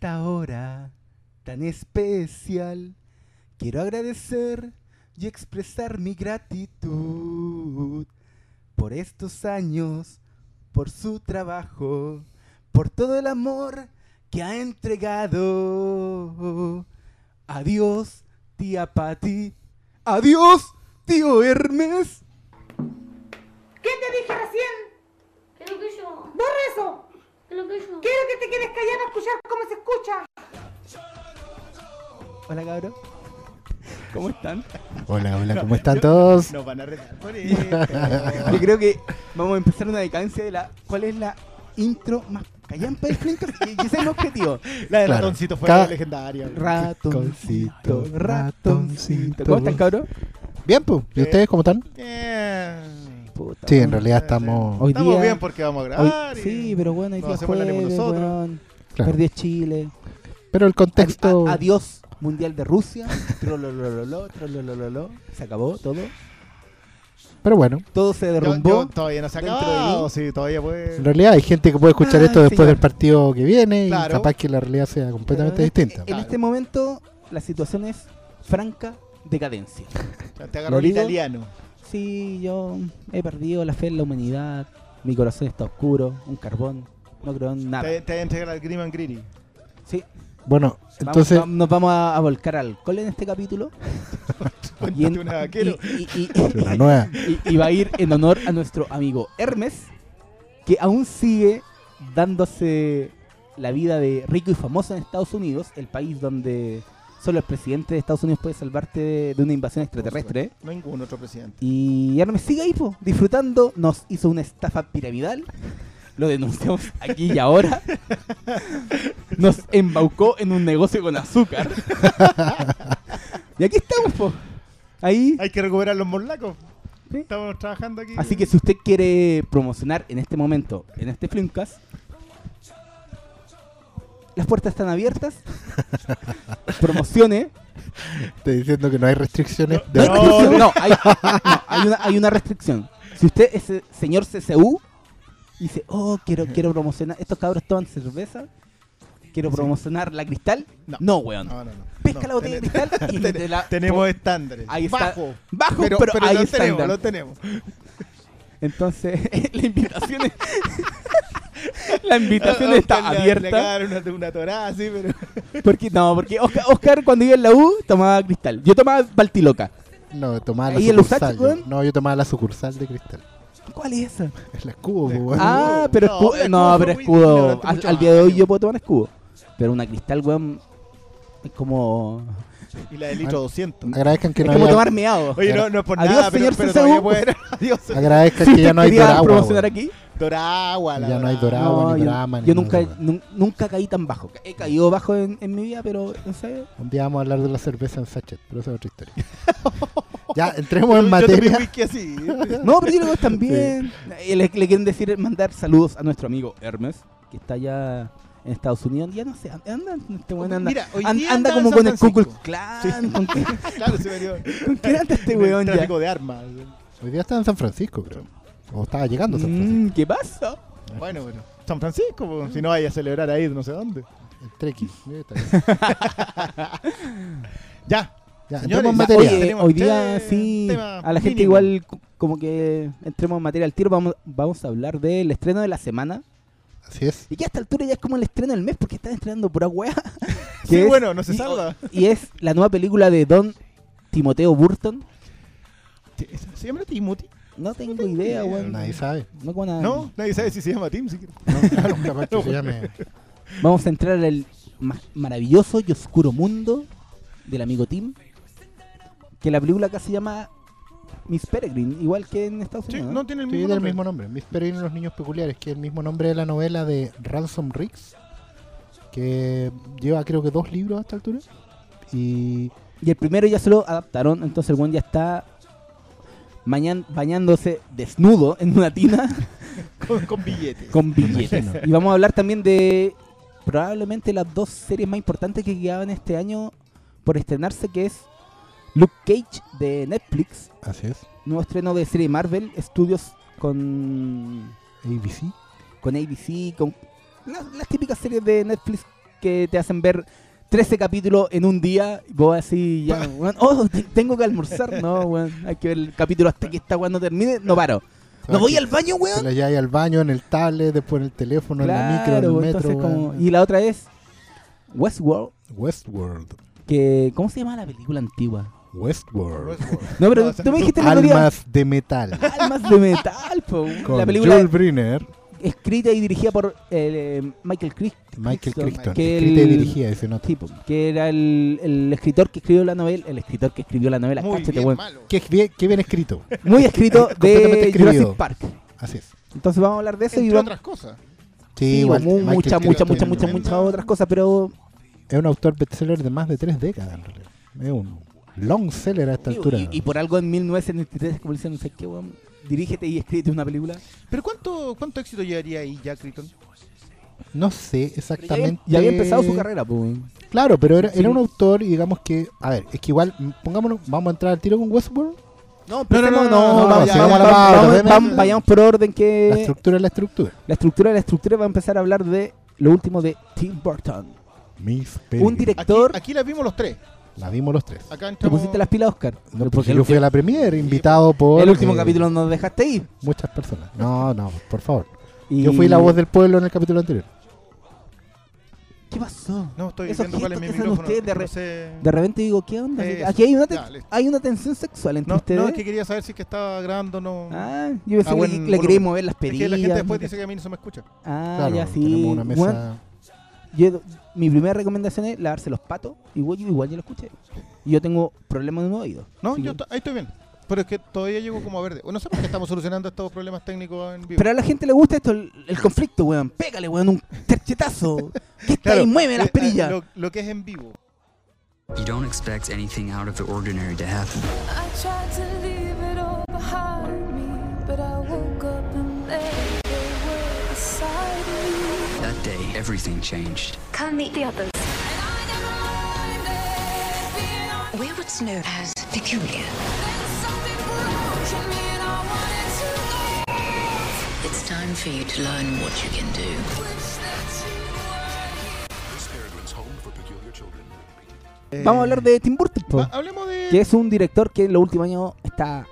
Esta hora tan especial, quiero agradecer y expresar mi gratitud por estos años, por su trabajo, por todo el amor que ha entregado. Adiós, tía Patti. Adiós, tío Hermes. ¿Qué te dije recién? ¿Qué lo que yo? ¡Borra eso! ¿Qué es lo que yo? Quiero que te quedes callado a escuchar cómo se escucha. Hola, cabrón. ¿Cómo están? Hola, hola, ¿cómo están todos? Nos van a retar por esto. Yo creo que vamos a empezar una decadencia de la. ¿Cuál es la intro más callampa del Flinkers? Y ese es el objetivo. La de Claro. ratoncito fue Cada- legendaria. Ratoncito, Ratoncito. ¿Cómo están, cabrón? Bien, pues. ¿Y ustedes cómo están? Eh, Puta, Sí, en realidad estamos. Hoy Estamos día- bien porque vamos a Hoy- grabar. y- sí, pero bueno, ánimo jueves, nosotros. Claro. Perdió Chile. Pero el contexto. Adi- adiós, Mundial de Rusia. Trololololo. Se acabó todo. Pero bueno, Todo se derrumbó. yo todavía no se ha dentro de. Sí, todavía puede. en realidad hay gente que puede escuchar Ah, esto después señor. del partido que viene Claro. y capaz que la realidad sea completamente en este- distinta. En Claro. este momento, la situación es franca decadencia. Ya Te agarró ¿Lo el italiano. Sí, yo he perdido la fe en la humanidad. Mi corazón está oscuro, un carbón. No creo en nada. Te, te voy a entregar al Grim and Greedy. Sí, Bueno, vamos- entonces, va- nos vamos a, a volcar al alcohol en este capítulo. Y, en- una vaquero. y- y- y- una nueva. y- y va a ir en honor a nuestro amigo Hermes, que aún sigue dándose la vida de rico y famoso en Estados Unidos, el país donde solo el presidente de Estados Unidos puede salvarte de, de una invasión extraterrestre. No hay ningún otro presidente. Y Hermes sigue ahí, po, disfrutando. Nos hizo una estafa piramidal. Lo denunciamos aquí y ahora. Nos embaucó en un negocio con azúcar. y aquí estamos, po. Ahí. Hay que recuperar los morlacos. Sí. Estamos trabajando aquí. Así que si usted quiere promocionar en este momento, en este Flimcast, las puertas están abiertas. Promocione. Estoy diciendo que no hay restricciones. No de hay. No, hay, no, hay una, hay una restricción. Si usted es el señor CCU y dice, oh, quiero, quiero promocionar, estos cabros toman cerveza, quiero Sí. promocionar la cristal. No. No, weón. No, no, no. Pesca No, la botella de cristal y ten- te la- Tenemos estándares. Ahí está. Bajo. Bajo, Pero, pero, pero ahí lo tenemos, lo tenemos. Entonces, la invitación es... la invitación está Oscar le- Le abierta. acabaron una, una torada así, pero. Porque, no, porque Oscar, Oscar cuando iba en la U tomaba cristal. Yo tomaba Baltiloca. No, tomaba la el sucursal. Usachi, yo. weón. No, yo tomaba la sucursal de cristal. ¿Cuál es esa? Es la escudo, La weón. Ah, pero no, escudo. pero No, escudo pero escudo. Al, día de hoy yo puedo tomar escudo. Pero una cristal, weón. Es como. Y la de litro 200. Agradezcan que es no como haya- tomar meado. Oye, no, no es por Adiós, nada, pero, señor pero puede Adiós. Agradezcan que ya no hay quería doragua. promocionar weón. aquí. Doragua, la Ya no hay doragua. No, ni yo, drama, ni yo nada, nunca, nun- nunca caí tan bajo. He caído bajo en, en mi vida, pero no sé. Un día vamos a hablar de la cerveza en sachet, pero eso es otra historia. ya, entremos en materia. whisky así. No, pero yo creo que también. Eh, Le, le quieren decir, mandar saludos a nuestro amigo Hermes, que está allá en Estados Unidos. Ya no sé, anda, este weón anda. Mira, hoy an- día anda como en con el Francisco. Klan. ¿Con qué, Claro, se metió. con qué anda este en el weón ya? Tráfico de armas. Hoy día está en San Francisco, creo. O estaba llegando San Francisco. Mm, ¿Qué pasa? Bueno, bueno. San Francisco, si no vaya a celebrar ahí no sé dónde. El bien. Ya. Ya, Señores, entremos en materia. Oye, hoy día sí, a la gente igual co- como que entremos en materia al tiro, vamos, vamos a hablar del estreno de la semana. Así es. Y que a esta altura ya es como el estreno del mes porque están estrenando pura wea. Sí, es- bueno, no se y- salva. Y es la nueva película de Don Timoteo Burton. ¿Se llama Timothy? No tengo idea, weón. Nadie sabe. No, nadie sabe si se llama Tim siquiera. No, claro, capaz que se llame. Vamos a entrar ma- maravilloso y oscuro mundo del amigo Tim. Que la película acá se llama Miss Peregrine, igual que en Estados Sí, Unidos. no tiene el Sí, mismo del nombre. mismo nombre. Miss Peregrine y los niños peculiares, que es el mismo nombre de la novela de Ransom Riggs, que lleva creo que dos libros a esta altura. Y Y el primero ya se lo adaptaron, entonces el buen ya está mañan- bañándose desnudo en una tina Con, con billetes. con billetes. Y vamos a hablar también de probablemente las dos series más importantes que quedaban este año por estrenarse, que es Luke Cage de Netflix, así es. nuevo estreno de serie Marvel Studios con, ABC. con ABC, con las, las típicas series de Netflix que te hacen ver 13 capítulos en un día. Vos así, ya, weón, oh, te- tengo que almorzar. No, weón, hay que ver el capítulo hasta que esta weón no termine. No paro. No voy al baño, Te weón. la llevas al baño, en el tablet, después en el teléfono, en la micro, en el metro. entonces como... weón. Y la otra es Westworld, Westworld. que... ¿Cómo se llama la película antigua? Westworld. No, pero No, tú me dijiste día... Almas de metal. Almas de metal, po. Con La película Joel Brynner, escrita y dirigida por eh, Michael Crichton. Michael Crichton. que Escrita y el- dirigida, ese nota. tipo, que era el, el escritor que escribió la novela, el escritor que escribió la novela, Muy cáchate, bien, malo. Qué bien, qué bien escrito. muy escrito Completamente de. Jurassic Park. Así es. Entonces vamos a hablar de eso y Entre vamos otras cosas. Sí, muchas, muchas, muchas, muchas, tremenda- muchas otras cosas, pero Es un autor bestseller de más de tres décadas, en realidad. Es un long seller a esta y, altura. y- y por algo en 1973 como dicen, no sé qué, weón, dirígete y escríbete una película. Pero ¿cuánto, cuánto éxito llevaría ahí Jack Crichton? No sé Pero ya, había- exactamente. ya había empezado su carrera, pues. Claro, pero era, era un autor y digamos que. A ver, es que igual, pongámonos, vamos a entrar al tiro con Westworld. No, no, no, no, no, ya, ya, ya, ya, ya, ya. vayamos por orden que La estructura es la estructura. la estructura de la estructura va a empezar a hablar de lo último de Tim Burton. Miss Un Peregrine. Aquí, director. aquí las vimos los tres. La vimos los tres. Acá ¿Te entramos... pusiste las pilas, Oscar? No, Porque porque el, yo fui a la premier, invitado por. el último eh, capítulo nos dejaste ir. Muchas personas. No, no, por favor. Y- Yo fui la voz del pueblo en el capítulo anterior. ¿Qué pasó? No, estoy Esos viendo cuál es mi gestos que hacen micrófono. ustedes de no re- sé... De repente digo, ¿qué onda? Eso. Aquí hay una, te- Ya, listo. hay una tensión sexual entre No, ustedes. no, es que quería saber si es que estaba grabando o no. Ah, yo pensé Ah, que buen le, le volumen. quería mover las es perillas. que la gente después no dice que a mí no se me escucha. Ah, claro, ya sí. tenemos una mesa. Bueno, yo- mi primera recomendación es lavarse los patos. Igual, yo- igual yo lo escuché. Y Yo tengo problemas de un oído. No, yo que- ahí estoy bien. Pero es que todavía llego como a verde. No sé por qué estamos solucionando estos problemas técnicos en vivo. Pero a la gente le gusta esto, el, el conflicto, weón. Pégale, weón, un terchetazo. ¿Qué está Claro, ahí? Mueve las eh, perillas. Lo, lo que es en vivo. You don't expect anything out of the ordinary to happen. I tried to leave it all behind me, but I woke up and there everything changed. Come meet the others. We're what's known as peculiar. It's time for you to learn what you can do. Eh, Vamos a hablar de Tim Burton, va- hablemos de. que es un director que en los últimos años está.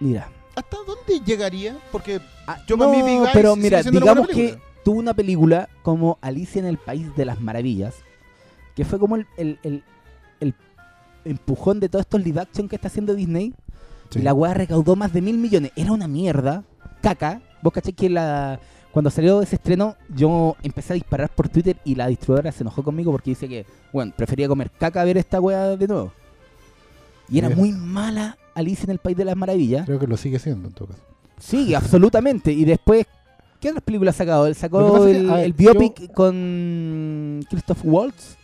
Mira. ¿Hasta dónde llegaría? Porque ah, Yo para no, mí Big Eyes pero mira, digamos que película. Tuvo una película como Alicia en el País de las Maravillas, que fue como el, el- el- el empujón de todos estos live action que está haciendo Disney. Sí. Y la weá recaudó más de mil millones. Era una mierda. Caca. Vos caché que la, cuando salió ese estreno, yo empecé a disparar por Twitter y la distribuidora se enojó conmigo porque dice que, bueno, prefería comer caca a ver esta weá de nuevo. Y era Bien. muy mala Alicia en el País de las Maravillas. Creo que lo sigue siendo en todo caso. Sí, absolutamente. Y después, ¿qué otras películas ha sacado? Él sacó pasa es que, el, a ver, el biopic con Christoph Waltz,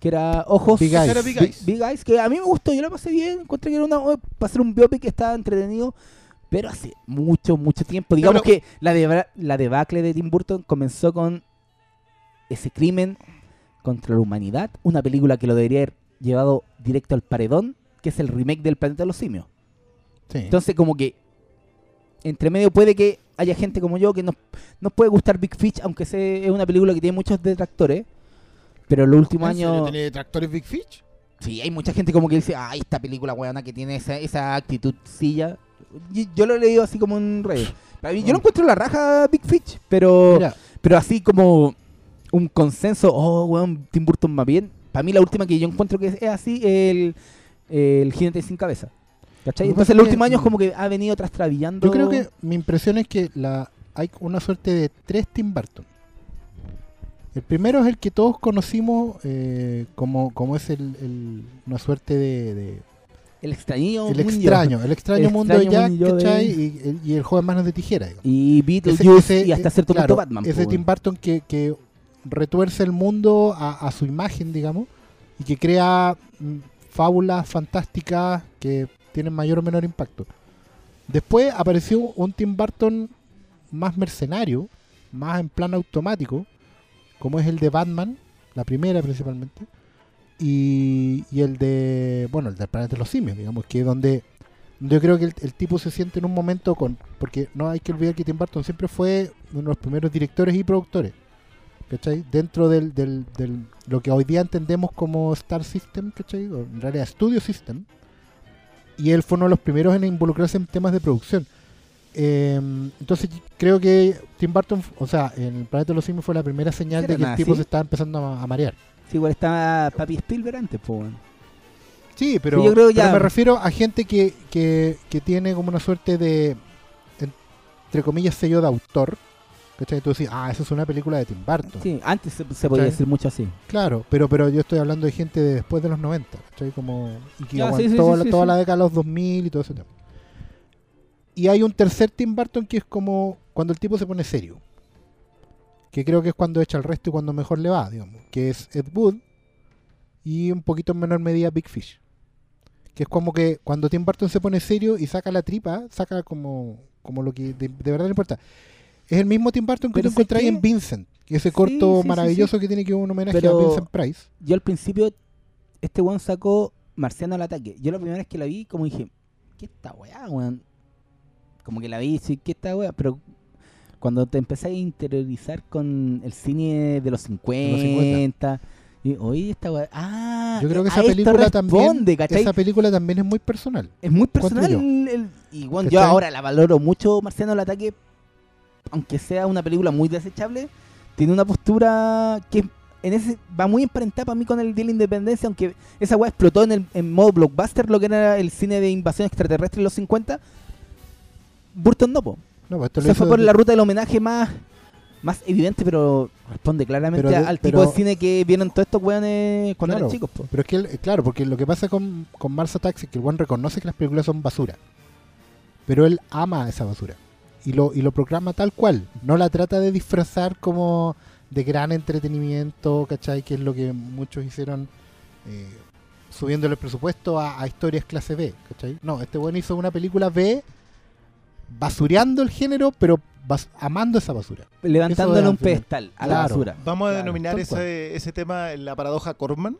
que era Ojos. Big Eyes. Big Eyes. Big Eyes, que a mí me gustó, yo la pasé bien, encontré que era una para hacer un biopic que estaba entretenido, pero hace mucho, mucho tiempo. Digamos pero- que la, de, la debacle de Tim Burton comenzó con ese crimen contra la humanidad, una película que lo debería haber llevado directo al paredón, que es el remake del Planeta de los Simios. Sí. Entonces, como que entre medio puede que haya gente como yo que nos, nos puede gustar Big Fish, aunque sea, es una película que tiene muchos detractores. Pero en los últimos ¿En años. ¿Tiene tractores Big Fish? Sí, hay mucha gente como que dice, ay, esta película weona que tiene esa, esa actitud silla. Y- Yo lo he leído así como un rey. Para mí, yo no encuentro la raja Big Fish, pero, Mira, pero así como un consenso, oh, weón, Tim Burton más bien. Para mí la última que yo encuentro que es así, el, el jinete sin cabeza. Entonces en los últimos años mm, como que ha venido trastrabillando. yo creo que mi impresión es que la hay una suerte de tres Tim Burton. El primero es el que todos conocimos eh, como, como es el, el- una suerte de, de- El extraño. el mundo. extraño, el extraño El mundo de Jack, de- ¿cachai? Y, el- y el joven manos de tijera. digamos. Y Beetlejuice y hasta eh, cierto claro, punto Batman. Ese po, Tim. Burton que, que retuerce el mundo a, a su imagen, digamos, y que crea mm, fábulas fantásticas que tienen mayor o menor impacto. Después apareció un Tim Burton más mercenario, más en plan automático, como es el de Batman, la primera principalmente, y, el de, bueno, el del planeta de los simios, digamos, que es donde yo creo que el, tipo se siente en un momento con, porque no hay que olvidar que Tim Burton siempre fue uno de los primeros directores y productores. ¿cachai? Dentro del, del, del- lo que hoy día entendemos como Star System, ¿cachai? O en realidad Studio System. Y él fue uno de los primeros en involucrarse en temas de producción. Eh, entonces creo que Tim Burton, o sea, en el Planeta de los Simios fue la primera señal ¿Era de que el tipo se estaba empezando a, a marear. Sí, igual estaba Papi Spielberg antes, pues, weón. Sí, pero, Sí, yo creo pero ya- me refiero a gente que, que, que tiene como una suerte de, entre comillas, sello de autor. ¿Cachai? Tú decís, ah, esa es una película de Tim Burton. Sí, antes se, se podía decir mucho así. Claro, pero pero yo estoy hablando de gente de después de los 90, ¿cachai? Como, y que Ya, sí, toda sí. la década de los 2000 y todo ese tema. Y hay un tercer Tim Burton que es como cuando el tipo se pone serio. Que creo que es cuando echa el resto y cuando mejor le va, digamos. Que es Ed Wood y un poquito en menor medida Big Fish. Que es como que cuando Tim Burton se pone serio y saca la tripa, saca como, como lo que de, de verdad le importa. Es el mismo Tim Burton que tú ¿sabes encontrás en Vincent. Ese Sí, corto sí, sí, maravilloso que tiene que un homenaje Pero- a Vincent Price. Yo al principio, este weón sacó Marciano al ataque. Yo la primera vez que la vi, como dije, ¿qué esta weá, weón? Como que la vi, sí, ¿qué esta weá? Pero cuando te empecé a interiorizar con el cine de los 50, 50. y oye, esta weá, ah, Yo creo que esa película también, esa película también es muy personal. Es muy personal. el- y bueno, yo ahora la valoro mucho, Marciano al ataque, aunque sea una película muy desechable, tiene una postura que en ese va muy emparentada para mí con el Día de la Independencia, aunque esa weá explotó en, el, en modo blockbuster, lo que era el cine de invasión extraterrestre en los 50. Burton no, po. No, pues Se fue por de- la ruta del homenaje más, más evidente, pero responde claramente Pero al pero- tipo de cine que vieron todos estos weones cuando Claro, eran chicos, po. Pero es que, él- eh, claro, porque lo que pasa con, con Mars Attacks es que el one reconoce que las películas son basura. Pero él ama esa basura. Y lo, y lo programa tal cual. No la trata de disfrazar como de gran entretenimiento, ¿cachai? Que es lo que muchos hicieron eh, subiéndole el presupuesto a, a historias clase B, ¿cachai? No, este bueno hizo una película B basureando el género, pero bas- amando esa basura. Levantándole un pedestal a la Claro. basura. Vamos a Claro, denominar ese, ese tema la paradoja Corman.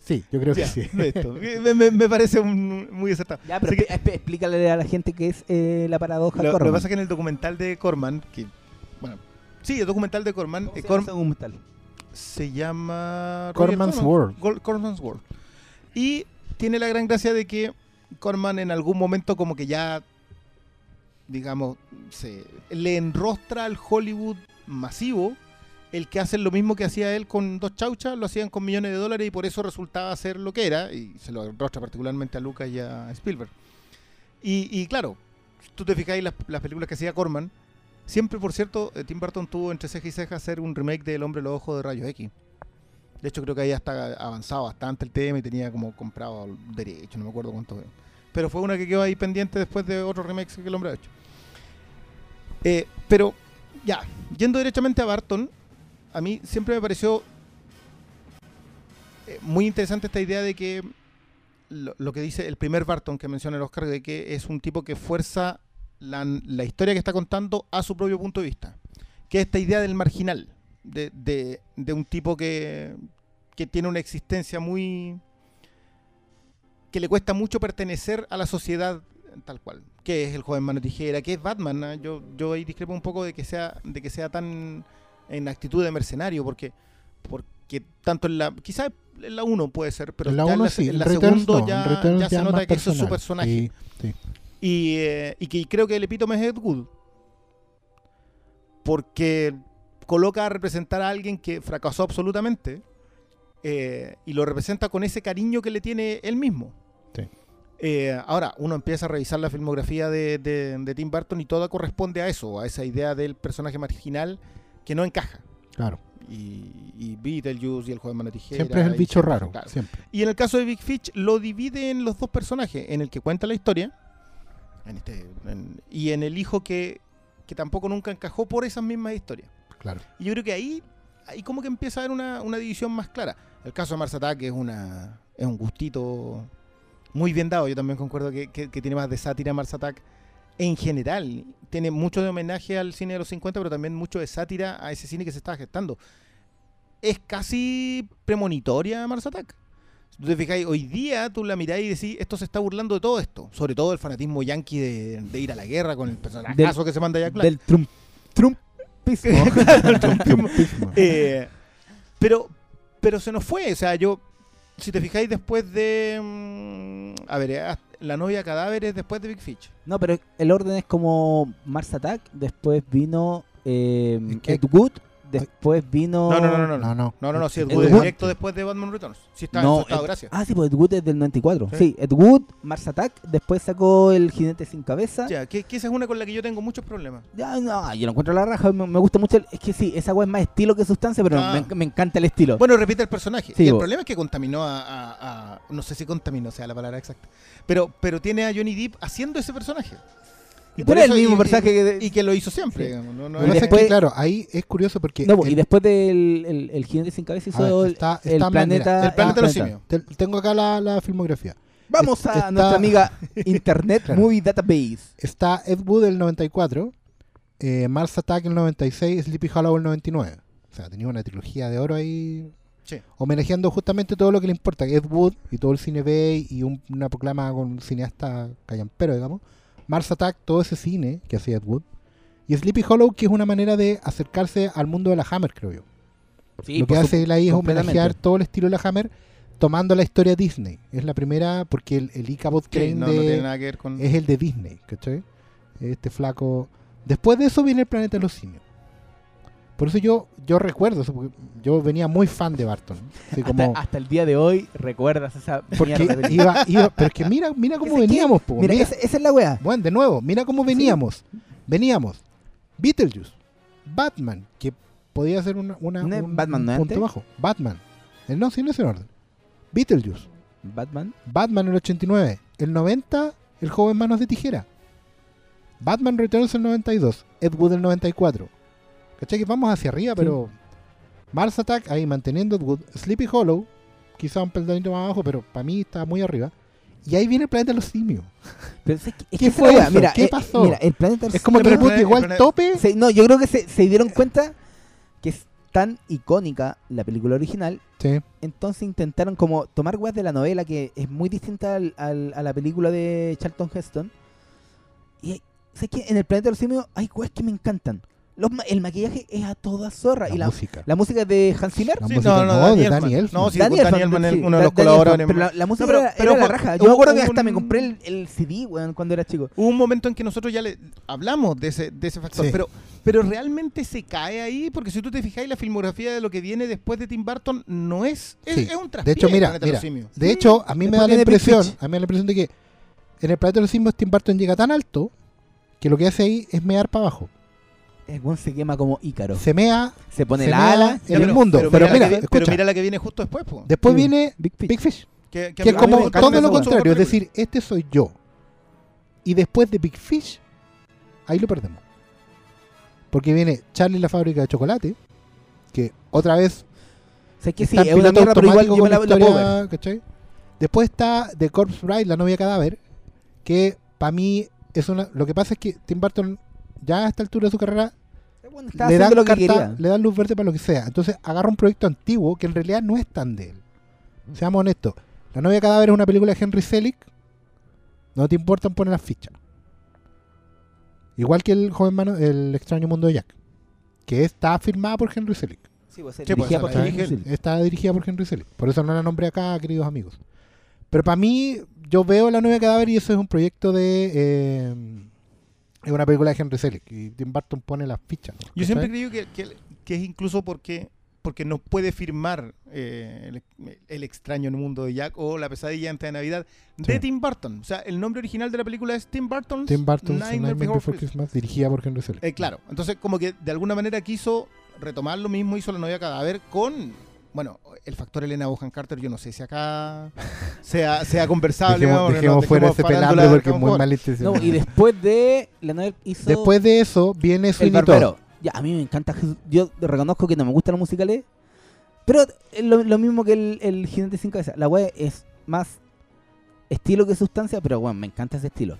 Sí, yo creo que sí. me, me- me parece un- muy acertado. Ya, pero que- explícale a la gente qué es eh, la paradoja lo, lo que Corman. pasa es que en el documental de Corman, que, bueno, sí, el documental de Corman, ¿Cómo eh, se Corm- llama ese documental? se llama Corman's Corman. World. Corman's World. Y tiene la gran gracia de que Corman en algún momento como que ya, digamos, se le enrostra al Hollywood masivo el que hacen lo mismo que hacía él con dos chauchas, lo hacían con millones de dólares y por eso resultaba ser lo que era, y se lo enrostra particularmente a Lucas y a Spielberg. Y, claro, tú te fijáis las, las películas que hacía Corman, siempre, por cierto, eh, Tim Burton tuvo entre ceja y ceja hacer un remake del Hombre de los Ojos de Rayos X. De hecho, creo que ahí hasta avanzado bastante el tema y tenía como comprado derecho, no me acuerdo cuánto. Pero fue una que quedó ahí pendiente después de otros remakes que el hombre ha hecho. Eh, pero, ya, yendo directamente a Barton, a mí siempre me pareció eh, muy interesante esta idea de que lo, que dice el primer Barton que menciona el Oscar, de que es un tipo que fuerza la, la historia que está contando a su propio punto de vista. Que es esta idea del marginal, de, de- de un tipo que, que tiene una existencia muy... que le cuesta mucho pertenecer a la sociedad tal cual. Que es el joven mano tijera, que es Batman. ¿ah? Yo, yo ahí discrepo un poco de que sea, de que sea tan en actitud de mercenario, porque, porque tanto en la... quizás en la 1 puede ser, pero en la ya en 1 la, sí, en la segunda no, ya, ya se nota que eso es su personaje. Sí, sí. Y, eh, y que creo que el epítome es Ed Wood. Porque coloca a representar a alguien que fracasó absolutamente eh, y lo representa con ese cariño que le tiene él mismo. Sí. Eh, ahora, uno empieza a revisar la filmografía de, de- de Tim Burton y toda corresponde a eso, a esa idea del personaje marginal que no encaja. Claro. Y, y Beetlejuice y el joven mano tijera. Siempre es el bicho siempre- raro. claro. Siempre. Y en el caso de Big Fish lo divide en los dos personajes, en el que cuenta la historia en este, en- y en el hijo que, que tampoco nunca encajó por esas mismas historias. Claro. Y yo creo que ahí, ahí como que empieza a haber una, una división más clara. El caso de Mars Attack es, una, es un gustito muy bien dado. Yo también concuerdo que, que- que tiene más de sátira Mars Attack en general. Tiene mucho de homenaje al cine de los 50, pero también mucho de sátira a ese cine que se estaba gestando. Es casi premonitoria Mars Attack. Si tú te fijáis, hoy día tú la mirás y decís, esto se está burlando de todo esto. Sobre todo el fanatismo yankee de, de ir a la guerra con el personaje Del- que se manda ya Del Trump, trumpismo. el trumpismo. Eh, pero, pero se nos fue. O sea, yo, si te fijáis, después de. mm, a ver, eh, la novia cadáver es después de Big Fish. No, pero el orden es como Mars Attack, después vino eh. Ed Wood, después vino... No, no, no, no. No, No, no. no, no, no si Ed Wood es directo después de Batman Returns. Sí, está No, Ed- de gracia. Ah, sí, pues Ed Wood es del 94. Sí. Sí, Ed Wood, Mars Attack, después sacó El Jinete Sin Cabeza. Ya, que, que esa es una con la que yo tengo muchos problemas. Ya, no, yo lo encuentro la raja, me, me gusta mucho. el- es que sí, esa agua es más estilo que sustancia, pero Ah. me, me encanta el estilo. Bueno, repite el personaje. Sí, y el problema es que contaminó a, a- a- No sé si contaminó, sea la palabra exacta. Pero, pero tiene a Johnny Depp haciendo ese personaje. Y es el mismo y- personaje que- Y que lo hizo siempre. Sí. digamos, no- no que es- es después- que, claro, ahí es curioso porque. No, el- y después del el, el Jinete Sin Cabeza A ver, hizo el- está- el, está- planeta... mira, el planeta los ah, simios. te- tengo acá la, la filmografía. Vamos a Está- nuestra amiga Internet Claro. Movie Database. Está Ed Wood el 94, eh, Mars Attack el 96, Sleepy Hollow el 99. O sea, tenía una trilogía de oro ahí Sí. homenajeando justamente todo lo que le importa, que Ed Wood y todo el cine B y un- una proclama con un cineasta callampero, digamos. Mars Attack, todo ese cine que hacía Ed Wood. Y Sleepy Hollow, que es una manera de acercarse al mundo de la Hammer, creo yo. Sí, lo que hace él ahí es homenajear todo el estilo de la Hammer, tomando la historia Disney. Es la primera, porque el, el Ichabod Crane no de- con. es el de Disney, ¿cachai? Este flaco. Después de eso viene el planeta de los simios. Por eso yo, yo recuerdo eso, porque yo venía muy fan de Barton. Así Hasta, como, hasta el día de hoy recuerdas esa porque mierda de película. iba, iba, pero es que mira, mira cómo veníamos, po, Mira, mira. esa, esa es la wea. Bueno, de nuevo, mira cómo veníamos. Veníamos. Beetlejuice, Batman, que podía ser una, una- ¿No es un, Batman un no punto bajo. Batman. El no, sí, no es en orden. Beetlejuice, Batman. Batman el 89. El 90, El joven manos de tijera. Batman Returns el 92. Ed Wood el 94. ¿Cachai? Que vamos hacia arriba, pero. Mars Attack ahí manteniendo Ed Wood. Sleepy Hollow, quizá un peldañito más abajo, pero para mí está muy arriba. Y ahí viene el planeta de los simios. Pero es que- es ¿Qué que fue es eso? Mira, ¿Qué eh, pasó? mira, el planeta Es como Pero que el Reboot llegó el al planeta- tope. Se- no, yo creo que se, se dieron cuenta que es tan icónica la película original, Sí. entonces intentaron como tomar weas de la novela que es muy distinta al- al- a la película de Charlton Heston. Y sé que en el planeta de los simios hay weas que me encantan. Los ma- el maquillaje es a toda zorra La y la, música. la música es de Hans Zimmer. La Sí, música no, no, no, de Elfman. No, sí, Danny Danny Elfman, Elfman es sí, uno de los colaboradores Pero la, la música No, pero- era, pero era la raja. Yo me acuerdo que hasta un- me compré el, el CD, weón, cuando era chico. Hubo un momento en que nosotros ya le hablamos de ese, de ese factor, Sí. pero, pero realmente se cae ahí, porque si tú te fijáis, la filmografía de lo que viene después de Tim Burton no es, es, Sí. es un De hecho, mira, mira. De hecho, a mí me da la impresión, a mí me da la impresión de que en el planeta de los simios Tim Burton llega tan alto que lo que hace ahí es mear para abajo. El weón se quema como Ícaro. Se mea, Se pone se la ala. en el mundo. Pero, mira, mira, la que, escucha. pero mira la que viene justo después, po. después Sí. viene Big Fish. Big Fish, que, que es como todo lo contrario, es decir, este soy yo. Y después de Big Fish, ahí lo perdemos. Porque viene Charlie la fábrica de chocolate, que otra vez O sea, que sí, es una mierda, pero igual yo me la, puedo. Después está The Corpse Bride, la novia cadáver, que para mí es una... Lo que pasa es que Tim Burton ya a esta altura de su carrera Bueno, estaba le dan, lo que carta- quería. le dan luz verde para lo que sea. Entonces agarra un proyecto antiguo que en realidad no es tan de él. Seamos honestos. La novia cadáver es una película de Henry Selick. No te importan poner las fichas. Igual que el joven mano, el extraño mundo de Jack. Que está firmada por Henry Selick. Sí, pues, Sí, pues, dirigida por Henry. Selick. Está dirigida por Henry Selick. Por eso no la nombré acá, queridos amigos. Pero para mí, yo veo La Novia Cadáver y eso es un proyecto de... eh, es una película de Henry Selick. Y Tim Burton pone las fichas. ¿no? Yo siempre creo que, que, que es incluso porque porque no puede firmar eh, el, el extraño mundo de Jack o la pesadilla antes de Navidad de Sí. Tim Burton. O sea, el nombre original de la película es Tim Burton's Tim Burton's Nightmare Nightmare Before Before Christmas. Christmas, dirigida por Henry Selick. Eh, claro, entonces como que de alguna manera quiso retomar lo mismo, hizo la novia cadáver con, bueno, el factor Elena Bohan Carter, yo no sé si acá sea, sea conversable. Dejemos, dejemos no, fuera ese pelambre porque es muy mal intencionado. No, y después de la novela hizo Después de eso viene. Todd. Ya, a mí me encanta Jesús. Yo reconozco que no me gustan los musicales, pero es lo, lo mismo que el, el Jinete sin cabeza. La web es más estilo que sustancia, pero bueno, me encanta ese estilo.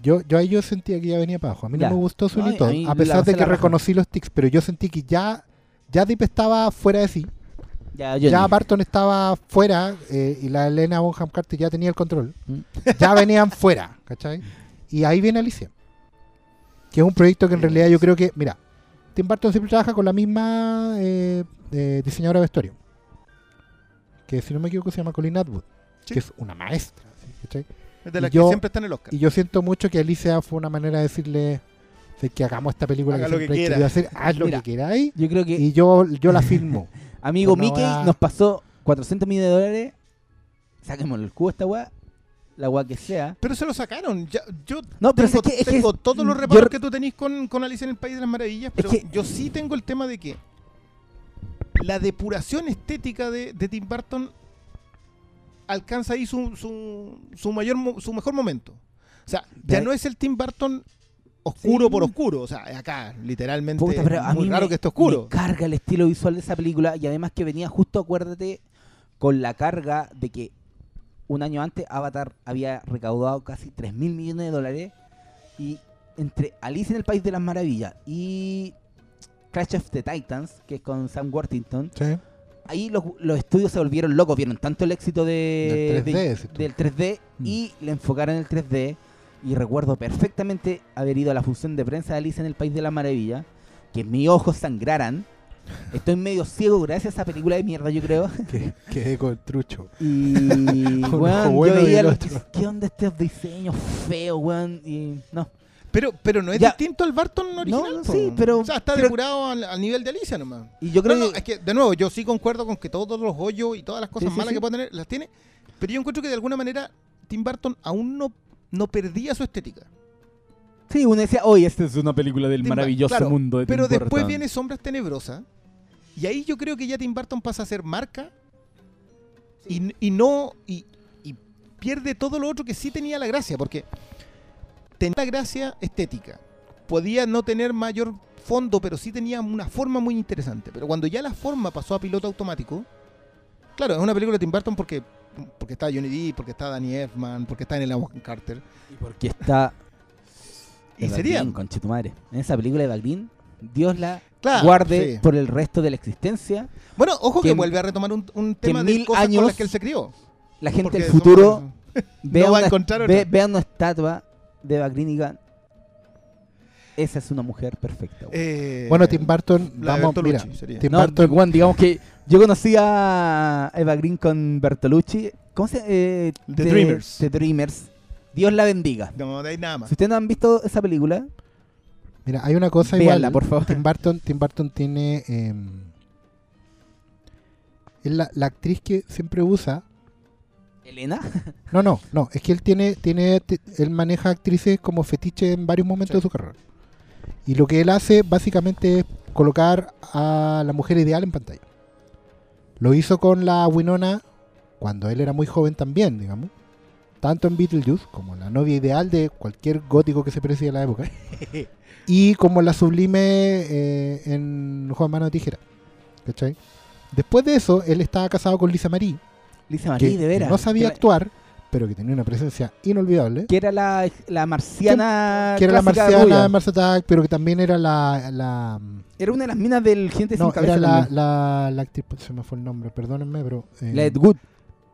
Yo, yo ahí yo sentía que ya venía para abajo. A mí Ya. no me gustó Ay, Todd, a pesar de que reconocí los tics, pero yo sentí que ya, ya Deep estaba fuera de sí. Ya, Barton estaba fuera eh, y la Elena Bonham Carter ya tenía el control. Mm. Ya venían fuera, ¿cachai? Y ahí viene Alicia. Que es un proyecto que en realidad yo creo que, mira, Tim Burton siempre trabaja con la misma eh, eh, diseñadora de vestuario. Que si no me equivoco se llama Colleen Atwood. Sí. Que es una maestra. ¿sí? ¿Cachai? Es de Y las yo- que siempre está en el Oscar. Y yo siento mucho que Alicia fue una manera de decirle "Sé que hagamos esta película Haga que lo que quiera". hacer. Haz lo Mira. que queráis. Yo creo que Y yo, yo la filmo. amigo Mickey weá- nos pasó 400 millones de dólares. Saquémosle el cubo a esta weá. La weá que sea. Pero se lo sacaron. Ya, yo No, pero tengo, es que- es que tengo es- todos los yo- reparos que tú tenés con, con Alicia en el País de las Maravillas, pero que- yo sí tengo el tema de que la depuración estética de, de Tim Burton alcanza ahí su, su, su mayor su mejor momento. O sea, ya Ya- no es el Tim Burton oscuro Sí. por oscuro. O sea, acá, literalmente, Puta, pero a muy mí raro me, que esté oscuro. me carga el estilo visual de esa película y además que venía justo, acuérdate, con la carga de que un año antes Avatar había recaudado casi 3 mil millones de dólares y entre Alice en el País de las Maravillas y Crash of the Titans, que es con Sam Worthington, ¿sí? ahí los, los estudios se volvieron locos, vieron tanto el éxito de, Del 3D, de- decís tú. del 3D Mm. y le enfocaron en el 3D. Y recuerdo perfectamente haber ido a la función de prensa de Alice en el País de la Maravilla, que mis ojos sangraran. Estoy medio ciego gracias a esa película de mierda, yo creo. Que, quedé con trucho. Y weón, bueno yo veía el lo- otro. ¿qué onda estos diseños feos, weón? Y no. Pero, pero no es Ya. distinto al Barton original. No, sí, pero O sea, está creo- depurado al, al nivel de Alicia nomás. Y yo creo No, no, que es que, de nuevo, yo sí concuerdo con que todos los hoyos y todas las cosas Sí, malas sí. que puede tener, las tiene. Pero yo encuentro que de alguna manera Tim Burton aún no, no perdía su estética. sí, uno decía, hoy esta es una película del Tim maravilloso claro, mundo de Pero Tim después Burton. viene Sombras Tenebrosas. Y ahí yo creo que ya Tim Burton pasa a ser marca. Y, y no. Y, y pierde todo lo otro que sí tenía la gracia. Porque tenía la gracia estética. Podía no tener mayor fondo, pero sí tenía una forma muy interesante. Pero cuando ya la forma pasó a piloto automático. Claro, es una película de Tim Burton porque, porque está Johnny Depp, porque está Danny Elfman, porque está en el Aguan Carter. Y porque está Y sería. Tu madre. En esa película de Green, Dios la Claro, guarde sí. por el resto de la existencia. Bueno, ojo que, que- vuelve a retomar un, un que tema de mil cosas con años las que él se crió. La gente del futuro vea, no va a una, encontrar ve- otra. vea una estatua de digan, esa es una mujer perfecta. weón". Eh, Bueno, Tim Burton, vamos, mira. Tim no, Burton, weón, digamos que yo conocí a Eva Green con Bertolucci. ¿Cómo se eh, The Dreamers. The Dreamers. Dios la bendiga. No, de ahí nada Si más. ustedes no han visto esa película, mira, hay una cosa véanla, igual. por favor. Tim Burton, Tim Burton tiene em, es la, la actriz que siempre usa. Elena. No, no, no, es que él tiene, tiene, él maneja actrices como fetiche en varios momentos Sí. de su carrera. Y lo que él hace básicamente es colocar a la mujer ideal en pantalla. Lo hizo con la Winona cuando él era muy joven también, digamos. Tanto en Beetlejuice como la novia ideal de cualquier gótico que se precie en la época. y como la sublime eh, en Juan Mano de Tijera. ¿Cachai? Después de eso, él estaba casado con Lisa Marie, Lisa que Marie, de veras. no sabía que, actuar, pero que tenía una presencia inolvidable. que era la, la marciana. Que era la marciana de Mars Attack, pero que también era la. la Era una de las minas del gente no, sin cabeza. era la, la, la actriz, se me fue el nombre, perdónenme, pero. eh, La Ed Wood.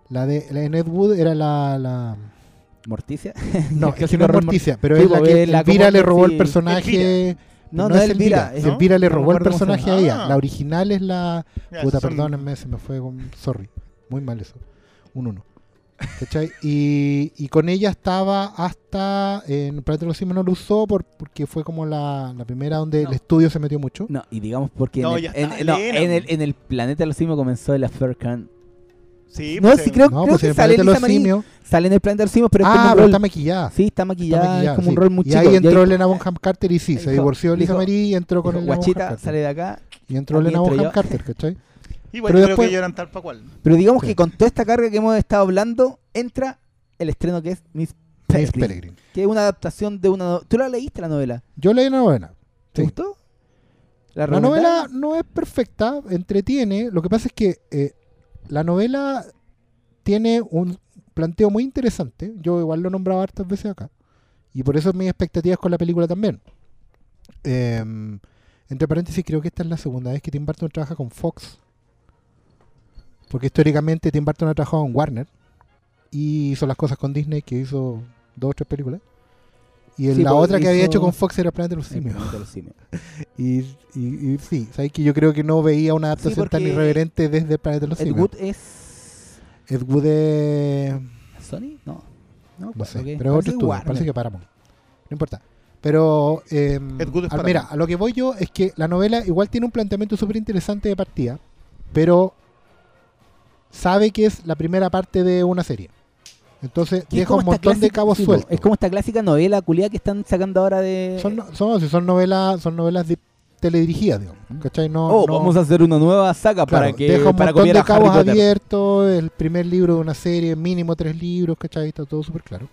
la de la de Ned Wood era la. la Morticia. no, es que no es Morticia, pero es la que la Elvira le robó sí, el personaje. No, no no, es Elvira. es- ¿no? Elvira le no robó el personaje a ella. Ah. La original es la. Ya, Puta, perdónenme, se me fue con. Sorry. Muy mal eso. Un uno. ¿Cachai? Y, y con ella estaba hasta. En Planeta de los Simios no lo usó por, porque fue como la, la primera donde el estudio se metió mucho. No, y digamos porque No, en, el, en- no, en el, en el planeta de los simios comenzó el Affair Khan. Sí, No, pues, sí eh, creo, no, creo pues que en el sale Planeta de Lisa los Marie. Simios. Sale en el planeta de los simios, pero es Ah, como pero rol. está maquillada. Sí, está maquillada, Está maquillada, es como sí. un rol muy y chico. ahí entró Elena Bonham Carter y sí, se dijo- divorció de Lisa Marie y entró con Bonham Guachita, sale de acá. Y entró Elena Bonham. Carter, ¿cachai? Igual pero yo creo después- que tal para cual. Pero digamos Sí. que con toda esta carga que hemos estado hablando, entra el estreno que es Miss Miss Peregrine. Peregrine. Que es una adaptación de una. no- ¿Tú la leíste la novela? Yo leí la novela. ¿Te Sí. gustó? La novela no es perfecta, entretiene. Lo que pasa es que eh, la novela tiene un planteo muy interesante. Yo igual lo he nombrado hartas veces acá. Y por eso mis expectativas con la película también. Em, entre paréntesis, creo que esta es la segunda vez que Tim Burton trabaja con Fox. Porque históricamente Tim Burton ha trabajado en Warner. Y hizo las cosas con Disney, que hizo dos o tres películas. Y en Sí, la pues, otra que había hecho con Fox era Planeta de los Simios. planeta de los simios. Y, y, y sí, ¿sabes que yo creo que no veía una adaptación tan irreverente desde Planeta de los Ed Simios. Wood es. Ed Wood es... ¿Sony? No. No, No sé, pero es Parece otro estudio, Warner. parece que Paramount. No importa. Pero, eh, Ed Wood es al- mira, a lo que voy yo es que la novela igual tiene un planteamiento súper interesante de partida, pero sabe que es la primera parte de una serie. Entonces deja un montón de cabos sí, sueltos. Es como esta clásica novela culiada que están sacando ahora de. Son, no- son, son novelas son novelas de teledirigidas, digamos. ¿Cachai? No, oh, no- vamos a hacer una nueva saga claro, para que. deja un para montón de cabos abiertos, el primer libro de una serie, mínimo tres libros, ¿cachai? Está todo súper claro.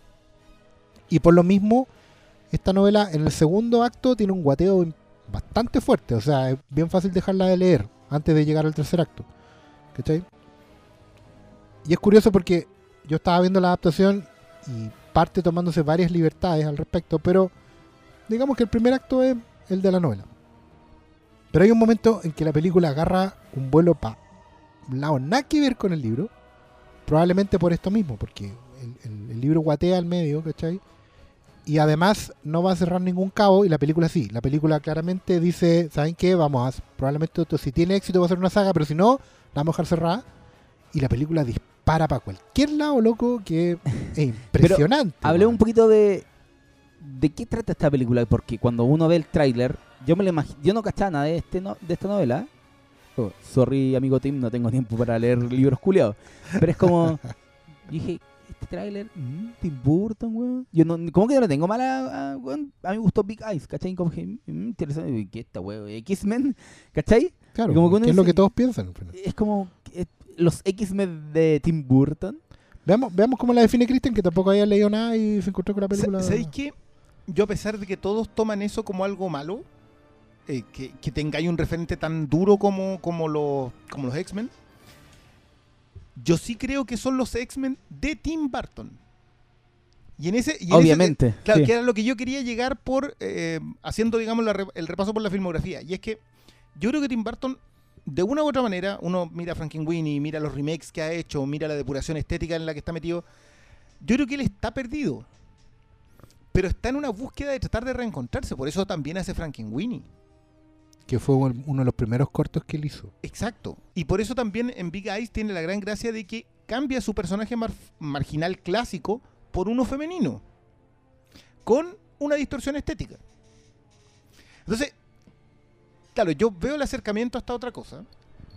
Y por lo mismo, esta novela en el segundo acto tiene un guateo bastante fuerte, o sea, es bien fácil dejarla de leer antes de llegar al tercer acto. ¿Cachai? Y es curioso porque yo estaba viendo la adaptación y parte tomándose varias libertades al respecto, pero digamos que el primer acto es el de la novela. Pero hay un momento en que la película agarra un vuelo para lado nada que ver con el libro, probablemente por esto mismo, porque el, libro guatea al medio, ¿cachai? Y además no va a cerrar ningún cabo y la película sí. La película claramente dice, ¿saben qué? Vamos a, probablemente si tiene éxito va a ser una saga, pero si no, la vamos a dejar cerrada. Y la película dispara para cualquier lado, loco, que es impresionante. Hablé un poquito de. ¿De qué trata esta película? Porque cuando uno ve el tráiler, yo me lo yo no cachaba nada de, este no- de esta novela. Oh, sorry, amigo Tim, no tengo tiempo para leer libros culiados. Pero es como. yo dije, este tráiler, mm, Tim Burton, weón. Yo no, como que no le tengo mala. A, weón, a mí me gustó Big Eyes, ¿cachai? Como que, mm, interesante. ¿Qué esta weón? ¿X-Men? ¿cachai? Claro, como que es lo que todos piensan. Es como. Los X-Men de Tim Burton. Veamos, veamos cómo la define Christian, que tampoco había leído nada y se encontró con la película. ¿Sabéis qué? Yo a pesar de que todos toman eso como algo malo, eh, que, que tengáis un referente tan duro como, como los, como los X-Men, yo sí creo que son los X-Men de Tim Burton. Y en ese... y en ese- Obviamente. Claro, sí. que era lo que yo quería llegar por eh, haciendo, digamos, la re- el repaso por la filmografía. Y es que yo creo que Tim Burton, de una u otra manera, uno mira a Frankenweenie, mira los remakes que ha hecho, mira la depuración estética en la que está metido. Yo creo que él está perdido. Pero está en una búsqueda de tratar de reencontrarse. Por eso también hace Frankenweenie. Que fue un- uno de los primeros cortos que él hizo. Exacto. Y por eso también en Big Eyes tiene la gran gracia de que cambia su personaje mar- marginal clásico por uno femenino. Con una distorsión estética. Entonces, claro, yo veo el acercamiento hasta otra cosa.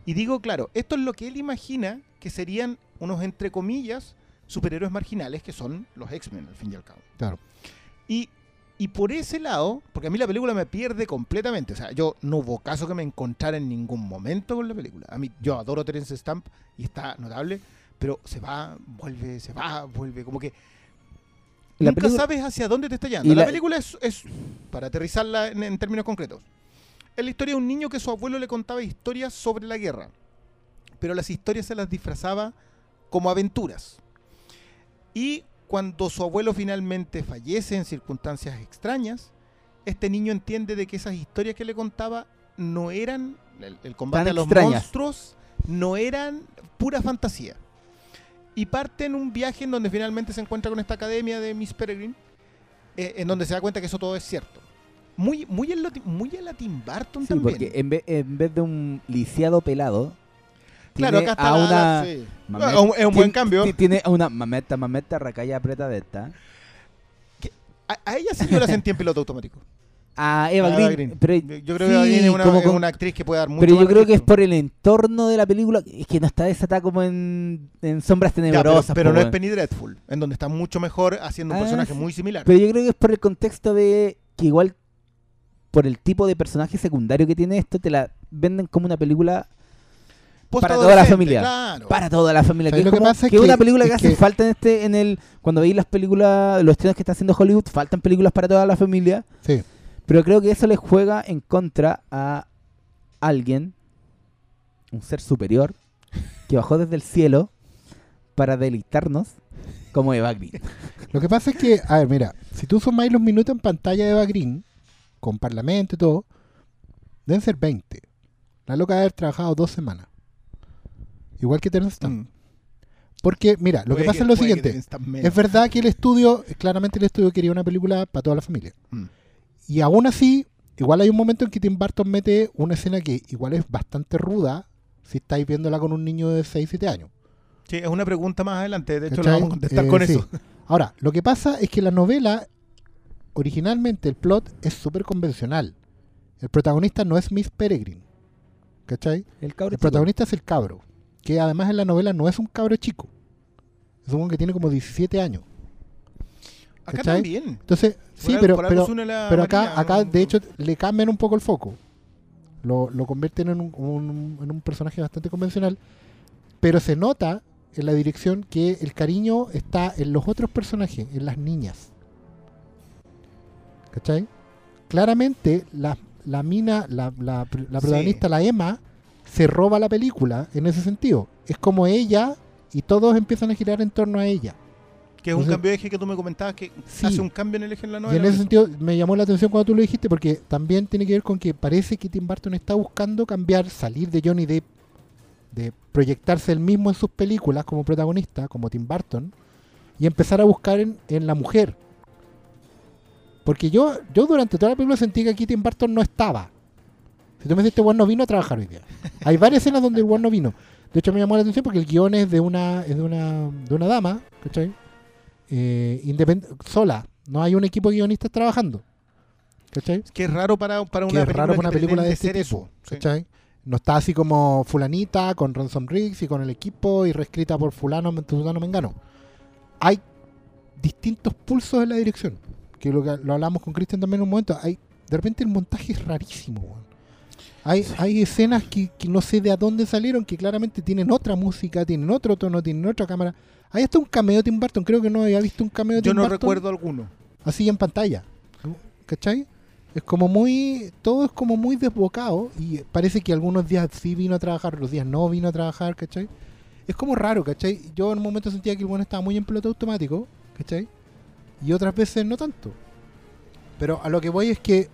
Y digo, claro, esto es lo que él imagina que serían unos, entre comillas, superhéroes marginales que son los X-Men, al fin y al cabo. Claro. Y, y por ese lado, porque a mí la película me pierde completamente. O sea, yo no hubo caso que me encontrara en ningún momento con la película. A mí, yo adoro Terence Stamp y está notable, pero se va, vuelve, se va, vuelve. Como que La nunca película- sabes hacia dónde te está llevando. Y La, la- película es, es, para aterrizarla en, en términos concretos, es la historia de un niño que su abuelo le contaba historias sobre la guerra. Pero las historias se las disfrazaba como aventuras. Y cuando su abuelo finalmente fallece en circunstancias extrañas, este niño entiende de que esas historias que le contaba no eran el, el combate Tan a los extrañas. monstruos, no eran pura fantasía. Y parte en un viaje en donde finalmente se encuentra con esta academia de Miss Peregrine, eh, en donde se da cuenta que eso todo es cierto. Muy, muy, en lo muy a la Tim Burton Sí, también. porque en vez, en vez de un liciado pelado, claro, tiene acá está a una la- sí. mamet- un- es un buen tien- cambio. ti- Tiene a una mameta, mameta, racaya apretadeta. A, a ella sí yo la sentí en piloto automático. A Eva A Green. Pero, yo creo sí, que Eva Green es una, es actriz que puede dar mucho pero yo creo que es por el entorno de la película. Es que no está desatada como en, en sombras Ya, pero, tenebrosas. pero no es. Penny Dreadful, en donde está mucho mejor haciendo un Ah, personaje sí. muy similar. Pero yo creo que es por el contexto de que igual por el tipo de personaje secundario que tiene esto, te la venden como una película para toda la familia. Claro. para toda la familia. Que ¿Sabes es, lo que como- pasa? que es Que- una película que hace que- falta en este, en el, cuando veis las películas, los estrenos que está haciendo Hollywood, faltan películas para toda la familia. Sí. Pero creo que eso le juega en contra a alguien, un ser superior, que bajó desde el cielo para deleitarnos como Eva Green. Lo que pasa es que, a ver, mira, si tú sumáis los minutos en pantalla de Eva Green, con parlamento y todo, deben ser 20. La loca debe haber trabajado dos semanas. Igual que Terence Stamp. Mm. Porque, mira, lo que pasa es lo siguiente. Es verdad que el estudio, claramente el estudio quería una película para toda la familia. Mm. Y aún así, igual hay un momento en que Tim Burton mete una escena que igual es bastante ruda si estáis viéndola con un niño de 6, 7 años. Sí, es una pregunta más adelante. De hecho, la vamos a contestar Eh, con sí. eso. Ahora, lo que pasa es que la novela, originalmente el plot es súper convencional. El protagonista no es Miss Peregrine. ¿Cachai? El cabro El protagonista es el cabro. Que además en la novela no es un cabro chico. Es un hombre que tiene como 17 años. Acá ¿cachai? también. Entonces, sí, algo- pero, pero, pero acá, María, acá ¿no? de hecho le cambian un poco el foco. Lo, lo convierten en un, un- en un personaje bastante convencional. Pero se nota en la dirección que el cariño está en los otros personajes, en las niñas. ¿Cachai? Claramente la, la mina, la, la, la Sí. protagonista, la Emma, se roba la película en ese sentido. Es como ella y todos empiezan a girar en torno a ella. Que es un cambio de eje que tú me comentabas que Sí. hace un cambio en el eje en la Y novela. en ese sentido me llamó la atención cuando tú lo dijiste porque también tiene que ver con que parece que Tim Burton está buscando cambiar, salir de Johnny Depp, de proyectarse él mismo en sus películas como protagonista, como Tim Burton, y empezar a buscar en, en la mujer. Porque yo, yo durante toda la película sentí que aquí Tim Burton no estaba. Si tú me dices, este weón no vino a trabajar hoy día. Hay varias escenas donde el weón no vino. De hecho me llamó la atención porque el guion es de una, es de una, de una dama, ¿cachai? Eh, independ- sola. No hay un equipo de guionistas trabajando. ¿Cachai? Que es raro para, para una que película raro para una película de este tipo. eso. Sí. ¿Cachai? No está así como fulanita con Ransom Riggs y con el equipo y reescrita por fulano, fulano, mengano. Hay distintos pulsos en la dirección. Que lo, que lo hablamos con Cristian también en un momento. Hay, de repente el montaje es rarísimo. weón. Hay, hay escenas que, que no sé de a dónde salieron, que claramente tienen otra música, tienen otro tono, tienen otra cámara. Hay hasta un cameo de Tim Burton. Creo que no había visto un cameo de Yo Tim no Burton recuerdo alguno. así en pantalla. ¿Cachai? Es como muy. Todo es como muy desbocado. Y parece que algunos días sí vino a trabajar, otros días no vino a trabajar, ¿cachai? Es como raro, ¿cachai? Yo en un momento sentía que el bueno estaba muy en piloto automático, ¿cachai? Y otras veces no tanto. Pero a lo que voy es que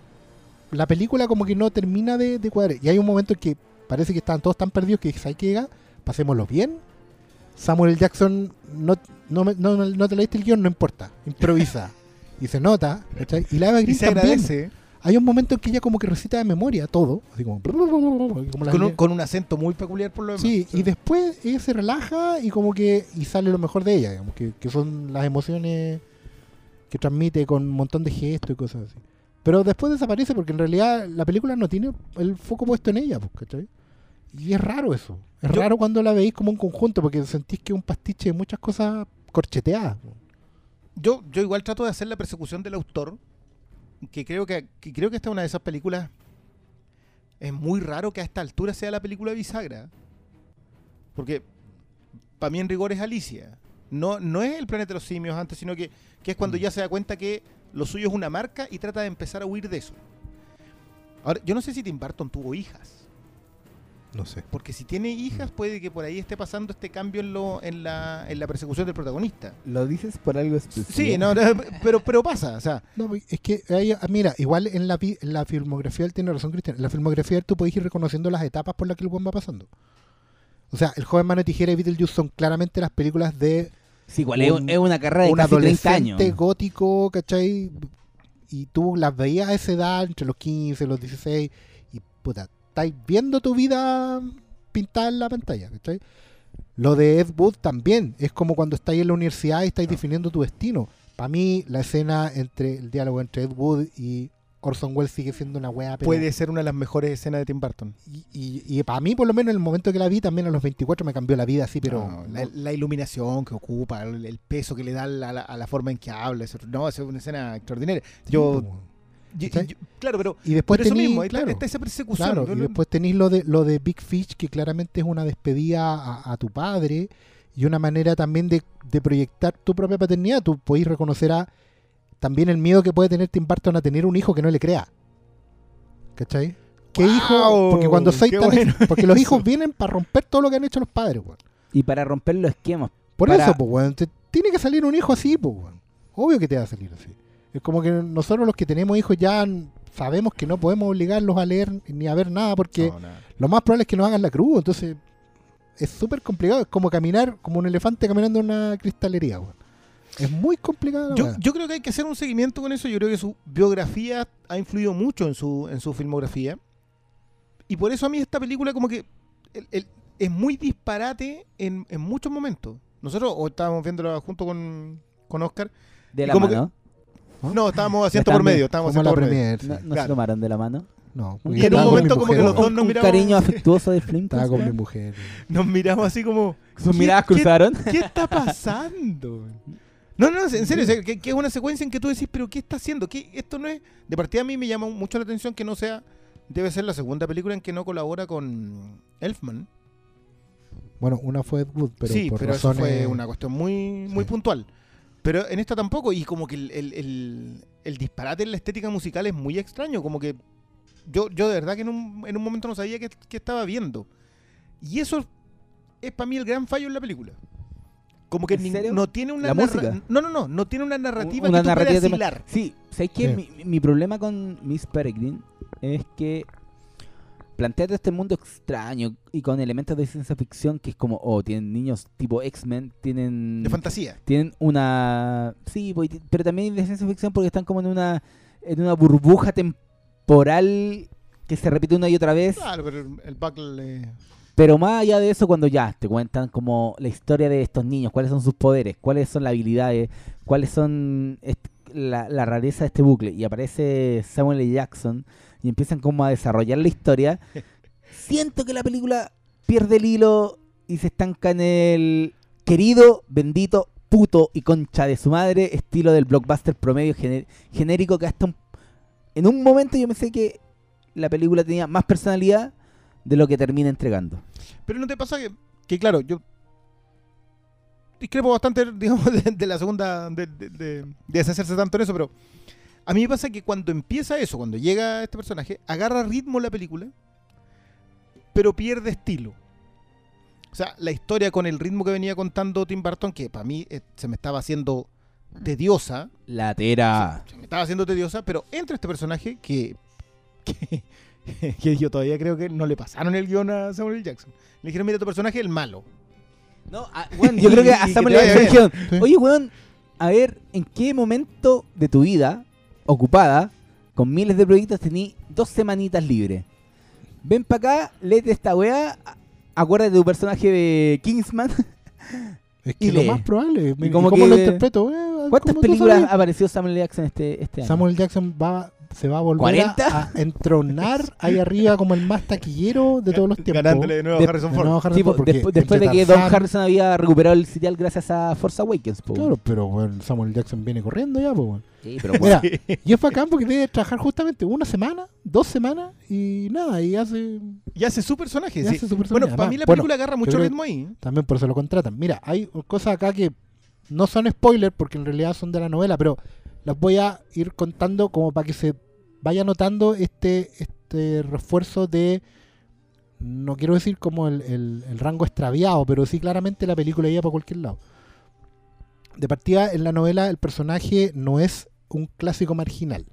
la película como que no termina de, de cuadrar. Y hay un momento en que parece que están todos tan perdidos que hay que llega, pasémoslo bien. Samuel. Jackson, no, no, no, no te leíste el guion, no importa. Improvisa. y se nota, ¿cachai? Y la Eva Y Green se también. agradece Hay un momento en que ella como que recita de memoria todo. Así como... con un, líneas- con un acento muy peculiar por lo demás. Sí, y después ella se relaja y como que y sale lo mejor de ella, digamos, que, que son las emociones que transmite con un montón de gestos y cosas así. Pero después desaparece porque en realidad la película no tiene el foco puesto en ella, pues, ¿cachai? Y es raro eso. Es Yo- raro cuando la veis como un conjunto porque sentís que es un pastiche de muchas cosas corcheteadas. pues. Yo, yo igual trato de hacer la persecución del autor, que creo que, que creo que esta es una de esas películas. Es muy raro que a esta altura sea la película bisagra. Porque para mí en rigor es Alicia. No, no es el planeta de los simios antes, sino que, que es cuando ya se da cuenta que lo suyo es una marca y trata de empezar a huir de eso. Ahora, yo no sé si Tim Burton tuvo hijas. No sé. Porque si tiene hijas, puede que por ahí esté pasando este cambio en, lo, en, la, en la persecución del protagonista. ¿Lo dices por algo especial? Sí, no, no, pero, pero pasa. O sea, No, es que ahí- mira, igual en la, en la filmografía él tiene razón, Cristian. En la filmografía tú puedes ir reconociendo las etapas por las que el buen va pasando. O sea, El joven mano de tijera y Beetlejuice son claramente las películas de Sí, igual es, un- es una carrera de un casi 30 adolescente años. gótico, ¿cachai? Y tú las veías a esa edad, entre los 15, los 16, y puta, estáis viendo tu vida pintada en la pantalla, ¿cachai? Lo de Ed Wood también, es como cuando estáis en la universidad y estáis definiendo tu destino. Para mí, la escena entre el diálogo entre Ed Wood y Orson Welles sigue siendo una weá, pero- puede ser una de las mejores escenas de Tim Burton. Y, y, para mí, por lo menos, en el momento que la vi, también a los 24 me cambió la vida así, pero... No, la, la iluminación que ocupa, el, el peso que le da a la, a la forma en que habla. eso- no, es una escena extraordinaria. Yo, ¿Cachai? yo- claro, pero, Y después pero eso mismo, claro. está esa persecución. Claro, y después tenéis lo de, lo de Big Fish, que claramente es una despedida a, a tu padre y una manera también de, de proyectar tu propia paternidad. Tú podéis reconocer a también el miedo que puede tener Tim Burton a tener un hijo que no le crea. ¿Cachai? ¿Qué ¡Guau! hijo? Porque cuando soy ¡Qué tan bueno Porque los hijos vienen para romper todo lo que han hecho los padres, weón. Y para romper los esquemas. Por Para- eso, pues, weón. te- tiene que salir un hijo así, pues, weón. Obvio que te va a salir así. Es como que nosotros los que tenemos hijos ya sabemos que no podemos obligarlos a leer ni a ver nada porque No, nada. lo más probable es que nos hagan la cruz. Entonces, es súper complicado. Es como caminar, como un elefante caminando en una cristalería, weón. Es muy complicado. la Yo, yo creo que hay que hacer un seguimiento con eso. Yo creo que su biografía ha influido mucho en su, en su filmografía. Y por eso a mí esta película como que el- el- es muy disparate en, en muchos momentos. Nosotros o estábamos viéndola junto con, con Oscar. De ¿Y la mano. No, estábamos asiento Están por medio. Estábamos como la asiento por medio. No, no se Claro. tomaron de la mano. No, Y en un momento como que los dos un, nos un miramos- cariño afectuoso de Flint. Estaba con mi mujer. Nos miramos así como... Sus ¿qué- miradas qué- cruzaron. ¿Qué está pasando? No, no, en serio, o sea, que, que es una secuencia en que tú decís, pero ¿qué está haciendo? ¿Qué, esto no es... De partida a mí me llama mucho la atención que no sea... Debe ser la segunda película en que no colabora con Elfman. Bueno, una fue Ed Wood, pero sí, por pero eso razones... fue una cuestión muy, muy Sí. puntual. Pero en esta tampoco, y como que el, el- el- el disparate en la estética musical es muy extraño, como que yo, yo de verdad que en un, en un momento no sabía qué, qué estaba viendo. Y eso es para mí el gran fallo en la película. Como que no tiene una ¿La música? No, no, no, no tiene una narrativa Una que tú narrativa puedas hilar. Sí, ¿sabes qué? Sí. Mi, mi problema con Miss Peregrine es que plantea este mundo extraño y con elementos de ciencia ficción que es como, oh, tienen niños tipo X-Men, tienen... De fantasía. tienen una sí pero también de ciencia ficción porque están como en una en una burbuja temporal que se repite una y otra vez Claro, pero el, el Buckle... eh, pero más allá de eso cuando ya te cuentan como la historia de estos niños cuáles son sus poderes cuáles son las habilidades cuáles son la, la rareza de este bucle y aparece Samuel L. Jackson y empiezan como a desarrollar la historia siento que la película pierde el hilo y se estanca en el querido, bendito, puto y concha de su madre, estilo del blockbuster promedio gené- genérico que hasta un- en un momento yo pensé que la película tenía más personalidad de lo que termina entregando. Pero no te pasa que, que claro, yo discrepo bastante, digamos, de, de la segunda, de, de, de- de deshacerse tanto en eso, pero a mí me pasa que cuando empieza eso, cuando llega este personaje, agarra ritmo la película, pero pierde estilo. O sea, la historia con el ritmo que venía contando Tim Burton, que para mí eh, se me estaba haciendo tediosa, La tera. se me estaba haciendo tediosa, pero entra este personaje que, que, que yo todavía creo que no le pasaron el guion a Samuel L. Jackson. Le dijeron, mira, tu personaje es el malo. No, ah, weón, yo creo que Y- a y Samuel te le dijeron, oye, weón, a ver, ¿en qué momento de tu vida ocupada, con miles de proyectos, tení dos semanitas libres? Ven para acá, léete esta weá, a- acuérdate de tu personaje de Kingsman. Es Y que lo lee. más probable. ¿Y como ¿Cómo que- lo interpreto? Eh, ¿Cuántas películas apareció Samuel L. Jackson este, este año? Samuel Jackson va, se va a volver a, ¿40? a entronar ahí arriba como el más taquillero de todos los tiempos. Ganándole de nuevo a Harrison De Ford. nuevo a Harrison Sí, po, Ford, porque despu- después de que Don Harrison había recuperado el serial gracias a Force Awakens. po. Claro, pero bueno, Samuel Jackson viene corriendo ya, pues. bueno. Sí, pero bueno, Mira, y es bacán porque debe trabajar justamente una semana, dos semanas y nada, y hace. Y hace su personaje. Y sí. hace su personaje. Bueno, para mí la bueno, película agarra mucho que- ritmo ahí. También por eso lo contratan. Mira, hay cosas acá que no son spoilers porque en realidad son de la novela, pero las voy a ir contando como para que se vaya notando este, este refuerzo de, no quiero decir como el, el- el rango extraviado, pero sí claramente la película iba para cualquier lado. De partida, en la novela el personaje no es un clásico marginal.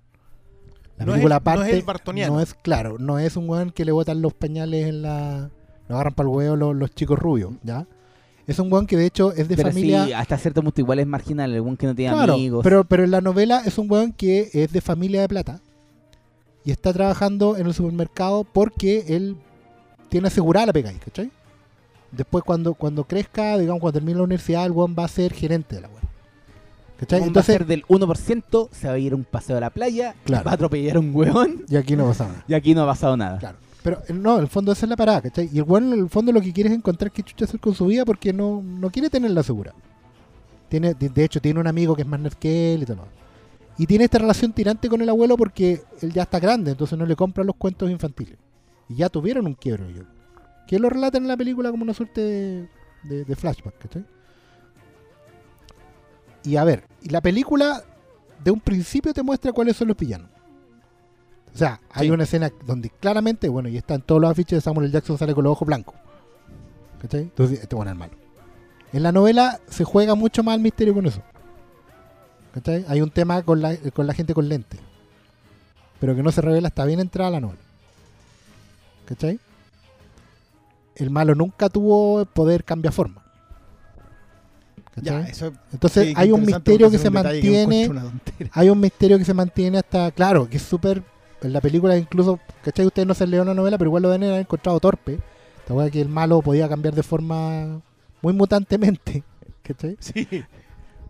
La No es película el- no es aparte el bartoniano. no es claro, no es un weón que le botan los pañales en la... Lo agarran para el huevo los, los chicos rubios, ¿ya? Es un weón que de hecho es de pero familia... sí, hasta cierto punto igual es marginal, el weón que no tiene Claro, amigos. pero, pero en la novela es un weón que es de familia de plata y está trabajando en el supermercado porque él tiene asegurada la pega ahí, ¿cachai? Después cuando, cuando crezca, digamos, cuando termine la universidad, el weón va a ser gerente de la weón. ¿Cachai? Un va a Entonces, ser del 1%, se va a ir a un paseo a la playa, Claro. va a atropellar a un hueón y aquí no pasa nada. y aquí no ha pasado nada. Claro. Pero no, en el fondo esa es la parada, ¿cachai? Y el weón en el fondo lo que quiere es encontrar qué chucha hacer con su vida porque no, no quiere tenerla segura. Tiene, de, hecho, tiene un amigo que es más nerd que él y todo. Y tiene esta relación tirante con el abuelo porque él ya está grande, entonces no le compra los cuentos infantiles. Y ya tuvieron un quiebro ellos. Que lo relatan en la película como una suerte de, de- de flashback, ¿cachai? Y a ver, la película de un principio te muestra cuáles son los villanos. O sea, hay Sí. una escena donde claramente, bueno, y está en todos los afiches de Samuel L. Jackson sale con los ojos blancos. ¿Cachai? Entonces, este bueno es malo. En la novela se juega mucho más el misterio con eso. ¿Cachai? Hay un tema con la, con la gente con lente. Pero que no se revela hasta bien entrada la novela. ¿Cachai? el malo nunca tuvo poder cambiar forma. Ya, Entonces sí, hay un misterio que se que mantiene, hay un misterio que se mantiene hasta, claro, que es súper, en la película incluso, ¿cachai? Ustedes no se leyeron la novela, pero igual lo deben haber encontrado torpe. La weá que el malo podía cambiar de forma muy mutantemente, ¿cachai? Sí.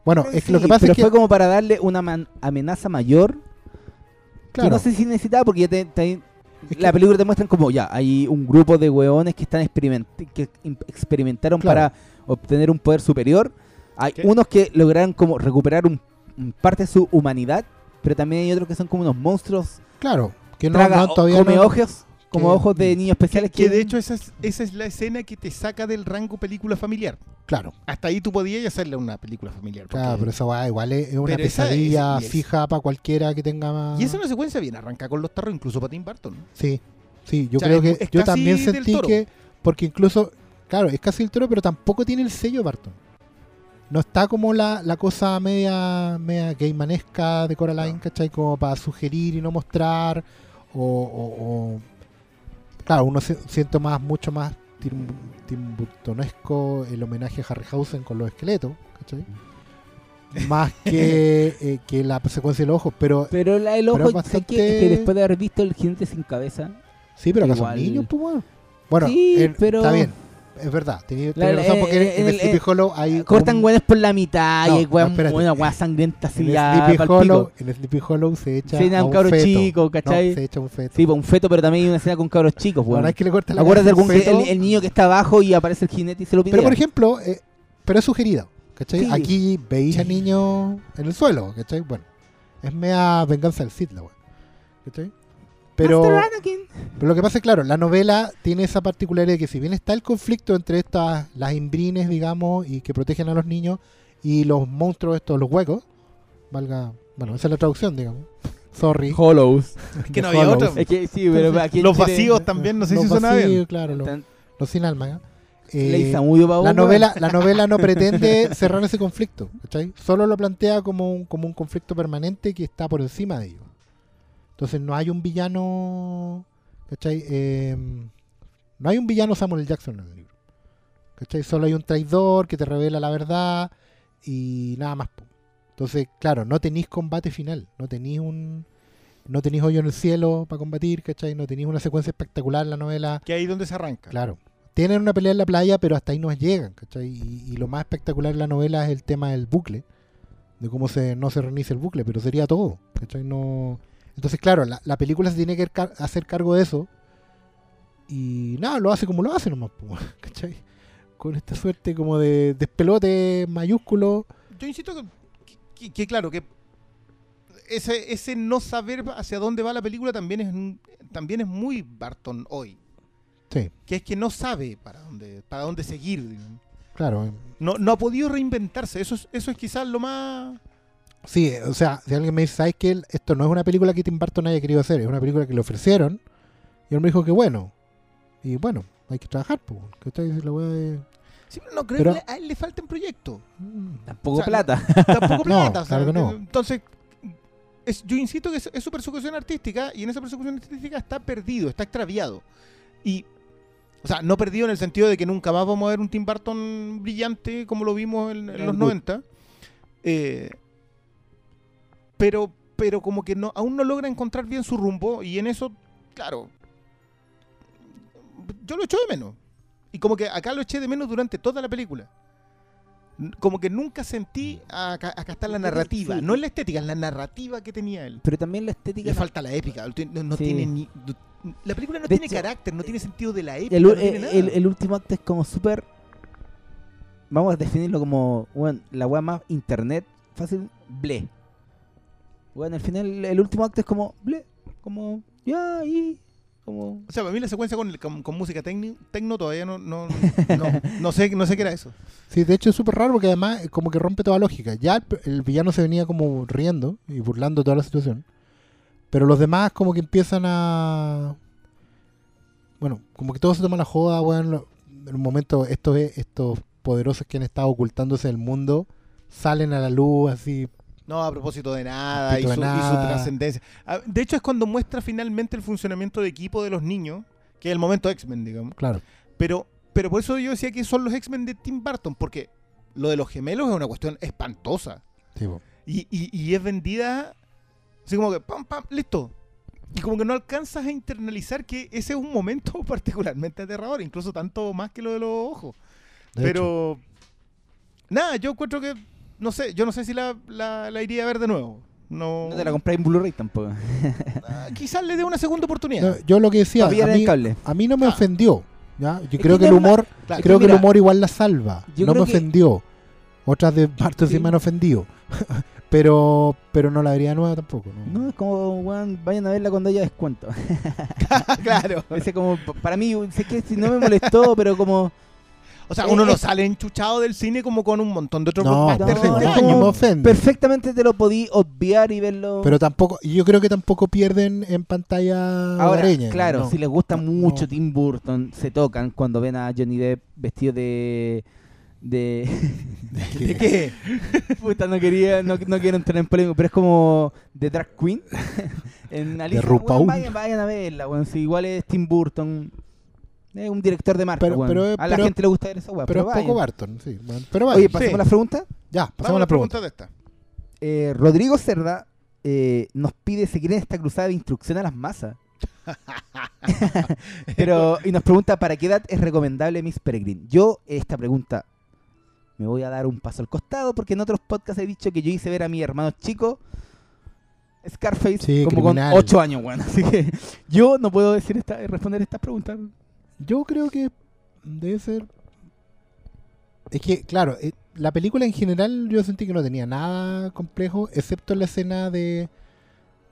Bueno, es que lo que pasa pero es que, fue como para darle una man- amenaza mayor que claro, no sé si necesitaba porque ya te, te- Es la que- película te muestran como ya hay un grupo de hueones que están experiment que im- experimentaron Claro. para obtener un poder superior. Hay ¿Qué? unos que lograron como recuperar un, un parte de su humanidad, pero también hay otros que son como unos monstruos claro, que no, traga, no, todavía come no- ojos, como que- ojos de niños especiales Que, que de hecho esa es, esa es la escena que te saca del rango película familiar. claro, Hasta ahí tú podías hacerle una película familiar. porque- claro, pero esa weá igual es, es una pesadilla es- fija para cualquiera que tenga más... Y esa es una secuencia bien arranca con los tarros, incluso para Tim Burton. Sí, sí, yo O sea, creo es- que es yo también sentí que, porque incluso, claro, es casi el toro, pero tampoco tiene el sello de Barton. No está como la, la cosa media, media gaymanesca de Coraline, ¿cachai? Como para sugerir y no mostrar, o, o- o- claro, uno se, siento más, mucho más tim, timburtonesco el homenaje a Harryhausen con los esqueletos, ¿cachai? Más que, eh, que la secuencia de los ojos, pero Pero la, ojo, es bastante- que, es que después de haber visto el jinete sin cabeza, sí, pero acá son niños, pues bueno. Bueno, Sí, pero- está bien, es verdad, tenía, tenía la- razón porque eh, en el el- Sleepy eh, Hollow hay cortan un- por la mitad No, y hay hueas- no, una hueá sangrienta así en Sleepy pa'l Hollow, en el Sleepy Hollow se echa Se a un cabro feto. chico, ¿cachai? No, se echa un feto. Sí, pues un feto, pero también hay una escena con cabros chicos, weón. es que le corta la Acuérdate a el, el niño que está abajo y aparece el jinete y se lo pide. Pero por ejemplo, eh, pero es sugerido, ¿cachai? Sí. Aquí veis a niños en el suelo, ¿cachai? Bueno, es mea venganza del Sith la weá, ¿cachai? Pero, lo que pasa es claro, la novela tiene esa particularidad de que si bien está el conflicto entre estas, las imbrines, digamos, y que protegen a los niños, y los monstruos estos, los huecos, valga, bueno, esa es la traducción, digamos. Sorry. Hollows. Que no había Hollows. otra. Es que sí, pero aquí en Los Chile vacíos también, no sé Los si suena vacíos, bien. claro, los, sin alma. Eh, la novela, la novela no pretende cerrar ese conflicto, ¿cachai? Solo lo plantea como un, como un conflicto permanente que está por encima de ello. Entonces no hay un villano, ¿cachai? Eh, no hay un villano Samuel. Jackson en el libro. ¿Cachai? Solo hay un traidor que te revela la verdad y nada más. Entonces, claro, no tenéis combate final, no tenéis un... No tenéis hoyo en el cielo para combatir, ¿cachai? No tenéis una secuencia espectacular en la novela. Que ahí donde se arranca. Claro. Tienen una pelea en la playa, pero hasta ahí no llegan, ¿cachai? Y, y lo más espectacular en la novela es el tema del bucle, de cómo se, no se reinicia el bucle, pero sería todo, ¿cachai? No... Entonces, claro, la, la película se tiene que car- hacer cargo de eso, y nada, lo hace como lo hace nomás, ¿cachai? Con esta suerte como de despelote mayúsculo. Yo insisto que, que- que claro, que ese, ese no saber hacia dónde va la película también es, también es muy Barton hoy. Sí, Que es que no sabe para dónde, para dónde seguir. claro. No, no ha podido reinventarse. Eso es, eso es quizás lo más... Sí, o sea, si alguien me dice, ¿sabes que Esto no es una película que Tim Burton haya querido hacer, es una película que le ofrecieron, y él me dijo que bueno. Y bueno, hay que trabajar, pues, ¿cachai? La weá de- Sí, pero no creo Pero- que a él le falta un proyecto. Mm. Tampoco O sea, plata. Tampoco No, plata. o sea, claro que no. Entonces, es- yo insisto que es, es su persecución artística y en esa persecución artística está perdido, está extraviado. Y, o sea, no perdido en el sentido de que nunca más vamos a ver un Tim Burton brillante como lo vimos en, en los Good. 90. eh, pero, pero como que no, aún no logra encontrar bien su rumbo y en eso, claro, yo lo echo de menos. Y como que acá lo eché de menos durante toda la película. Como que nunca sentí acá, acá está la narrativa, Sí. no es la estética, es la narrativa que tenía él. Pero también la estética. Le falta la épica, no, no Sí. tiene ni, la película no De tiene hecho, carácter, no tiene sentido de la épica, el, no el- último acto es como súper. Vamos a definirlo como bueno, la weá más internet fácil, ble. Bueno, al final el último acto es como ble. Como ya y. Como. O sea, para mí la secuencia con, con, con música tecno todavía no, no, no, no sé, no sé qué era eso. Sí, de hecho es súper raro porque además eh, como que rompe toda lógica. Ya el, el villano se venía como riendo y burlando toda la situación. Pero los demás como que empiezan a... Bueno, como que todo se toma la joda, weón. lo- En un momento estos, estos poderosos que han estado ocultándose del mundo salen a la luz así. No, a propósito de nada, y su, y trascendencia. Ah, De hecho, es cuando muestra finalmente el funcionamiento de equipo de los niños, que es el momento X-Men, digamos. Claro. Pero pero por eso yo decía que son los X-Men de Tim Burton, porque lo de los gemelos es una cuestión espantosa. Sí. Y, y- y es vendida así como que pam, pam, listo. Y como que no alcanzas a internalizar que ese es un momento particularmente aterrador, incluso tanto más que lo de los ojos. De Pero nada, yo encuentro que, no sé, yo no sé si la, la- la iría a ver de nuevo. No, No te la compré en Blu-ray tampoco. Ah, quizás le dé una segunda oportunidad. No, yo lo que decía, a mí, a mí no me Ah. ofendió. ¿ya? Yo Es creo que que el humor, Claro. creo que el mira, humor igual la salva. No me ofendió. Otras de partes sí Sí. me han ofendido. pero pero no la vería de nuevo tampoco. ¿no? No, es como, weón, vayan a verla cuando haya descuento. claro. Ese como, para mí, sé que si no me molestó, pero como... O sea, Eh, uno no eh. sale enchuchado del cine como con un montón de otros No, blockbusters no, de no, ofende. Perfectamente te lo podí obviar y verlo... Pero tampoco, y yo creo que tampoco pierden en pantalla Ahora, claro, ¿no? si les gusta no, mucho no. Tim Burton, se tocan cuando ven a Johnny Depp vestido de... De... ¿De qué? Puta, no quería, no, no quiero entrar en polémica, pero es como de Drag Queen. en Alicia, RuPaul. weón, vayan, vayan a verla, weón. Si igual es Tim Burton. Es un director de marca, Pero- A la pero- gente le gusta ver esa weá. Pero es vayan. poco Barton, sí. bueno, pero vaya, Oye, pasemos Sí. a la pregunta. ya, Vamos pasamos a la pregunta. de esta. Eh, Rodrigo Cerda eh, nos pide seguir en esta cruzada de instrucción a las masas. Pero, y nos pregunta, ¿para qué edad es recomendable Miss Peregrine? Yo, esta pregunta, me voy a dar un paso al costado porque en otros podcasts he dicho que yo hice ver a mi hermano chico Scarface Sí, como criminal. con 8 años, bueno. Así que yo no puedo decir esta, responder estas preguntas. Yo creo que debe ser. Es que, claro, eh, la película en general yo sentí que no tenía nada complejo, excepto la escena de,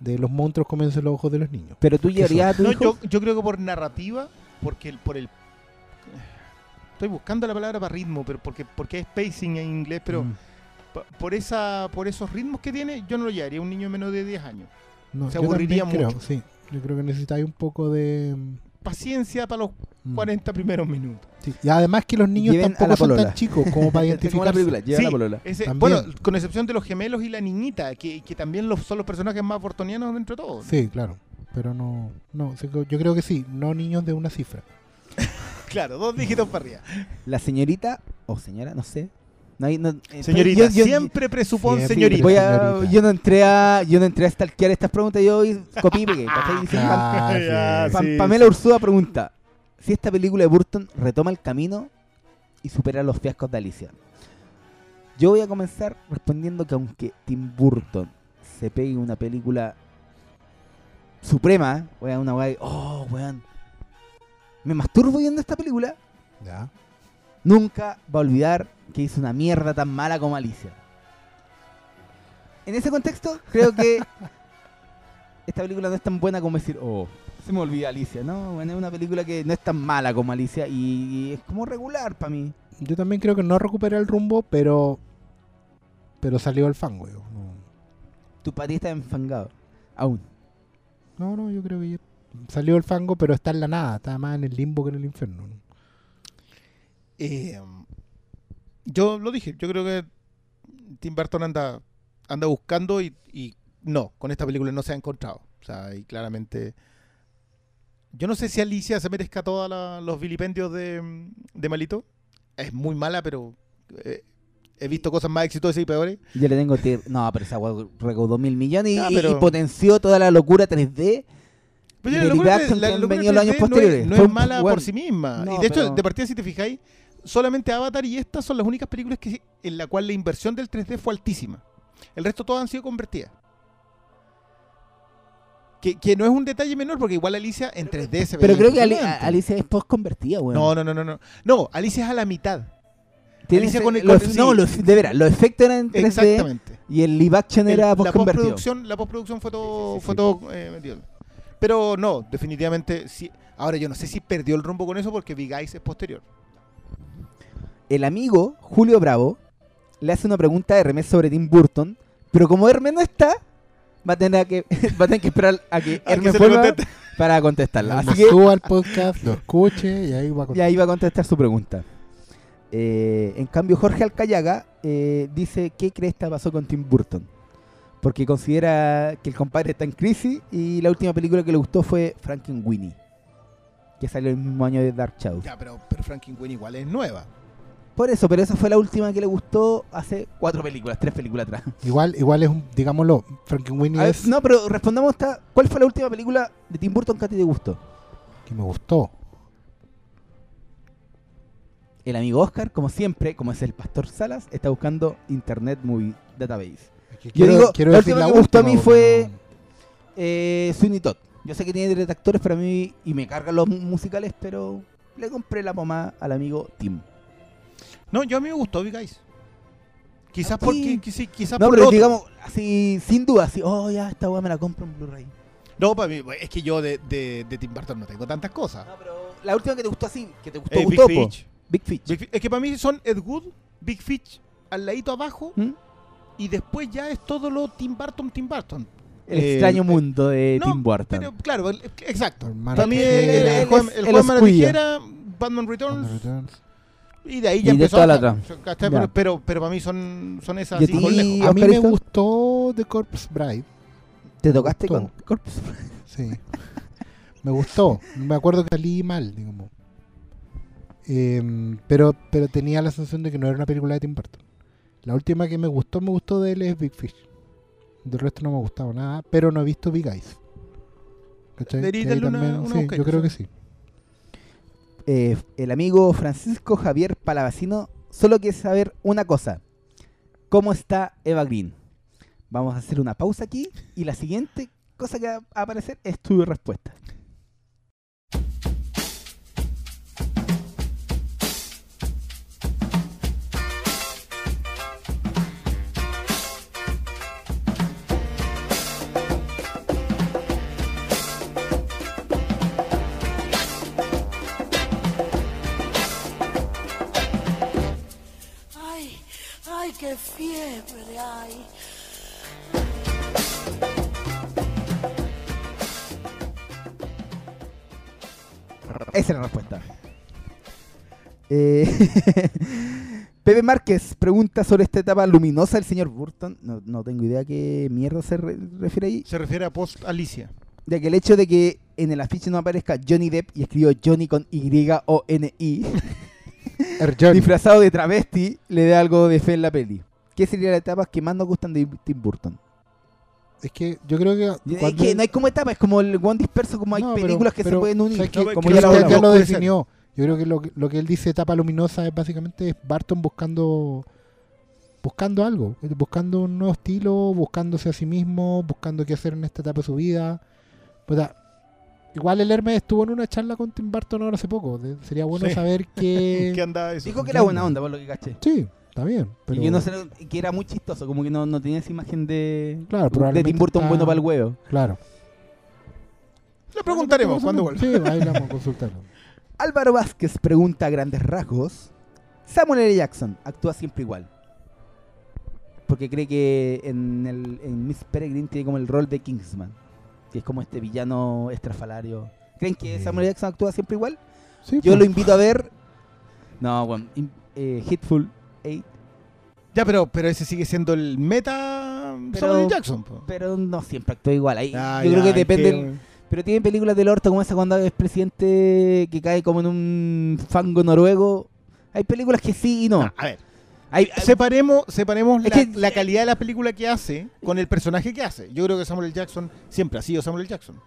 de los monstruos comiéndose los ojos de los niños. Pero tú Porque llevarías a tu No, hijo. yo, yo creo que por narrativa, porque el, por el. Estoy buscando la palabra para ritmo, pero porque, porque es pacing en inglés, pero Mm. por esa por esos ritmos que tiene, yo no lo llevaría a un niño menos de 10 años. No, se yo aburriría creo, mucho. sí. Yo creo que necesitáis un poco de. Paciencia para los mm, 40 primeros minutos. sí. Y además que los niños Lleven tampoco son tan chicos como para como la identificar. película, lleva Sí, la polola. Ese- bueno, con excepción de los gemelos y la niñita, que, que también los, son los personajes más bortonianos dentro de todos. Sí, claro. Pero no, no, yo creo que sí, no niños de una cifra. Claro, dos dígitos para arriba. La señorita, o señora, no sé. No hay- no, eh, Señorita, yo- yo- siempre presupón Siempre. señorita. Voy a, Señorita. yo no entré a yo no entré a stalkear estas preguntas yo hoy copié y pegué, Ah, sí. Pam- sí, Pamela sí. Ursúa pregunta si esta película de Burton retoma el camino y supera los fiascos de Alicia. Yo voy a comenzar respondiendo que aunque Tim Burton se pegue una película suprema, weón, una weá, de, oh, weón, me masturbo viendo esta película, Ya. nunca va a olvidar que hizo una mierda tan mala como Alicia. En ese contexto, creo que esta película no es tan buena como decir, oh, se me olvida Alicia. No, bueno, es una película que no es tan mala como Alicia y es como regular para mí. Yo también creo que no recupera el rumbo, pero pero salió el fango. yo. No, Tu patí está enfangado. Aún. no, no, yo creo que ya salió el fango, pero está en la nada, está más en el limbo que en el infierno. ¿no? Eh, yo lo dije, yo creo que Tim Burton anda, anda buscando y, y no, con esta película no se ha encontrado. O sea, y claramente. Yo no sé si Alicia se merezca todos los vilipendios de, de Malito. Es muy mala, pero eh, he visto cosas más exitosas y peores. Yo le tengo... No, pero esa recaudó mil millones y, Ah, y- pero- y potenció toda la locura 3D. Pero Y la locura la locura venido los años 3D no es- posteriores. No Fue es, mala bueno, por sí misma. no, y de hecho, pero- de partida, si te fijáis, solamente Avatar y esta son las únicas películas que, en la cual la inversión del 3D fue altísima. El resto todas han sido convertidas. Que, que no es un detalle menor, porque igual Alicia en 3D se ve Pero creo que Ali-. Alicia es post convertida, weón. No, no, no, no, no. No, Alicia es a la mitad. Alicia ese- con el- los- No, los- de veras, los efectos eran en 3D Exactamente. y el live action El- era post convertido. la postproducción fue todo, Sí, sí, fue todo eh. Pero no, definitivamente sí. Ahora yo no sé si perdió el rumbo con eso porque Big Eyes es posterior. El amigo Julio Bravo le hace una pregunta a Hermes sobre Tim Burton, pero como Hermes no está, va a tener que, va a tener que esperar a que Hermes vuelva para contestarla. Así que suba al podcast, lo escuche y ahí va a y contar. ahí va a contestar su pregunta. Eh, en cambio, Jorge Alcayaga eh, dice qué crees que pasó con Tim Burton. Porque considera que el compadre está en crisis y la última película que le gustó fue Frankenweenie. que salió el mismo año de Dark Shadows. Ya, pero, pero Frankenweenie igual es nueva. Por eso, pero esa fue la última que le gustó hace cuatro películas, tres películas atrás. Igual, igual es un, digámoslo, Frankenweenie es no, pero respondamos esta. ¿Cuál fue la última película de Tim Burton que a ti te gustó? que me gustó. El amigo Oscar, como siempre, como es el pastor Salas, está buscando Internet Movie Database. Yo digo, la última que me gustó a mí fue- Eh, Sweeney Todd. Yo sé que tiene detractores para mí y me cargan los mu- musicales, pero le compré la pomada al amigo Tim. No, yo a mí me gustó Big Eyes. Quizás ¿A ti? porque, quizás No, por pero otro. digamos, así, sin duda, así, oh, ya, esta weá me la compro en Blu-ray. No, para mí, es que yo de, de, de Tim Burton no tengo tantas cosas. No, pero la última que te gustó así, que te gustó, Eh, Big gustó. Fish. Big Fish. Big es que para mí son Ed Wood, Big Fish al ladito abajo ¿Mm? y después ya es todo lo Tim Burton, Tim Burton. El Eh, extraño mundo de no, Tim Burton. Pero claro, el- exacto. Para mí el, el, el el juego de la Oscuilla. tijera, Batman Returns, Batman Returns. Y de ahí Y ya de empezó toda a la. Ya. Pero, pero, pero para mí son, son esas ¿Y a así ti? con lejos. A mí me gustó The Corpse Bride. ¿Te tocaste con Corpse? Sí. me gustó. Me acuerdo que salí mal, digamos. Em, pero, pero tenía la sensación de que no era una película de Tim Burton. La última que me gustó, me gustó de él es Big Fish. Del resto no me ha gustado nada, pero no he visto Big Eyes. ¿Cachai? Deberías Que ahí darle una- también- una sí, yo creo que sí. Eh, el amigo Francisco Javier Palavacino solo quiere saber una cosa. ¿Cómo está Eva Green? Vamos a hacer una pausa aquí y la siguiente cosa que va a aparecer es tu respuesta. Fiebre. Esa es la respuesta. Eh, Pepe Márquez pregunta sobre esta etapa luminosa del señor Burton. No, no tengo idea a qué mierda se re- refiere ahí. Se refiere a post Alicia. Ya que el hecho de que en el afiche no aparezca Johnny Depp y escribió Johnny con Y-O-N-I, Disfrazado de travesti, le da algo de fe en la peli. ¿Qué sería la etapa que más nos gustan de Tim Burton? Es que yo creo que. Es que no hay como etapa, es como el one disperso, como hay No, pero- películas que se pueden unir. ¿sabes qué? No, pero como que ya Creo lo que lo ya definió. Yo creo que lo, que lo que él dice etapa luminosa es básicamente es Barton buscando buscando algo, buscando un nuevo estilo, buscándose a sí mismo, buscando qué hacer en esta etapa de su vida. Puta, igual el Hermes estuvo en una charla con Tim Burton ahora hace poco. de- sería bueno Sí. saber ¿Qué qué... anda eso? Dijo que era buena onda, por lo que caché. sí, está bien. Pero... Y que, no se- que era muy chistoso, como que no, no tenía esa imagen de, Claro, de probablemente Tim Burton está- bueno para el huevo. Claro. Le preguntaremos cuando vuelva. Sí, ahí vamos a consultarlo. Álvaro Vázquez pregunta a grandes rasgos. Samuel L. Jackson actúa siempre igual. Porque cree que en, el, en Miss Peregrine tiene como el rol de Kingsman. Que es como este villano estrafalario. ¿Creen que. Samuel. Jackson actúa siempre igual? Sí, Yo pues. lo invito a ver. No, bueno, in- eh, Hitful 8. Ya, pero, pero ese sigue siendo el meta Pero- Samuel. Jackson. po. Pero no siempre actúa igual. Ahí, Ah, yo ya, creo que depende. que- Pero tiene películas del orto como esa cuando es presidente que cae como en un fango noruego. Hay películas que sí y no. Ah, a ver, Hay, separemos, separemos la, que- la calidad de la película que hace con el personaje que hace. Yo creo que Samuel L. Jackson siempre ha sido Samuel L. Jackson. O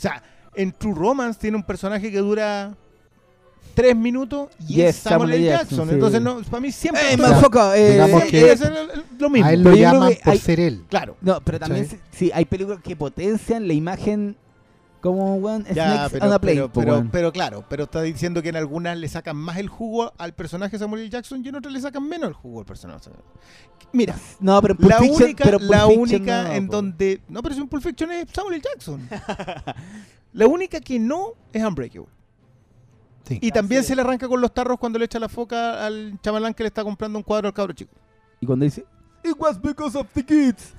sea, en True Romance tiene un personaje que dura tres minutos y es Samuel L. Samuel L. Jackson. Jackson, sí. Entonces, no, para mí siempre... ¡Eh! Eh, digamos eh, que- es el- el- lo mismo. A él lo llaman por hay- ser él. Claro. No, pero también sí, hay películas que potencian la imagen como weón, Ya, pero, on a Plane. pero, pero, claro, pero está diciendo que en algunas le sacan más el jugo al personaje Samuel L. Jackson y en otras le sacan menos el jugo al personaje. Mira, no, pero la Fiction- única, pero la Fiction única no, en po. donde. No, pero si en Pulp Fiction es Samuel L. Jackson. la única que no es Unbreakable. Sí. Y también se le arranca con los tarros cuando le echa la foca al chavalán que le está comprando un cuadro al cabro chico. Y cuando dice, It was because of the kids.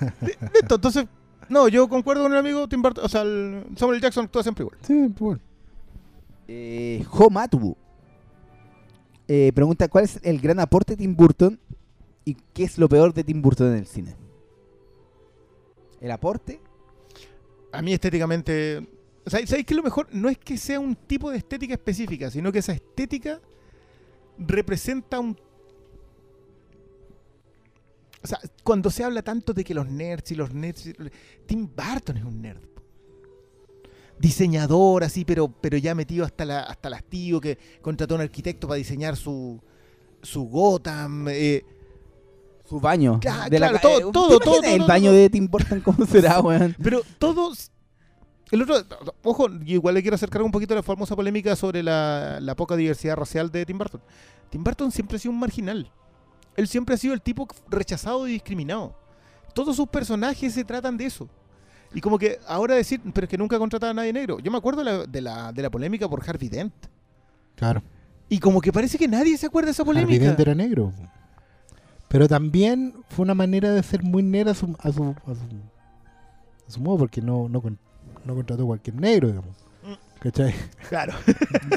Listo, entonces. No, yo concuerdo con el amigo Tim Burton. O sea, el Samuel. Jackson actúa siempre igual. Sí, pues bueno. Eh, Jo Matu eh, pregunta: ¿Cuál es el gran aporte de Tim Burton y qué es lo peor de Tim Burton en el cine? ¿El aporte? A mí estéticamente O sea, ¿sabéis que lo mejor no es que sea un tipo de estética específica, sino que esa estética representa un... O sea, cuando se habla tanto de que los nerds y los nerds... Tim Burton es un nerd. Diseñador, así, pero, pero ya metido hasta, la, hasta las tío, que contrató a un arquitecto para diseñar su, su Gotham. eh, Su baño. Claro, de la claro, ca- todo, eh, ¿te todo, todo, El todo, baño todo. de Tim Burton, ¿cómo será, weón? Pero todos. El otro, ojo, yo igual le quiero acercar un poquito a la famosa polémica sobre la, la poca diversidad racial de Tim Burton. Tim Burton siempre ha sido un marginal. Él siempre ha sido el tipo rechazado y discriminado. Todos sus personajes se tratan de eso. Y como que ahora decir, pero es que nunca contrataba a nadie negro. Yo me acuerdo de la, de la, de la polémica por Harvey Dent. Claro. Y como que parece que nadie se acuerda de esa Harvey polémica. Dent era negro. Pero también fue una manera de ser muy negra a su, a su, a su, a su modo, porque no, no, no contrató a cualquier negro, digamos. ¿Cachai? Claro.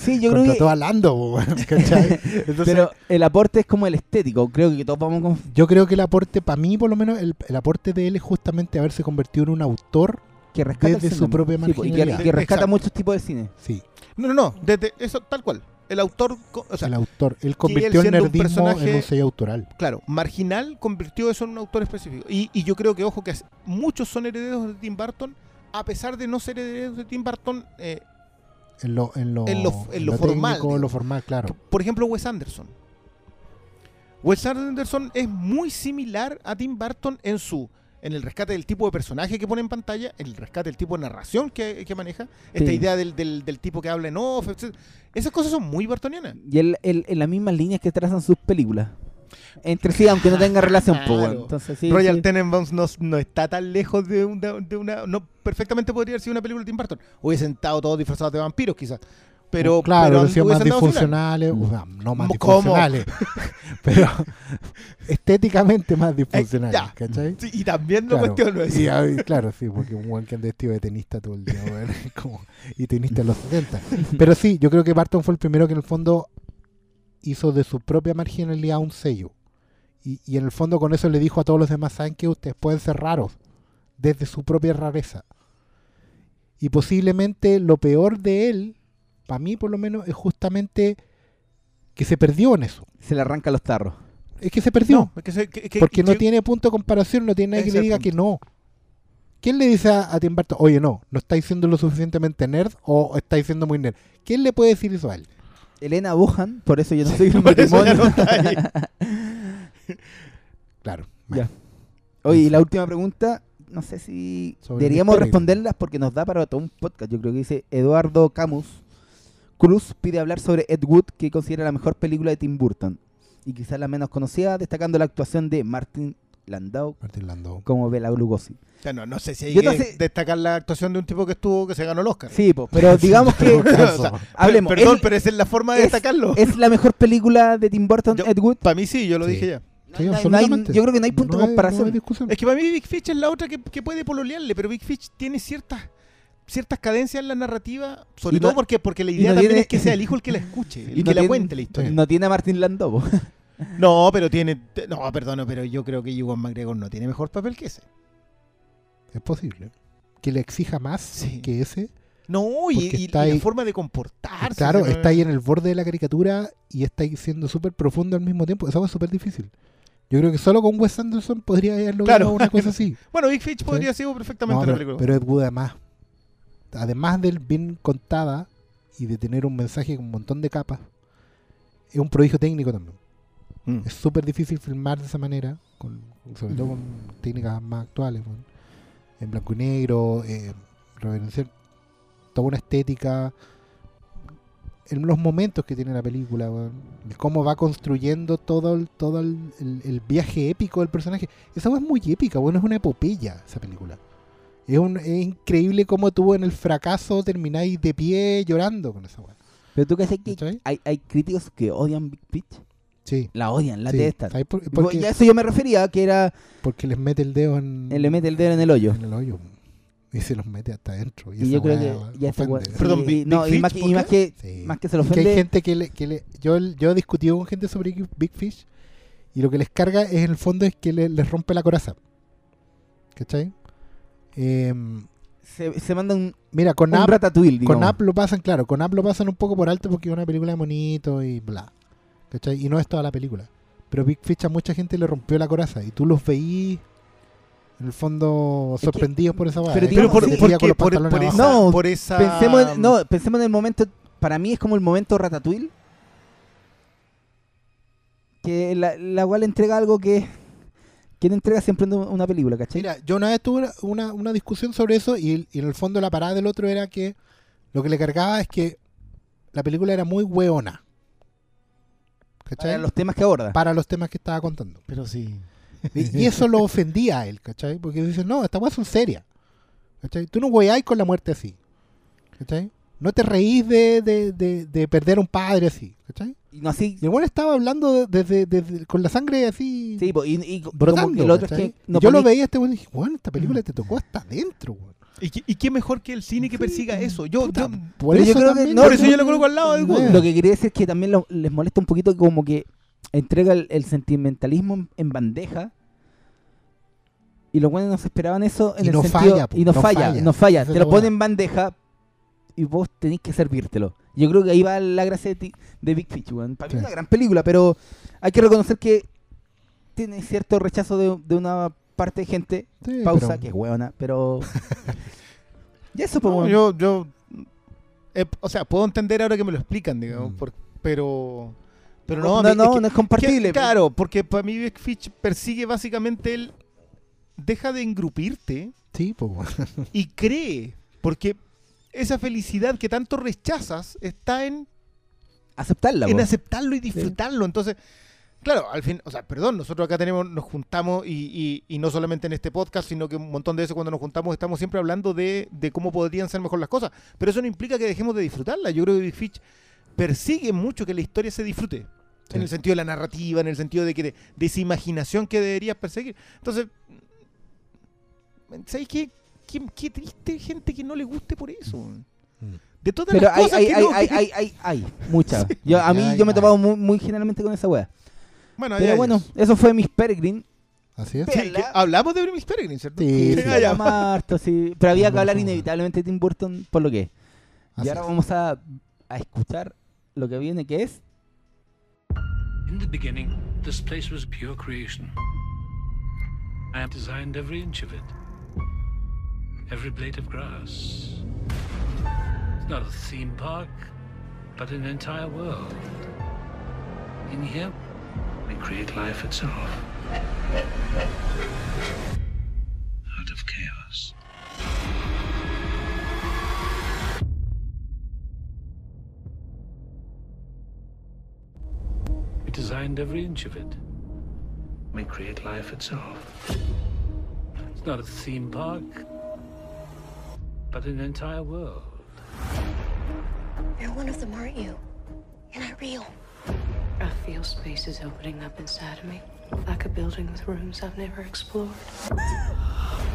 Sí, yo creo que... a Lando, ¿cachai? Entonces, Pero el aporte es como el estético. Creo que todos vamos con... yo creo que el aporte, para mí por lo menos, el, el aporte de él es justamente haberse convertido en un autor. Que rescata Desde su propia sí, po, y que, marginalidad. que rescata Exacto. muchos tipos de cine. Sí, No, no, no. Desde eso, tal cual. El autor. O sea, el autor. Él convirtió el un nerdismo en personaje- un sello autoral. claro, marginal convirtió eso en un autor específico. Y, y yo creo que, ojo, que muchos son herederos de Tim Burton, a pesar de no ser herederos de Tim Burton. eh, En lo, en lo, En lo- en lo formal, técnico, digo. lo formal, claro. por ejemplo, Wes Anderson. Wes Anderson es muy similar a Tim Burton en su en el rescate del tipo de personaje que pone en pantalla, en el rescate del tipo de narración que, que maneja, esta Sí. idea del, del- del tipo que habla en off, etc. Esas cosas son muy bartonianas. Y él, él- en las mismas líneas que trazan sus películas. Entre sí, aunque no tenga relación, pues, Claro. Entonces, sí, Royal sí. Tenenbaums no, no está tan lejos de una, de una- No, perfectamente podría haber sido una película de Tim Burton. Hubiesen estado todos disfrazados de vampiros, quizás. Pero. claro, pero han más disfuncionales, Mm. o sea, no más ¿Cómo? disfuncionales, pero estéticamente más disfuncionales. ¿cachai? Sí, y también lo Claro, cuestiono eso. y, claro, sí, porque un buen que anda vestido de tenista todo el día, como, y tenista en los 70. Pero sí, yo creo que Barton fue el primero que en el fondo hizo de su propia marginalidad un sello. Y, y en el fondo con eso le dijo a todos los demás, saben que ustedes pueden ser raros, desde su propia rareza. Y posiblemente lo peor de él, para mí por lo menos, es justamente que se perdió en eso. Se le arrancan los tarros. Es que se perdió. No, es que se- que- que- Porque no tiene punto de comparación, no tiene nadie que le diga que no. ¿Quién le dice a, a Tim Burton, oye, no, no estáis siendo lo suficientemente nerd o estáis siendo muy nerd? ¿Quién le puede decir eso a él? Elena Bohan, por eso yo no soy un matrimonio. no. Claro. Ya. Oye, y la última pregunta, no sé si Sobre deberíamos responderlas porque nos da para todo un podcast. Yo creo que dice Eduardo Camus Cruz pide hablar sobre Ed Wood, que considera la mejor película de Tim Burton y quizás la menos conocida, destacando la actuación de Martin Landau Martín Landau. como Bela Lugosi. O sea, no, no sé si hay Yo que no sé- destacar la actuación de un tipo que estuvo, que se ganó el Oscar. Sí, po, pero digamos que O sea, hablemos. Perdón, ¿Es- pero esa es la forma de es- destacarlo. ¿Es la mejor película de Tim Burton, Yo- Ed Wood? Para mí sí, yo lo Sí. dije ya. No Sí, hay- no hay- absolutamente. yo creo que no hay punto de comparación. no hay discusión. Es que para mí Big Fish es la otra que, que puede pololearle, pero Big Fish tiene ciertas ciertas cadencias en la narrativa, sobre Y no- todo porque, porque la y idea no también tiene- es que sea el hijo el que la escuche, el Y que no la tiene- cuente la historia. No tiene a Martin Landau. po. No, pero tiene... No, perdón, pero yo creo que Ewan McGregor no tiene mejor papel que ese. Es posible. Que le exija más Sí. que ese. No, y, y- la forma de comportarse. claro, está ahí en el borde de la caricatura y está ahí siendo súper profundo al mismo tiempo. Eso es súper difícil. Yo creo que solo con Wes Anderson podría haber logrado Claro. una cosa así. Bueno, Big Fish podría ser perfectamente No, la pero, película. pero Ed Wood además, además del bien contada y de tener un mensaje con un montón de capas, es un prodigio técnico también. Mm. Es súper difícil filmar de esa manera, con, sobre todo con técnicas más actuales, en blanco y negro, eh, reverenciar toda una estética, en los momentos que tiene la película, el cómo va construyendo todo el, todo el, el- el viaje épico del personaje. Esa es muy épica, bueno, es una epopeya esa película. Es, un, es increíble cómo tú en el fracaso termináis de pie llorando con esa weá. Pero tú crees que ¿Cachai? hay, hay críticos que odian Big Pitch. Sí. La odian, la sí. detestan. ¿Sabes por- Y ya eso yo me refería, que era porque les mete el dedo en, él le mete el dedo en el hoyo. en el hoyo. Y se los mete hasta adentro. Y, Y esa yo creo que ya ofende. Perdón, sí, Big- no, Big y más, que, y ¿por más que Sí. más que se lo Que ofende. hay gente que le, que le yo, yo he discutido con gente sobre Big Fish y lo que les carga es en el fondo es que le- les rompe la coraza. ¿Cachai? Em, se, se manda un, Mira, con un App, ratatouille, con. App lo pasan, claro, con App lo pasan un poco por alto porque es una película de monito y bla. ¿Cachai? Y no es toda la película. Pero Big Fish a mucha gente le rompió la coraza y tú los veís en el fondo Es que- sorprendidos por esa pero digamos, Pero por, por qué? Por, por esa, No, por esa- Pensemos en, no, pensemos en el momento, para mí es como el momento ratatouille, que la, la cual entrega algo que, que no entrega siempre una- una película, ¿cachai? Mira, yo una vez tuve una, una discusión sobre eso y, y en el fondo la parada del otro era que lo que le cargaba es que la película era muy hueona. ¿Cachai? para los temas que aborda. Para los temas que estaba contando. Pero sí. Y, y eso lo ofendía a él, ¿cachai? Porque dice, no, estas weas son serias. ¿Cachai? Tú no weáis con la muerte así. ¿Cachai? No te reís de, de, de, de perder a un padre así. ¿Cachai? Y no así, Y weón estaba hablando desde, desde- con la sangre así. sí, y, y como brotando. que el otro es ¿cachai? que no Y yo lo veía este weón y dije, bueno, esta película te tocó hasta adentro, weón. ¿Y qué, y qué mejor que el cine que persiga eso? Yo, Puta, yo- por pero yo eso creo que también no, por eso yo lo coloco al lado del. Good. Lo que quería decir es que también lo- les molesta un poquito como que entrega el, el sentimentalismo en, en bandeja y los buenos no se esperaban eso en Y el no sentido falla, po, y no, no falla, falla. no falla, te lo ponen weá. en bandeja y vos tenés que servírtelo. Yo creo que ahí va la gracia de, ti- de Big Fish, weón. Para mí Sí. es una gran película, pero hay que reconocer que tiene cierto rechazo de, de una parte de gente, Sí, pausa, pero- que es hueona, pero... y eso, pues, No, yo, yo, eh, o sea, puedo entender ahora que me lo explican, digamos, Mm. por- pero, pero no, no, mí- no, es que- no es compartible. que- claro, porque para mí Big Fish persigue básicamente el deja de engrupirte Sí, pues, weón. y cree, porque esa felicidad que tanto rechazas está en, Aceptarla, en po. aceptarlo y disfrutarlo. Entonces, claro, al fin, o sea, perdón, nosotros acá tenemos, nos juntamos y, y- y no solamente en este podcast, sino que un montón de veces cuando nos juntamos estamos siempre hablando de, de cómo podrían ser mejor las cosas. Pero eso no implica que dejemos de disfrutarla. Yo creo que Big Fish persigue mucho que la historia se disfrute. Sí. En el sentido de la narrativa, en el sentido de que de, de esa imaginación que deberías perseguir. Entonces, ¿sabéis qué? Qué, qué triste gente que no le guste por eso. Mm. De todas Pero las hay, cosas hay, que hay, no- hay, hay, hay, hay, muchas. Yo, a mí yo me he topado muy, muy generalmente con esa wea. Bueno, Pero bueno, eso fue Miss Peregrine. Así es. Sí, hablamos de Miss Peregrine, ¿cierto? Sí, Sí, sí. Harto, sí. Pero había que hablar inevitablemente de Tim Burton por lo que es. Así y ahora es. vamos a, a escuchar lo que viene, que es... In the beginning, this place was pure creation. I have designed every inch of it, every blade of grass. It's not a theme park, but an entire world. In here, create life itself. Out of chaos. We designed every inch of it. We create life itself. It's not a theme park, but an entire world. You're one of them, aren't you? You're not real. I feel space is opening up inside of me, like a building with rooms I've never explored.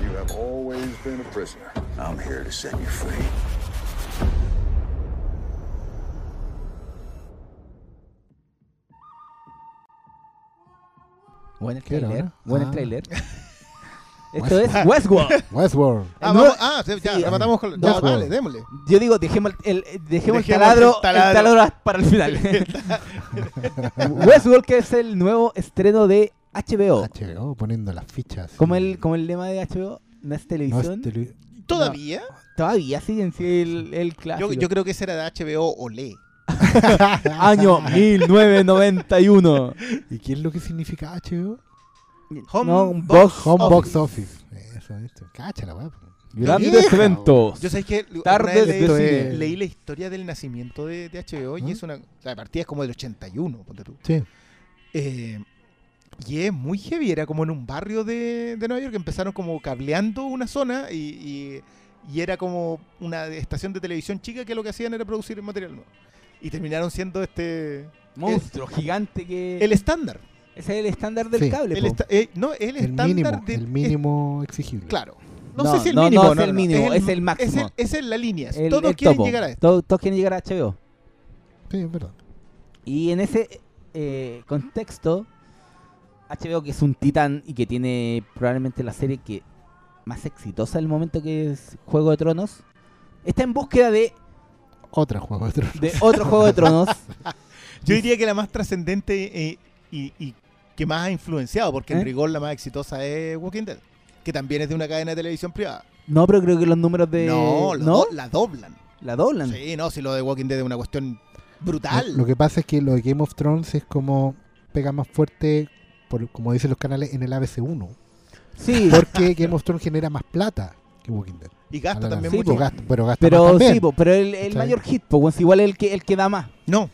You have always been a prisoner. I'm here to set you free. Buen el trailer. ahora? Buen el Ah. trailer. Esto es Westworld. Westworld. Ah, No, vamos, ah, sí, ya, sí, rematamos con... no, Ya, bueno. dale, démosle. Yo digo, dejemos el, el- dejemos el Dejemos taladro, el taladro. el taladro para el final. Westworld, que es el nuevo estreno de HBO. HBO poniendo las fichas. Como el, como el lema de HBO, no es No televisión. es tele- ¿Todavía? Todavía siguen sí, el, el clásico. Yo, yo creo que ese era de HBO Olé. Año 1991. ¿Y qué es lo que significa HBO? Home No, Box box, Home Office. Box Office. Eso, esto. Cacha la weá. Grandes Vieja, eventos. Yo sabéis que Tardes leí, de cine. leí la historia del nacimiento de, de HBO y ¿Ah? es una... La partida es como del 81, ponte tú. Sí. Eh, y es muy heavy, era como en un barrio de, de Nueva York, empezaron como cableando una zona y, y- y era como una estación de televisión chica que lo que hacían era producir material nuevo. Y terminaron siendo este... Monstruo gigante que. El estándar. Ese es el estándar del Sí. cable. El eh, no, el, El estándar mínimo. de- El mínimo exigible. Claro. No, No, sé si el no, mínimo. no es el mínimo, es el máximo. Es, el- esa es la línea. El- Todos el quieren topo. llegar a esto. Todos, todos quieren llegar a HBO. Sí, es verdad. Y en ese eh, contexto, HBO, que es un titán y que tiene probablemente la serie que más exitosa del momento que es Juego de Tronos, está en búsqueda de, Otra juego de Tronos. de otro Juego de Tronos. Yo diría que la más trascendente eh, y, y que más ha influenciado, porque ¿Eh? en rigor la más exitosa es Walking Dead, que también es de una cadena de televisión privada. No, pero creo que los números de... no, ¿No? do- la doblan. La doblan. Sí, no, si lo de Walking Dead es una cuestión brutal. Lo, lo que pasa es que lo de Game of Thrones es como pega más fuerte, por, como dicen los canales, en el ABC1. Sí, Porque Game of Thrones genera más plata que Walking Dead. y gasta también mucho. Sí, más. gasta- pero gasta más pero también. sí, po, pero el, mayor hit, pues, igual el que, el que da más. No.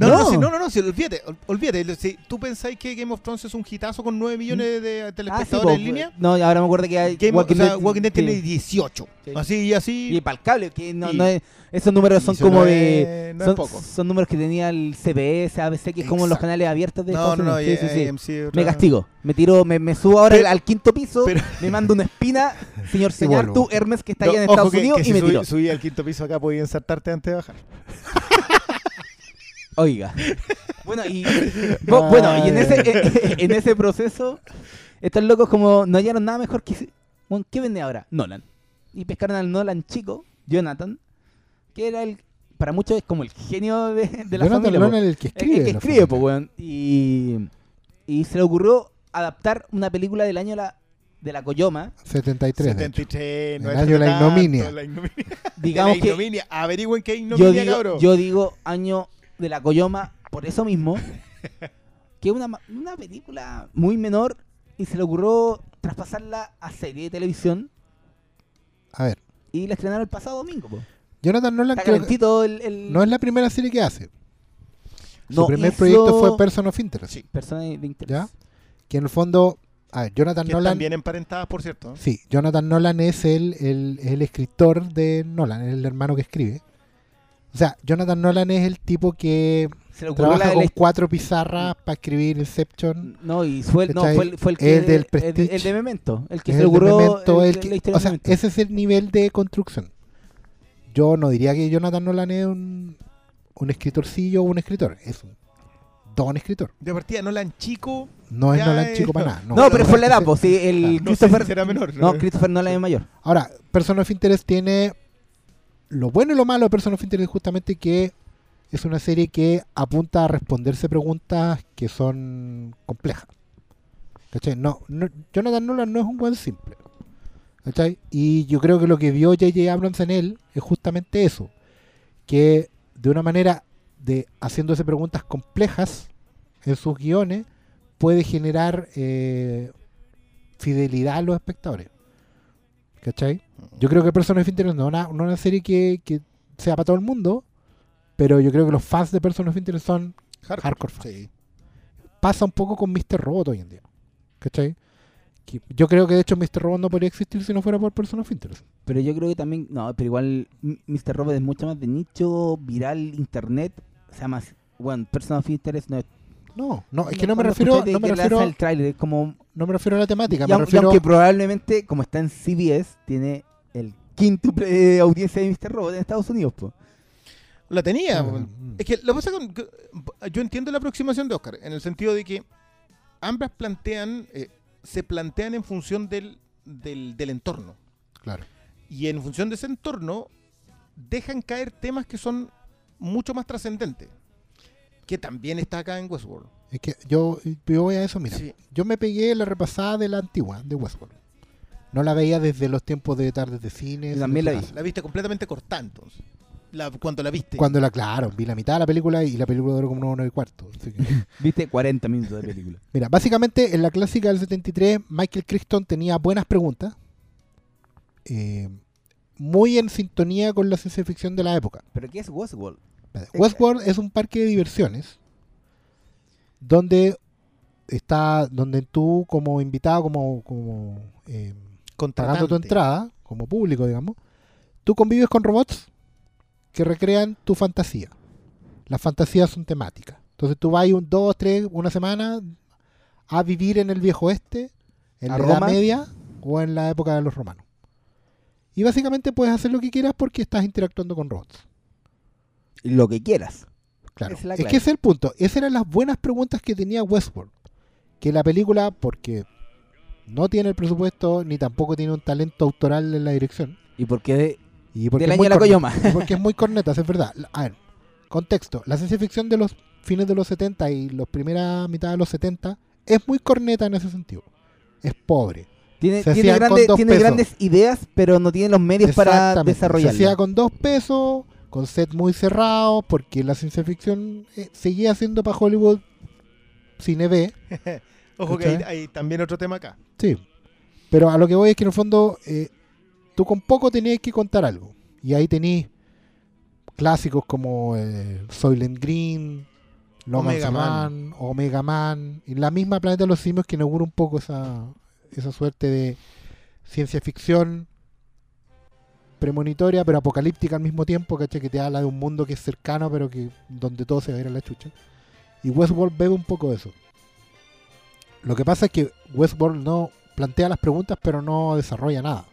No, no, No. sí, no, no, no, sí, olvídate, ol- olvídate. Si tú pensáis que Game of Thrones es un hitazo con 9 millones de Ah, sí, telespectadores en línea, No, ahora me acuerdo que hay Game of, o sea, Walking Dead tiene 18. Sí. Así y así. Y para el cable, que no, Y- no es- esos números son como de. es- no es son, poco. son números que tenía el CBS, ABC, que es como los Exacto. canales abiertos de no, no. Sí, otra- Me castigo. Me tiro, me, me subo ahora Pero- al quinto piso, pero- me mando una espina, señor señor, tú, Hermes, que está allá en Estados que- Unidos, que y si me tiro. Subí al quinto piso acá, podía ensartarte antes de bajar. Oiga. Bueno, y, bo- bueno, y en ese, en ese proceso, estos locos como no hallaron nada mejor que... Bueno, ¿Qué vende ahora? Nolan. Y pescaron al Nolan chico, Jonathan, que era el... Para muchos es como el genio de, de la Jonathan familia. Nolan es el que El- escribe. el que la escribe, pues, weón. Y, y se le ocurrió adaptar una película del año la, de la Coyoma. 73. de hecho. 73, no El año de la ignominia. la ignominia. Digamos la que ignominia. Averigüen qué yo ignominia, digo, cabrón. yo digo año de la Coyoma por eso mismo. que es una, ma- una película muy menor y se le ocurrió traspasarla a serie de televisión A ver, y la estrenaron el pasado domingo. po. Jonathan Nolan Está creo que calentito el, el- no es la primera serie que hace. Su No primer hizo proyecto fue Person of Interest. Sí. persona de interés. ¿Ya? Que en el fondo, a ver, Jonathan que Nolan. están bien emparentadas, por cierto. Sí, Jonathan Nolan es el, el, el escritor de Nolan, es el hermano que escribe. O sea, Jonathan Nolan es el tipo que Se le ocurrió trabaja con cuatro pizarras para escribir Inception. No, y fue, el- no, ¿Cachai? fue, el, fue el que El del el- Prestige. el de Memento, el que es se le el de ocurrió Memento, el- el la que- historia o sea, ese es el nivel de construcción. Yo no diría que Jonathan Nolan es un, un escritorcillo o un escritor. Es un don escritor. De partida, Nolan chico. No es Nolan es- chico para nada. No, pero es por la edad, pues sí, el No sé Christopher si será menor. No, Christopher Nolan es mayor. Ahora, Person of Interest tiene lo bueno y lo malo de Person of Interest es justamente que es una serie que apunta a responderse preguntas que son complejas. ¿Cachai? No, no- Jonathan Nolan no es un buen simple. ¿Cachai? Y yo creo que lo que vio J.J. Abrams en él es justamente eso. Que de una manera de haciéndose preguntas complejas en sus guiones puede generar eh, fidelidad a los espectadores. ¿Cachai? Yo creo que Person of Interest no es una, no una serie que, que sea para todo el mundo, pero yo creo que los fans de Person of Interest son Hardcore. hardcore fans. Sí. Pasa un poco con Mr. Robot hoy en día. ¿Cachai? Que yo creo que de hecho Mr. Robot no podría existir si no fuera por Person of Interest. Pero yo creo que también, no, pero igual Mr. Robot es mucho más de nicho, viral, internet. O sea, más, bueno, Person of Interest no es. No, no, es que no me refiero, no me refiero, el tráiler, es como. no me refiero a la temática, y, me y refiero aunque probablemente, como está en CBS, tiene quíntuple de audiencia de Mr. Robot en Estados Unidos, pues. La tenía. Ah, mm. Es que lo que pasa con. que- Yo entiendo la aproximación de Oscar, en el sentido de que ambas plantean. eh, se plantean en función del, del, del entorno. Claro. Y en función de ese entorno, dejan caer temas que son mucho más trascendentes. Que también está acá en Westworld. Es que yo, yo voy a eso, mira. Sí. Yo me pegué la repasada de la antigua, de Westworld. No la veía desde los tiempos de tardes de cine. También la vi. La viste completamente cortada entonces. La, cuando la viste. Cuando la, claro, vi la mitad de la película y la película duró como hora y cuarto. así que- Viste 40 minutos de película. Mira, básicamente en la clásica del 73, Michael Crichton tenía buenas preguntas. eh, muy en sintonía con la ciencia ficción de la época. ¿Pero qué es Westworld? Westworld es un parque de diversiones donde está donde tú como invitado como como eh, pagando tu entrada como público digamos tú convives con robots que recrean tu fantasía las fantasías son temáticas entonces tú vas un dos tres una semana a vivir en el viejo oeste en ¿A la edad Roma? media o en la época de los romanos y básicamente puedes hacer lo que quieras porque estás interactuando con robots Lo que quieras. Claro. Es Es, que ese es el punto. Esas eran las buenas preguntas que tenía Westworld. Que la película, porque no tiene el presupuesto ni tampoco tiene un talento autoral en la dirección. ¿Y por qué Y porque Del año de la Coyoma. porque es muy corneta, es verdad. A ver, contexto. La ciencia ficción de los fines de los 70 y la primera mitad de los 70 es muy corneta en ese sentido. Es pobre. Tiene, Se tiene, grandes, tiene ideas, pero no tiene los medios para Exactamente. Se desarrollarlas. hacía con dos pesos, con set muy cerrados, porque la ciencia ficción eh, seguía siendo para Hollywood cine B. Ojo que hay, hay también otro tema acá. Sí. Pero a lo que voy es que en el fondo eh, tú con poco tenías que contar algo. Y ahí tenéis clásicos como eh, Soylent Green, Logan Omega Man, Omega Man, y la misma Planeta de los Simios que inaugura un poco esa, esa suerte de ciencia ficción premonitoria pero apocalíptica al mismo tiempo, ¿cachai? Que te habla de un mundo que es cercano pero que donde todo se va a ir a la chucha. Y Westworld bebe un poco de eso. Lo que pasa es que Westworld no plantea las preguntas pero no desarrolla nada.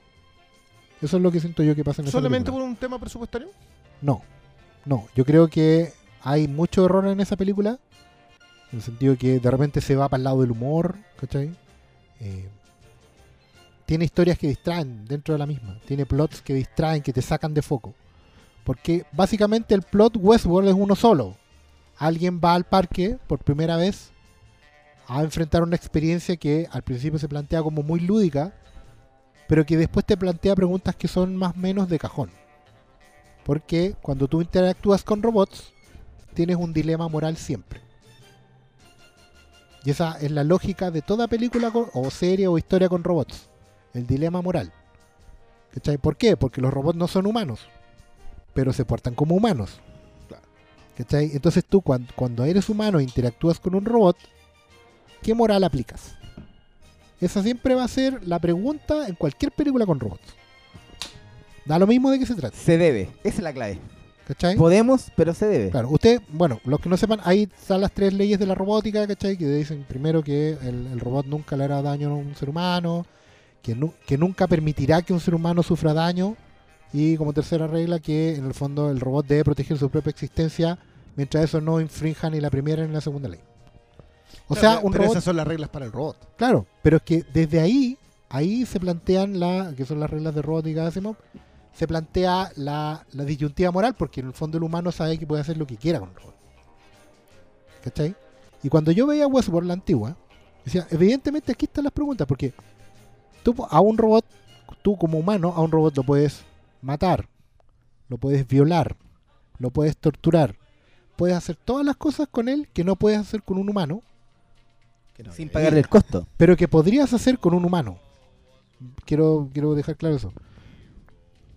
Eso es lo que siento yo que pasa en ¿Solamente por un tema presupuestario? No, no. Yo creo que hay mucho error en esa película. En el sentido que de repente se va para el lado del humor, ¿cachai? Eh, tiene historias que distraen dentro de la misma. Tiene plots que distraen, que te sacan de foco. Porque básicamente el plot Westworld es uno solo. Alguien va al parque por primera vez a enfrentar una experiencia que al principio se plantea como muy lúdica, pero que después te plantea preguntas que son más o menos de cajón. Porque cuando tú interactúas con robots, tienes un dilema moral siempre. Y esa es la lógica de toda película o serie o historia con robots. El dilema moral. ¿Cachai? ¿Por qué? Porque los robots no son humanos, pero se portan como humanos. ¿Cachai? Entonces tú cuando eres humano e interactúas con un robot, ¿qué moral aplicas? Esa siempre va a ser la pregunta en cualquier película con robots. Da lo mismo de qué se trata. Se debe. Esa es la clave. ¿Cachai? Podemos, pero se debe. Claro, usted, bueno, los que no sepan, ahí están las tres leyes de la robótica, ¿cachai? Que dicen primero que el, el robot nunca le hará daño a un ser humano, que, nu- que nunca permitirá que un ser humano sufra daño, y como tercera regla que en el fondo el robot debe proteger su propia existencia mientras eso no infrinja ni la primera ni la segunda ley. O Claro, sea, un pero robot... esas son las reglas para el robot. Claro, pero es que desde ahí, ahí se plantean la, que son las reglas de robótica de Asimov, se plantea la, la disyuntiva moral, porque en el fondo el humano sabe que puede hacer lo que quiera con el robot. ¿Cachai? Y cuando yo veía Westworld la antigua, decía, evidentemente aquí están las preguntas, porque tú a un robot, tú como humano, a un robot lo puedes matar, lo puedes violar, lo puedes torturar, puedes hacer todas las cosas con él que no puedes hacer con un humano, Sin pagarle el costo. pero que podrías hacer con un humano. Quiero, quiero dejar claro eso.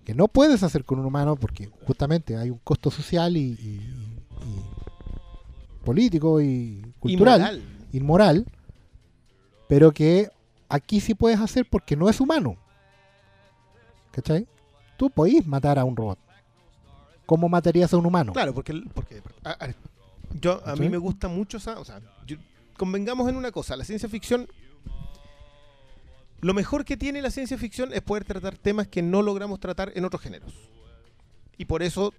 Que no puedes hacer con un humano porque justamente hay un costo social y, y- y político y cultural, moral. inmoral, pero que aquí sí puedes hacer porque no es humano. ¿Cachai? Tú podís matar a un robot. ¿Cómo matarías a un humano? Claro, porque, el- porque a, a- yo, a mí ¿Sí? me gusta mucho esa... O sea, yo- convengamos en una cosa, la ciencia ficción... Lo mejor que tiene la ciencia ficción es poder tratar temas que no logramos tratar en otros géneros. Y por eso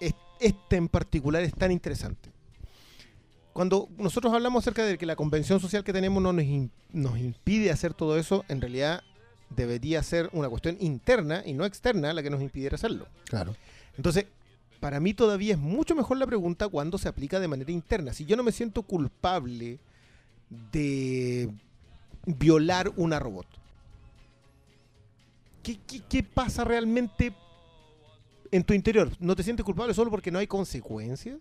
es- este en particular es tan interesante. Cuando nosotros hablamos acerca de que la convención social que tenemos no nos, im- nos impide hacer todo eso, en realidad debería ser una cuestión interna y no externa la que nos impidiera hacerlo. Claro. Entonces, para mí todavía es mucho mejor la pregunta cuando se aplica de manera interna. Si yo no me siento culpable de violar una robot, ¿qué, qué, qué pasa realmente en tu interior? ¿No te sientes culpable solo porque no hay consecuencias?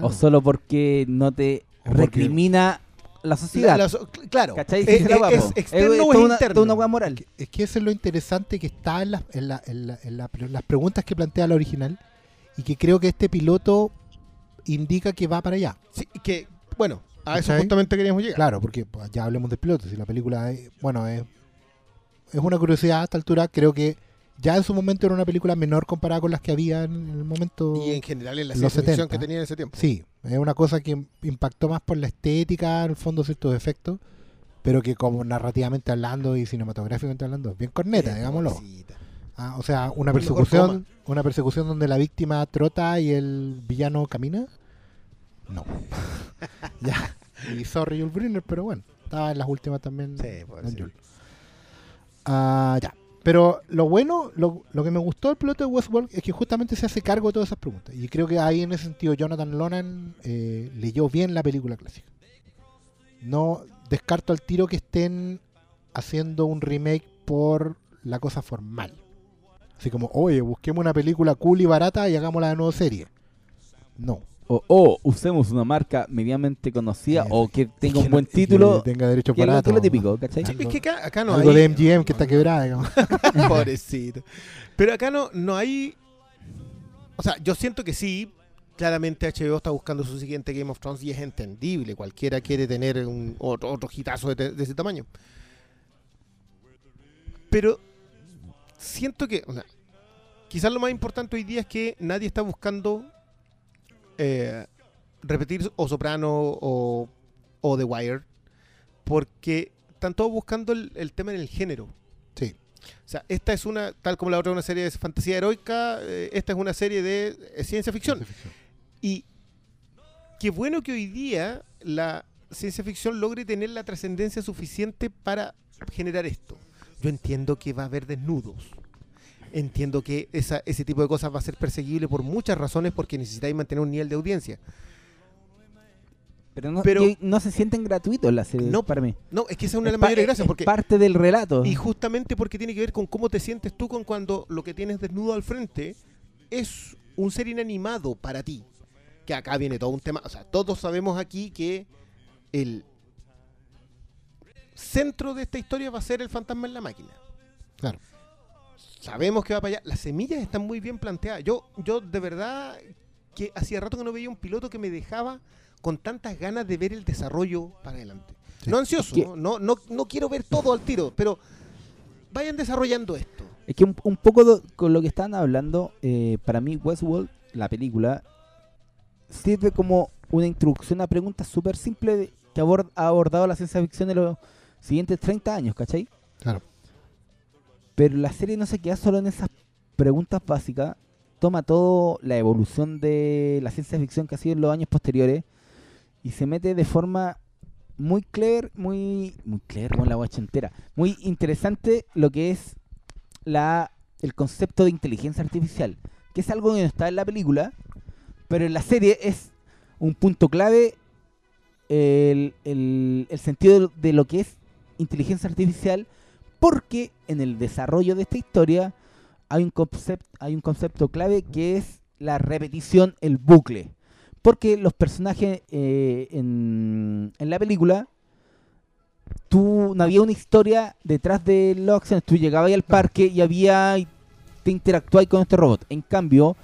O solo porque no te recrimina la sociedad. La- la so- claro, ¿Cachai? es externo Es o es una- interno. toda una hueá moral. Es que eso es lo interesante que está en, las- en la- en la- en la- en las preguntas que plantea la original y que creo que este piloto indica que va para allá. Sí, que, bueno, a eso justamente queríamos llegar. Claro, porque pues, ya hablemos del piloto. Si la película, es, bueno, es, es una curiosidad a esta altura. Creo que ya en su momento era una película menor comparada con las que había en el momento. Y en general en la 70. que tenía en ese tiempo. Sí, es una cosa que impactó más por la estética, en el fondo ciertos efectos, pero que como narrativamente hablando y cinematográficamente hablando, es bien corneta, digámoslo. Ah, o sea, una persecución, una persecución donde la víctima trota y el villano camina. No. ya. Y sorry, Brynner, pero bueno. estaba en las últimas también. Sí, pues, sí. Ah, ya. Pero lo bueno, lo, lo que me gustó del piloto de Westworld es que justamente se hace cargo de todas esas preguntas. Y creo que ahí en ese sentido Jonathan Lonan eh, leyó bien la película clásica. No descarto al tiro que estén haciendo un remake por la cosa formal. Así como, oye, busquemos una película cool y barata y hagámosla de nuevo serie. No. O, o usemos una marca medianamente conocida Sí, o que tenga que un buen no- y que título. tenga derechos que que es lo típico, ¿cachai? Sí, es que acá, acá no Algo hay. de MGM que está quebrada, digamos. Pobrecito. Pero acá no, no hay. O sea, yo siento que sí. Claramente HBO está buscando su siguiente Game of Thrones y es entendible. Cualquiera quiere tener un, otro, otro hitazo de, de ese tamaño. Pero siento que. o sea, quizás lo más importante hoy día es que nadie está buscando eh, repetir o Soprano o, o The Wire. Porque están todos buscando el, el tema en el género. Sí. O sea, esta es una, tal como la otra, una serie de fantasía heroica, eh, esta es una serie de eh, ciencia ficción. Y qué bueno que hoy día la ciencia ficción logre tener la trascendencia suficiente para generar esto. Yo entiendo que va a haber desnudos. Entiendo que esa, ese tipo de cosas va a ser perseguible por muchas razones porque necesitáis mantener un nivel de audiencia. Pero no, Pero- y no se sienten gratuitos las series No, para mí. No, es que esa es una de las mayores es- gracias es porque parte del relato. Y justamente porque tiene que ver con cómo te sientes tú con cuando lo que tienes desnudo al frente es un ser inanimado para ti. Que acá viene todo un tema. O sea, todos sabemos aquí que el centro de esta historia va a ser el fantasma en la máquina. Claro. Sabemos que va para allá. Las semillas están muy bien planteadas. Yo, yo de verdad que hacía rato que no veía un piloto que me dejaba con tantas ganas de ver el desarrollo para adelante. Sí. No ansioso, Es que- ¿no? No, no, no quiero ver todo al tiro, pero vayan desarrollando esto. Es que un, un poco do- con lo que están hablando, eh, para mí Westworld, la película, sirve como una introducción a preguntas súper simples que ha abordado la ciencia ficción de los siguientes 30 años, ¿cachai? Claro. Pero la serie no se queda solo en esas preguntas básicas, toma todo la evolución de la ciencia ficción que ha sido en los años posteriores y se mete de forma muy clever, muy muy clever con la guacha entera, muy interesante lo que es la el concepto de inteligencia artificial, que es algo que no está en la película, pero en la serie es un punto clave el, el- el sentido de lo que es inteligencia artificial, porque en el desarrollo de esta historia hay un concepto, hay un concepto clave que es la repetición, el bucle. Porque los personajes eh, en, en la película, tú no había una historia detrás de las acciones. Tú llegabas al parque y había te interactuabas con este robot. En cambio,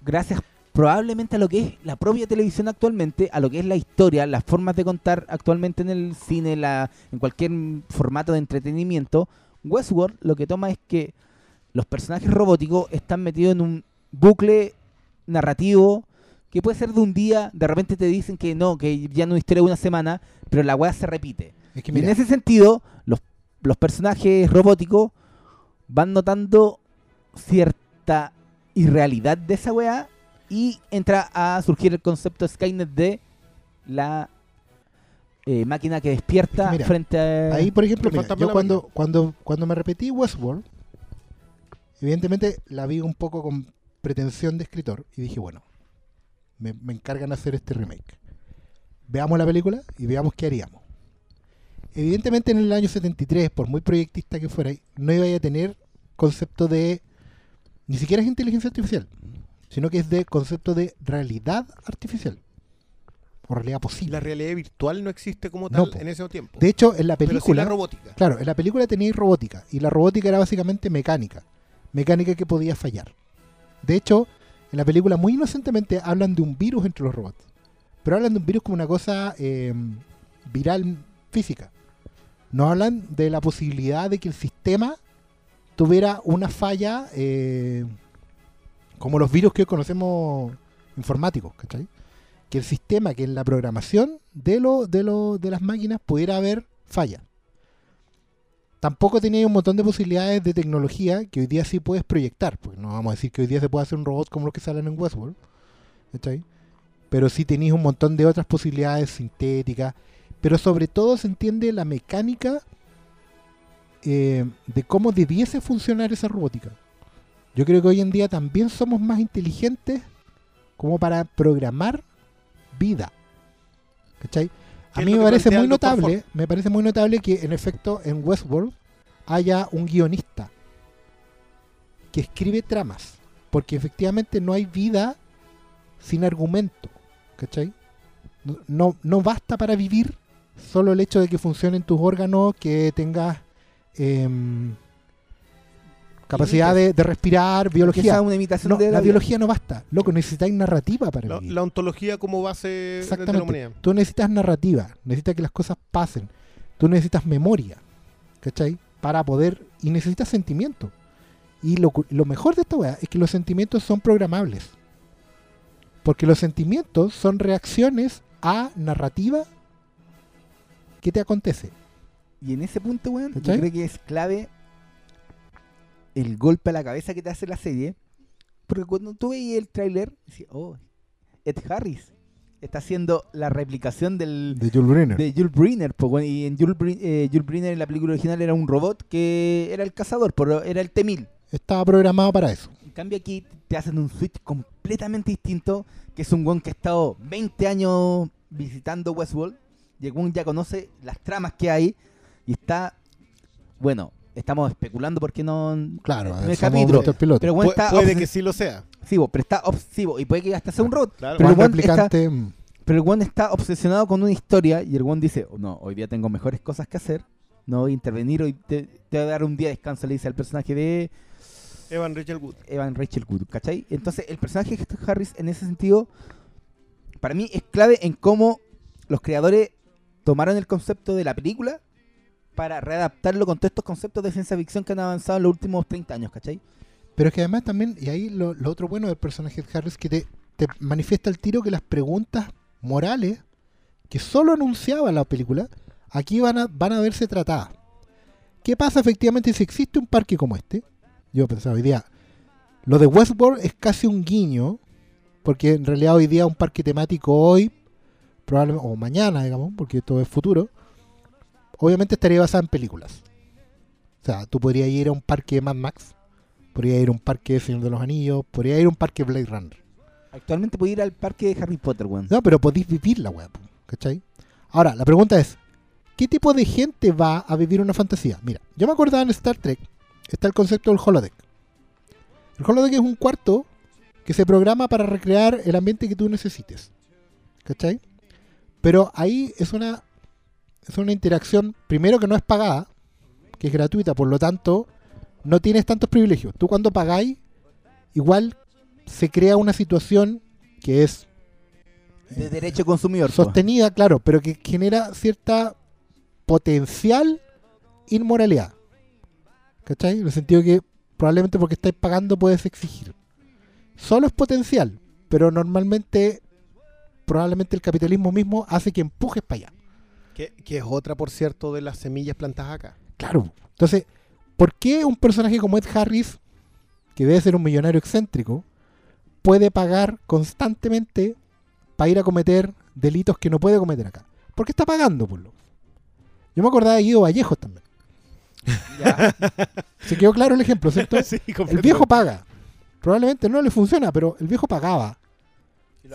gracias probablemente a lo que es la propia televisión actualmente, a lo que es la historia, las formas de contar actualmente en el cine, la, en cualquier formato de entretenimiento, Westworld lo que toma es que los personajes robóticos están metidos en un bucle narrativo que puede ser de un día, de repente te dicen que no, que ya no historia de una semana, pero la weá se repite. Es que Y en ese sentido, los, los personajes robóticos van notando cierta irrealidad de esa weá y entra a surgir el concepto Skynet de la eh, máquina que despierta Es que mira, frente a... ahí por ejemplo, mira, yo cuando, cuando, cuando me repetí Westworld, evidentemente la vi un poco con pretensión de escritor y dije, bueno, me, me encargan hacer este remake. Veamos la película y veamos qué haríamos. Evidentemente en el año 73, por muy proyectista que fuera, no iba a tener concepto de, ni siquiera es inteligencia artificial, sino que es de concepto de realidad artificial. O realidad posible. La realidad virtual no existe como tal en ese tiempo. De hecho, en la Pero sí película. la robótica. Claro, en la película teníais robótica. Y la robótica era básicamente mecánica. Mecánica que podía fallar. De hecho, en la película muy inocentemente hablan de un virus entre los robots. Pero hablan de un virus como una cosa eh, viral física. No hablan de la posibilidad de que el sistema tuviera una falla eh, como los virus que hoy conocemos informáticos, ¿cachai? Que el sistema, que en la programación de, las máquinas pudiera haber falla. Tampoco tenía un montón de posibilidades de tecnología que hoy día sí puedes proyectar, porque no vamos a decir que hoy día se puede hacer un robot como los que salen en Westworld, ¿cachai? Pero sí tenéis un montón de otras posibilidades sintéticas, pero sobre todo se entiende la mecánica eh, de cómo debiese funcionar esa robótica. Yo creo que hoy en día también somos más inteligentes como para programar vida. ¿Cachai? A mí me parece muy notable, me parece muy notable que en efecto en Westworld haya un guionista que escribe tramas, porque efectivamente no hay vida sin argumento, ¿cachai? No, no, no basta para vivir solo el hecho de que funcionen tus órganos, que tengas em, capacidad de, de respirar, biología. esa es una imitación No, de la, la biología no basta, loco, necesitáis narrativa para La, vivir. la ontología como base de la Exactamente. humanidad. Tú necesitas narrativa, necesitas que las cosas pasen. Tú necesitas memoria, ¿cachai? Para poder. Y necesitas sentimiento. Y lo, cu- lo mejor de esta weá es que los sentimientos son programables. Porque los sentimientos son reacciones a narrativa que te acontece. Y en ese punto, weón, yo creo que es clave el golpe a la cabeza que te hace la serie. Porque cuando tú veías el tráiler, decías, oh, Ed Harris está haciendo la replicación del, De Jules Brenner. de Jules Briner. po, weón, y en Jules, Brin- eh, Jules Briner en la película original era un robot que era el cazador, pero era el T-1000. Estaba programado para eso. En cambio aquí te hacen un switch completamente distinto, que es un weón que ha estado 20 años visitando Westworld, y el ya conoce las tramas que hay, y está, bueno, estamos especulando porque no... Claro, en el capítulo, pero Pu- está puede que sí lo sea. Sí, pero está obsesivo, y puede que hasta sea un robot, Claro. pero el está, mm, pero el weón está obsesionado con una historia, y el weón dice, "Oh, no, hoy día tengo mejores cosas que hacer, no voy a intervenir, hoy te, te voy a dar un día de descanso, le dice al personaje de... Evan Rachel Wood. Evan Rachel Wood, ¿cachai? Entonces, el personaje de Harris en ese sentido, para mí es clave en cómo los creadores tomaron el concepto de la película para readaptarlo con todos estos conceptos de ciencia ficción que han avanzado en los últimos 30 años, ¿cachai? Pero es que además también, y ahí lo, lo otro bueno del personaje de Harris, que te, te manifiesta el tiro que las preguntas morales que solo anunciaba la película, aquí van a, van a verse tratadas. ¿Qué pasa efectivamente si existe un parque como este? Yo pensaba hoy día, lo de Westworld es casi un guiño, porque en realidad hoy día un parque temático hoy, probablemente, o mañana, digamos, porque esto es futuro, obviamente estaría basado en películas. O sea, tú podrías ir a un parque de Mad Max, podrías ir a un parque de Señor de los Anillos, podrías ir a un parque de Blade Runner. Actualmente puedo ir al parque de Harry Potter, weón. No, pero podéis vivir la web, ¿cachai? Ahora, la pregunta es, ¿qué tipo de gente va a vivir una fantasía? Mira, yo me acordaba en Star Trek, está el concepto del holodeck. El holodeck es un cuarto que se programa para recrear el ambiente que tú necesites. ¿Cachai? Pero ahí es una, es una interacción, primero que no es pagada, que es gratuita, por lo tanto, no tienes tantos privilegios. Tú cuando pagáis, igual se crea una situación que es De derecho consumidor. po. sostenida, claro, pero que genera cierta potencial inmoralidad. ¿Cachai? En el sentido que probablemente porque estáis pagando puedes exigir. Solo es potencial, pero normalmente, probablemente el capitalismo mismo hace que empujes para allá. Que, que es otra, por cierto, de las semillas plantadas acá. Claro. Entonces, ¿por qué un personaje como Ed Harris, que debe ser un millonario excéntrico, puede pagar constantemente para ir a cometer delitos que no puede cometer acá? Porque está pagando, por lo. Yo me acordaba de Guido Vallejos también. Ya. Se quedó claro el ejemplo, ¿cierto? Sí, el viejo paga. Probablemente no le funciona, pero el viejo pagaba.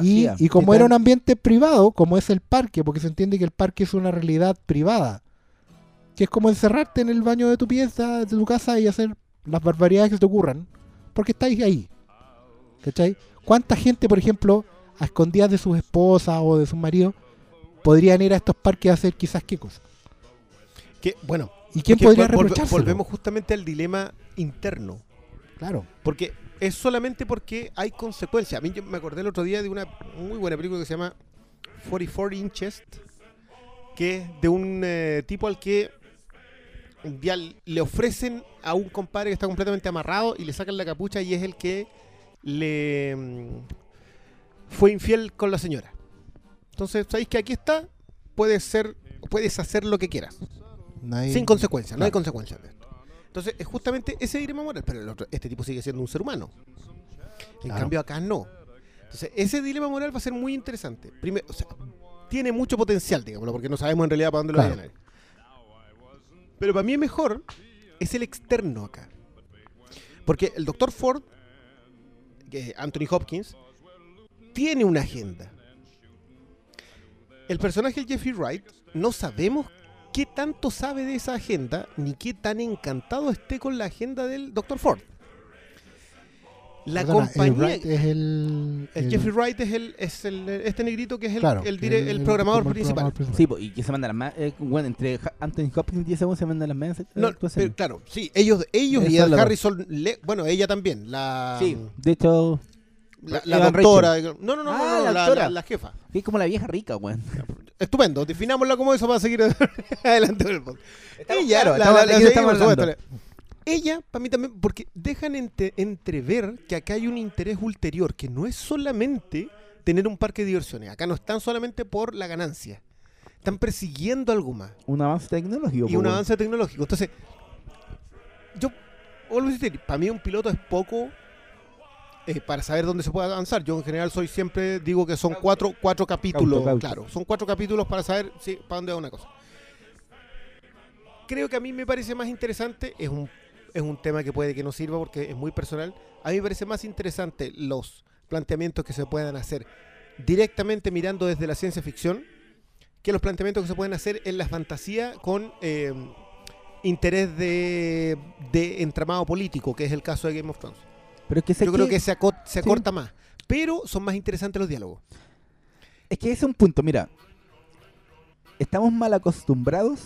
Y, y como ¿Qué era un ambiente privado, como es el parque, porque se entiende que el parque es una realidad privada, que es como encerrarte en el baño de tu pieza, de tu casa y hacer las barbaridades que se te ocurran, porque estáis ahí. ¿Cachai? ¿Cuánta gente, por ejemplo, a escondidas de sus esposas o de sus maridos, podrían ir a estos parques a hacer quizás qué cosa? Que, bueno, ¿Y quién podría reprochárselo? Volvemos justamente al dilema interno. Claro. Porque es solamente porque hay consecuencias. A mí yo me acordé el otro día de una muy buena película que se llama 44 Inches, que es de un eh, tipo al que le ofrecen a un compadre que está completamente amarrado y le sacan la capucha y es el que le mm, fue infiel con la señora. Entonces, sabéis que aquí está, puedes ser, puedes hacer lo que quieras. Sin consecuencias, no hay consecuencias de esto. Entonces, es justamente ese dilema moral, pero el otro- este tipo sigue siendo un ser humano. En Claro. cambio, acá no. Entonces, ese dilema moral va a ser muy interesante. Primero, o sea, tiene mucho potencial, digámoslo, porque no sabemos en realidad para dónde Claro. lo vayan a ir. Pero para mí mejor es el externo acá. Porque el Dr. Ford, que es Anthony Hopkins, tiene una agenda. El personaje de Jeffrey Wright no sabemos qué tanto sabe de esa agenda ni qué tan encantado esté con la agenda del Dr. Ford. La Perdona, el compañía. Es el, el el- Jeffrey Wright es el, es el este negrito que es el, Claro, el, dire- el- el el- programador el principal. Sí, po, y que se mandan las más. eh, bueno, entre Anthony Hopkins y ese se mandan las más. No, pero claro, sí, ellos, ellos y Esa es Ed la Harris son, le- bueno, ella también, la, Sí, de hecho. La, doctora, Rachel. no, no, no, Ah, no, no, la jefa. Es como la vieja rica, weón. Estupendo, definámosla como eso para seguir adelante con el podcast. Ella, para mí también, porque dejan entrever que acá hay un interés ulterior, que no es solamente tener un parque de diversiones. Acá no están solamente por la ganancia. Están persiguiendo algo más. Un avance tecnológico. y un avance tecnológico. Entonces, yo, vuelvo a decir, para mí un piloto es poco eh, para saber dónde se puede avanzar. Yo en general soy siempre, digo que son cuatro, cuatro capítulos. cauto. Claro, son cuatro capítulos para saber sí, para dónde va una cosa. Creo que a mí me parece más interesante, es un, es un tema que puede que no sirva porque es muy personal. A mí me parece más interesante los planteamientos que se puedan hacer directamente mirando desde la ciencia ficción que los planteamientos que se pueden hacer en la fantasía con eh, interés de, de entramado político, que es el caso de Game of Thrones. Pero es que Yo creo que- que se, aco- se Sí. acorta más, pero son más interesantes los diálogos. Es que ese es un punto, mira. Estamos mal acostumbrados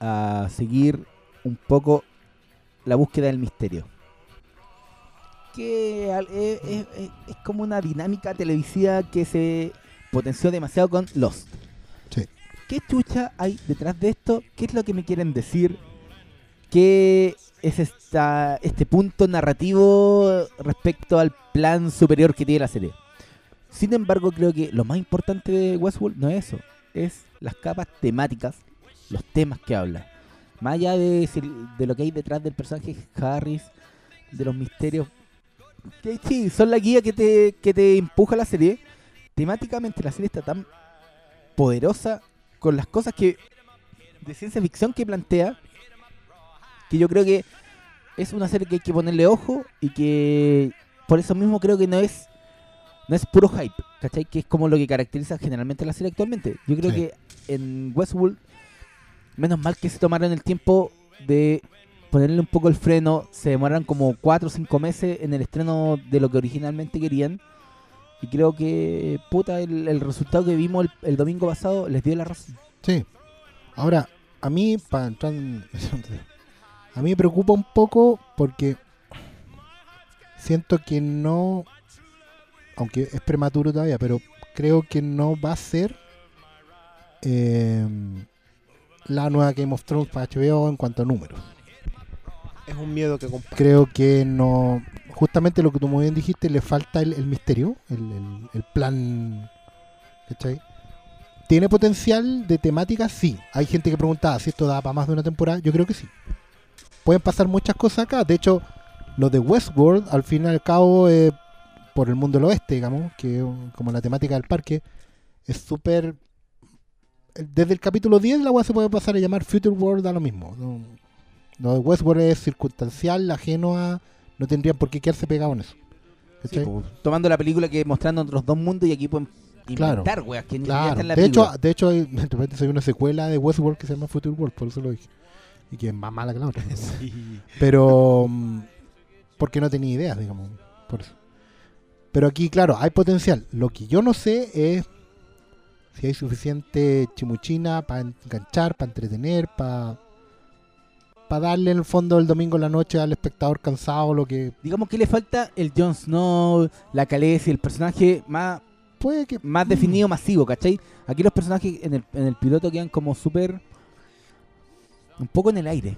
a seguir un poco la búsqueda del misterio. Que al- es, es- es- es como una dinámica televisiva que se potenció demasiado con Lost. Sí. ¿Qué chucha hay detrás de esto? ¿Qué es lo que me quieren decir? ¿Qué es esta, este punto narrativo respecto al plan superior que tiene la serie? Sin embargo, creo que lo más importante de Westworld no es eso, es las capas temáticas, los temas que habla. Más allá de, lo que hay detrás del personaje Harris, de los misterios, que son la guía que te, que te empuja la serie. Temáticamente la serie está tan poderosa con las cosas que de ciencia ficción que plantea, que yo creo que es una serie que hay que ponerle ojo y que por eso mismo creo que no es no es puro hype, ¿cachai? Que es como lo que caracteriza generalmente la serie actualmente. Yo creo Sí. que en Westworld, menos mal que se tomaron el tiempo de ponerle un poco el freno, se demoraron como 4 o 5 meses en el estreno de lo que originalmente querían. Y creo que, puta, el, el resultado que vimos el, el domingo pasado les dio la razón. Sí. Ahora, a mí, para entrar en- a mí me preocupa un poco porque siento que no, aunque es prematuro todavía, pero creo que no va a ser eh, la nueva Game of Thrones para HBO en cuanto a números. Es un miedo que comparto. Creo que no, justamente lo que tú muy bien dijiste, le falta el, el misterio, el, el- el plan, ¿cachai? ¿Tiene potencial de temática? Sí. Hay gente que preguntaba si esto da para más de una temporada. Yo creo que sí. Pueden pasar muchas cosas acá. De hecho, lo de Westworld, al fin y al cabo, eh, por el mundo del oeste, digamos, que como la temática del parque, es súper... Desde el capítulo 10 la web se puede pasar a llamar Future World a lo mismo. No, lo de Westworld es circunstancial, ajeno a... No tendrían por qué quedarse pegados en eso. Po, tomando la película que mostrando otros dos mundos y aquí pueden Claro. inventar weas que ni Claro. están en la De hecho, de hecho hay, de repente hay una secuela de Westworld que se llama Future World, por eso lo dije. Y que es más mala que la otra. Pero mm, porque no tenía ideas, digamos, por eso. Pero aquí, claro, hay potencial. Lo que yo no sé es si hay suficiente chimuchina para enganchar, para entretener, para para darle en el fondo el domingo en la noche al espectador cansado lo que Digamos que le falta el Jon Snow, la Khaleesi, el personaje más puede que más definido, masivo, ¿cachai? Aquí los personajes en el, en el piloto quedan como súper un poco en el aire.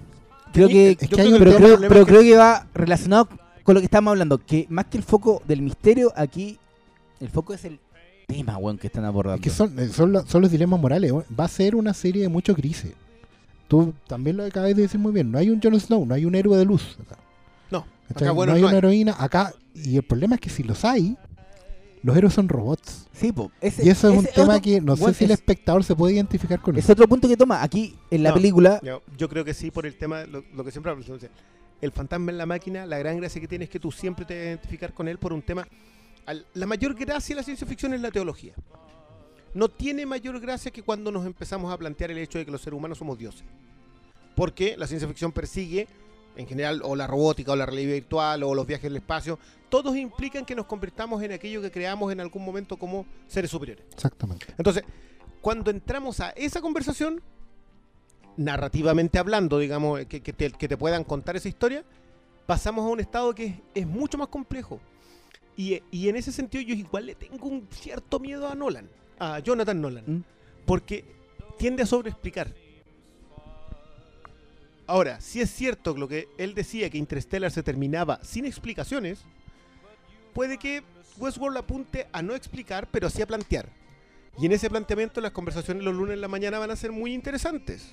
Creo que, Es que pero, hay un creo, pero que- creo que va relacionado con lo que estamos hablando, que más que el foco del misterio, aquí el foco es el tema, weón, que están abordando. Es que son, eh, son, lo- son los dilemas morales. weón. Va a ser una serie de muchos grises. Tú también lo acabas de decir muy bien. No hay un Jon Snow, no hay un héroe de luz. acá. No, ¿Cachai? acá bueno no hay no una hay. heroína. Acá, y el problema es que si los hay, los héroes son robots. Sí, po. Ese- y eso es un tema otro- que no sé si el es- espectador se puede identificar con Es eso. otro punto que toma. Aquí, en la No, película, Yo, yo creo que sí, por el tema, lo, lo que siempre hablo. entonces, el fantasma en la máquina, la gran gracia que tiene es que tú siempre te vas a identificar con él por un tema. al- la mayor gracia de la ciencia ficción es la teología. No tiene mayor gracia que cuando nos empezamos a plantear el hecho de que los seres humanos somos dioses. Porque la ciencia ficción persigue, en general, o la robótica, o la realidad virtual, o los viajes al espacio, todos implican que nos convirtamos en aquello que creamos en algún momento como seres superiores. Exactamente. Entonces, cuando entramos a esa conversación, narrativamente hablando, digamos, que, que te, que te puedan contar esa historia, pasamos a un estado que es, es mucho más complejo. Y, y en ese sentido yo igual le tengo un cierto miedo a Nolan, a Jonathan Nolan, Mm. porque tiende a sobreexplicar. Ahora, si es cierto lo que él decía, que Interstellar se terminaba sin explicaciones, puede que Westworld apunte a no explicar, pero sí a plantear. Y en ese planteamiento las conversaciones los lunes en la mañana van a ser muy interesantes.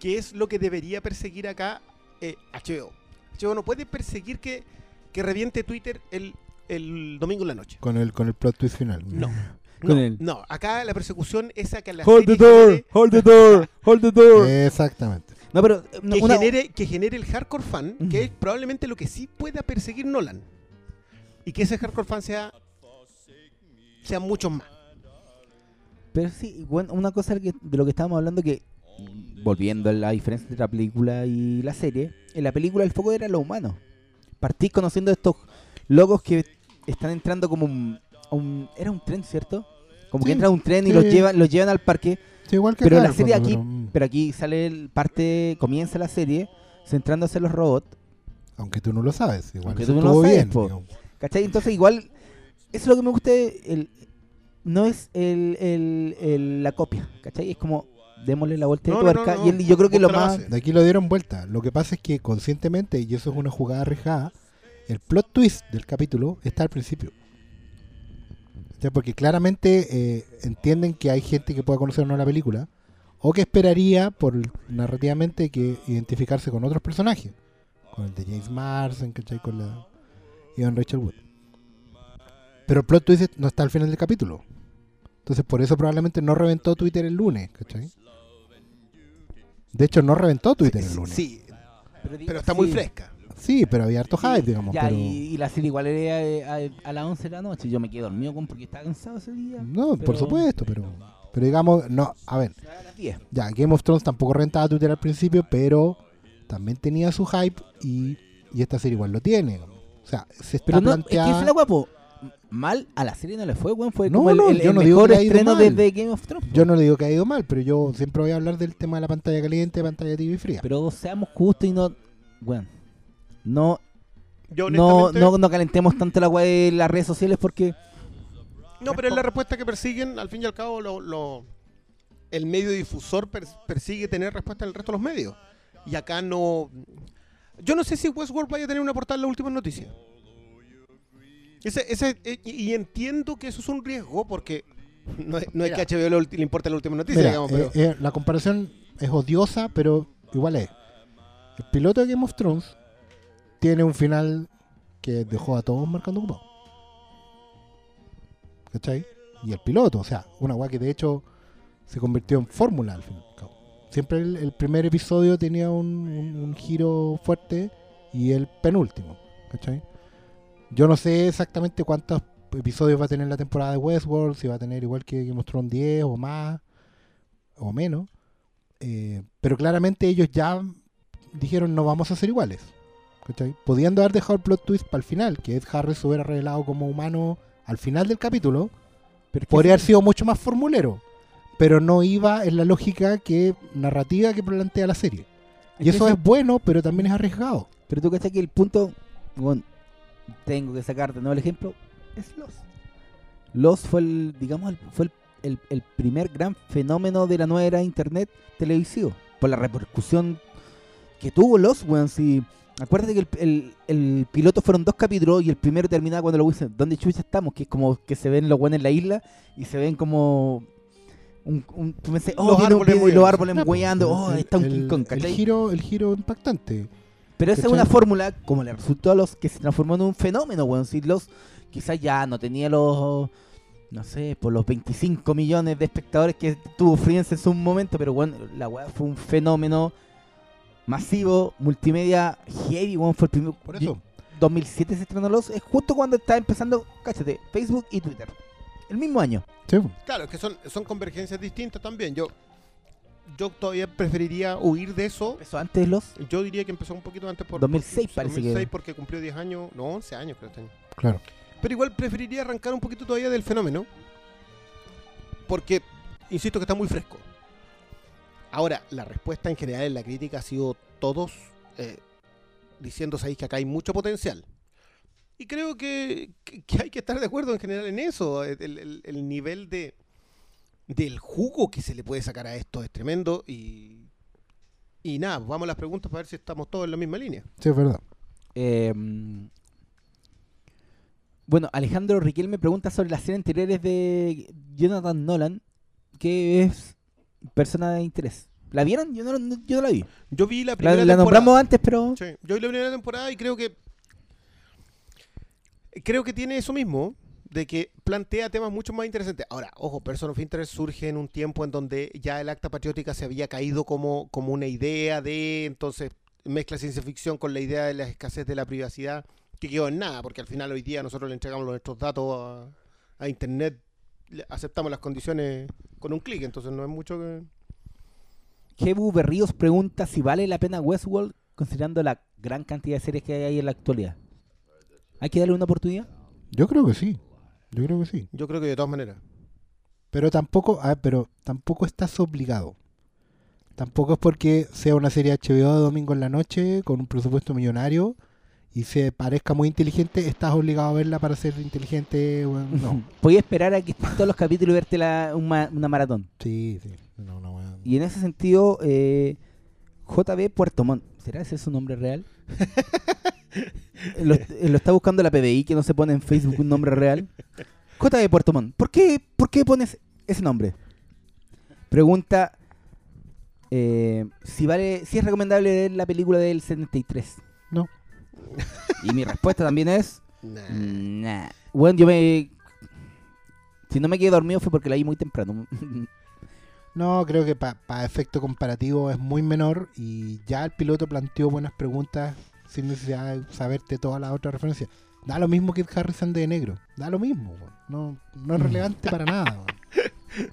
Que es lo que debería perseguir acá eh, HBO. HBO no puede perseguir que, que reviente Twitter el, el domingo en la noche. Con el, con el plot twist final. No. Con No, el- no, acá la persecución es a que la hold the door, hold the door, hold the door. Exactamente. No, pero eh, que, una- genere, que genere el hardcore fan, que es probablemente lo que sí pueda perseguir Nolan. Y que ese hardcore fan sea, sea muchos más. Pero sí, bueno, una cosa que- de lo que estábamos hablando que, volviendo a la diferencia entre la película y la serie, en la película el foco era lo humano. Partís conociendo a estos locos que están entrando como un, un- era un tren, ¿cierto? Como que entra un tren y sí. los llevan, los llevan al parque. Sí, igual que pero acá, la serie aquí, pero, mm. pero aquí sale el parte, comienza la serie centrándose en los robots. Aunque tú no lo sabes. Igual Aunque tú no lo sabes, bien. ¿Cachai? Entonces igual, eso es lo que me gusta, el, no es el, el- el- la copia, ¿cachai? Es como, démosle la vuelta de No, no, tuerca. no, no, y yo creo que lo más... De aquí lo dieron vuelta. Lo que pasa es que conscientemente, y eso es una jugada arriesgada, el plot twist del capítulo está al principio. Ya, Porque claramente eh, entienden que hay gente que pueda conocer o no la película, o que esperaría, por narrativamente, que identificarse con otros personajes. Con el de James Marsden, ¿cachai? Con la Ivan Rachel Wood. Pero el plot twist no está al final del capítulo. Entonces por eso probablemente no reventó Twitter el lunes, ¿cachai? De hecho, no reventó Twitter el lunes. Sí, Pero, está muy fresca. Sí, pero había harto hype, digamos. Ya, pero... y, y la serie igual era eh, a, a las 11 de la noche. Yo me quedé dormido con porque estaba cansado ese día. No, por supuesto, pero... Pero digamos, no, a ver. A las 10. Ya, Game of Thrones tampoco rentaba Twitter al principio, pero también tenía su hype y, y esta serie igual lo tiene. O sea, se está Pero no, es que planteada... es la guapo. Mal a la serie no le fue, weón. Fue No, como no, el- yo el mejor estreno desde Game of Thrones. Yo no le digo que ha ido mal, pero yo siempre voy a hablar del tema de la pantalla caliente, pantalla tibia y fría. Pero seamos justos y no. Bueno. No, Yo no, no, no calentemos tanto la weá de las redes sociales porque. No, pero es la respuesta que persiguen, al fin y al cabo, lo, lo- el medio difusor pers- persigue tener respuesta en el resto de los medios. Y acá no... Yo no sé si Westworld vaya a tener una portada en las últimas noticias. Ese, ese, eh, y, y entiendo que eso es un riesgo porque no es, no es que a HBO le, le importe la última noticia, Mira, digamos, pero... eh, eh, la comparación es odiosa, pero igual es. El piloto de Game of Thrones tiene un final que dejó a todos marcando ocupado. ¿Cachai? Y el piloto, o sea, una weá que de hecho se convirtió en fórmula al fin. y al cabo. Siempre el, primer episodio tenía un, un- un giro fuerte y el penúltimo. ¿Cachai? Yo no sé exactamente cuántos episodios va a tener la temporada de Westworld, si va a tener igual que Game of Thrones 10 o más o menos. Eh, pero claramente ellos ya dijeron no vamos a ser iguales. ¿Cachai? Pudiendo haber dejado el plot twist para el final, que Ed Harris se hubiera revelado como humano al final del capítulo, Pero podría haber sido mucho más formulero. Pero no iba en la lógica que narrativa que plantea la serie. Y eso es bueno, pero también es arriesgado. Pero tú cachai que el punto. Bueno, tengo que sacarte de nuevo el ejemplo. Es Lost. Lost fue el, digamos, el- fue el, el- el primer gran fenómeno de la nueva era de internet televisivo. Por la repercusión que tuvo Lost, weón. Si, acuérdate que el, el- el piloto fueron dos capítulos y el primero terminaba cuando lo dicen, ¿dónde chucha estamos? Que es como que se ven los buenos en la isla y se ven como. Un, un, tú oh, Los un árboles video y los árboles pues, hueando, oh, el- está un el- King Kong, el giro, el giro impactante. Pero esa es una fórmula, como le resultó a los que se transformó en un fenómeno, weón. Si los quizás ya no tenía los, no sé, por los 25 millones de espectadores que tuvo Friends en su momento, pero bueno, la weá fue un fenómeno masivo, multimedia, heavy, weón. Fue el primer. Por eso. 2007 se estrenó los. Es justo cuando estaba empezando, cáchate, Facebook y Twitter. El mismo año. Sí. Claro, es que son, son convergencias distintas también. Yo, yo todavía preferiría huir de eso. Empezó antes los. Yo diría que empezó un poquito antes por 2006 por- parece que 2006 era. porque cumplió 10 años, no, 11 años creo este año. Claro. Pero igual preferiría arrancar un poquito todavía del fenómeno. Porque, insisto que está muy fresco. Ahora, la respuesta en general en la crítica ha sido todos eh, diciendo, sabéis que acá hay mucho potencial. Y creo que, que- que hay que estar de acuerdo en general en eso. El, el- el nivel de del jugo que se le puede sacar a esto es tremendo. Y, y nada, vamos a las preguntas para ver si estamos todos en la misma línea. Sí, es verdad. Eh, bueno, Alejandro Riquel me pregunta sobre las series anteriores de Jonathan Nolan, que es persona de interés. ¿La vieron? Yo no, no- yo no la vi. Yo vi la La, primera la nombramos temporada. antes, pero Sí, yo vi la primera temporada y creo que creo que tiene eso mismo de que plantea temas mucho más interesantes. Ahora, ojo, Person of Interest surge en un tiempo en donde ya el acta patriótica se había caído como, como una idea de, entonces mezcla ciencia ficción con la idea de la escasez de la privacidad, que quedó en nada, porque al final hoy día nosotros le entregamos nuestros datos a, a Internet, aceptamos las condiciones con un clic, entonces no es mucho que... Jebu Berríos pregunta si vale la pena Westworld considerando la gran cantidad de series que hay en la actualidad. ¿Hay que darle una oportunidad? Yo creo que sí. Yo creo que sí. Yo creo que de todas maneras. Pero tampoco, ah, pero tampoco estás obligado. Tampoco es porque sea una serie HBO de domingo en la noche con un presupuesto millonario y se parezca muy inteligente, estás obligado a verla para ser inteligente. bueno, no. Podía esperar a que estén todos los capítulos y verte la- un ma- una maratón. Sí, sí. No, no. Y en ese sentido, eh, JB Puerto Montt, ¿será ese su nombre real? lo, lo está buscando la PBI que no se pone en Facebook un nombre real. JB Puerto Montt, ¿por qué, ¿por qué pones ese nombre? Pregunta eh, si vale, si es recomendable ver la película del 73. No. Y mi respuesta también es Nah. nah. Bueno, yo me si no me quedé dormido fue porque la vi muy temprano. No, creo que para efecto comparativo es muy menor y ya el piloto planteó buenas preguntas sin necesidad de saberte todas las otras referencias. Da lo mismo que Harrison de negro. Da lo mismo. No, no es relevante para nada. weón.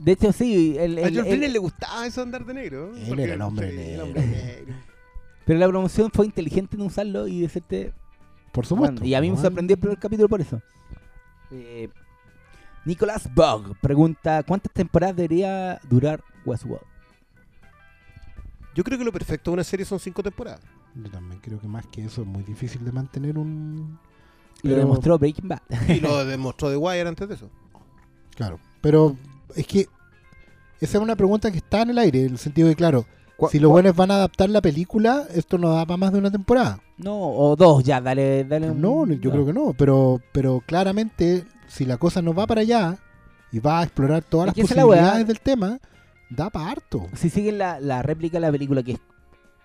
De hecho, sí, el, A el- John el- Flynn le gustaba eso andar de negro. Él era el hombre negro. hombre negro. Pero la promoción fue inteligente en usarlo y decirte Por supuesto. Bueno, y a mí me sorprendió el primer capítulo por eso. Eh, Nicolás Bog pregunta: ¿Cuántas temporadas debería durar Westworld? Yo creo que lo perfecto de una serie son cinco temporadas. Yo también creo que más que eso es muy difícil de mantener un... Y lo demostró Breaking Bad. Y lo demostró The Wire antes de eso. Claro. Pero es que esa es una pregunta que está en el aire, en el sentido de, claro, si los buenos van a adaptar la película, esto no da para más de una temporada. No, o dos, ya, dale. dale un- No, yo creo que no, pero, pero claramente si la cosa no va para allá y va a explorar todas Es las la posibilidades del tema, da para harto. Si siguen la, la réplica de la película, que es,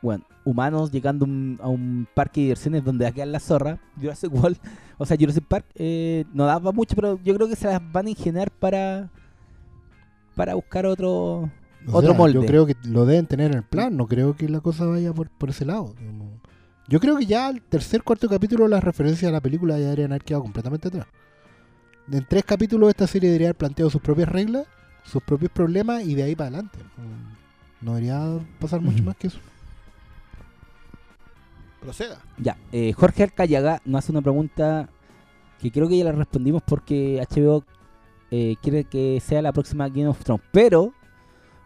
bueno, humanos llegando un- a un parque de diversiones donde quedan la zorra, Jurassic World, o sea, Jurassic Park, eh, no da para mucho, pero yo creo que se las van a ingeniar para para buscar otro O otro sea, molde. Yo creo que lo deben tener en el plan, no creo que la cosa vaya por, por ese lado. Yo creo que ya el tercer, cuarto capítulo las referencias a la película ya deberían haber quedado completamente atrás. En tres capítulos esta serie debería haber planteado sus propias reglas, sus propios problemas y de ahí para adelante. No debería pasar mucho más que eso. Proceda. Ya, eh, Jorge Alcayaga nos hace una pregunta que creo que ya la respondimos porque HBO eh, quiere que sea la próxima Game of Thrones. Pero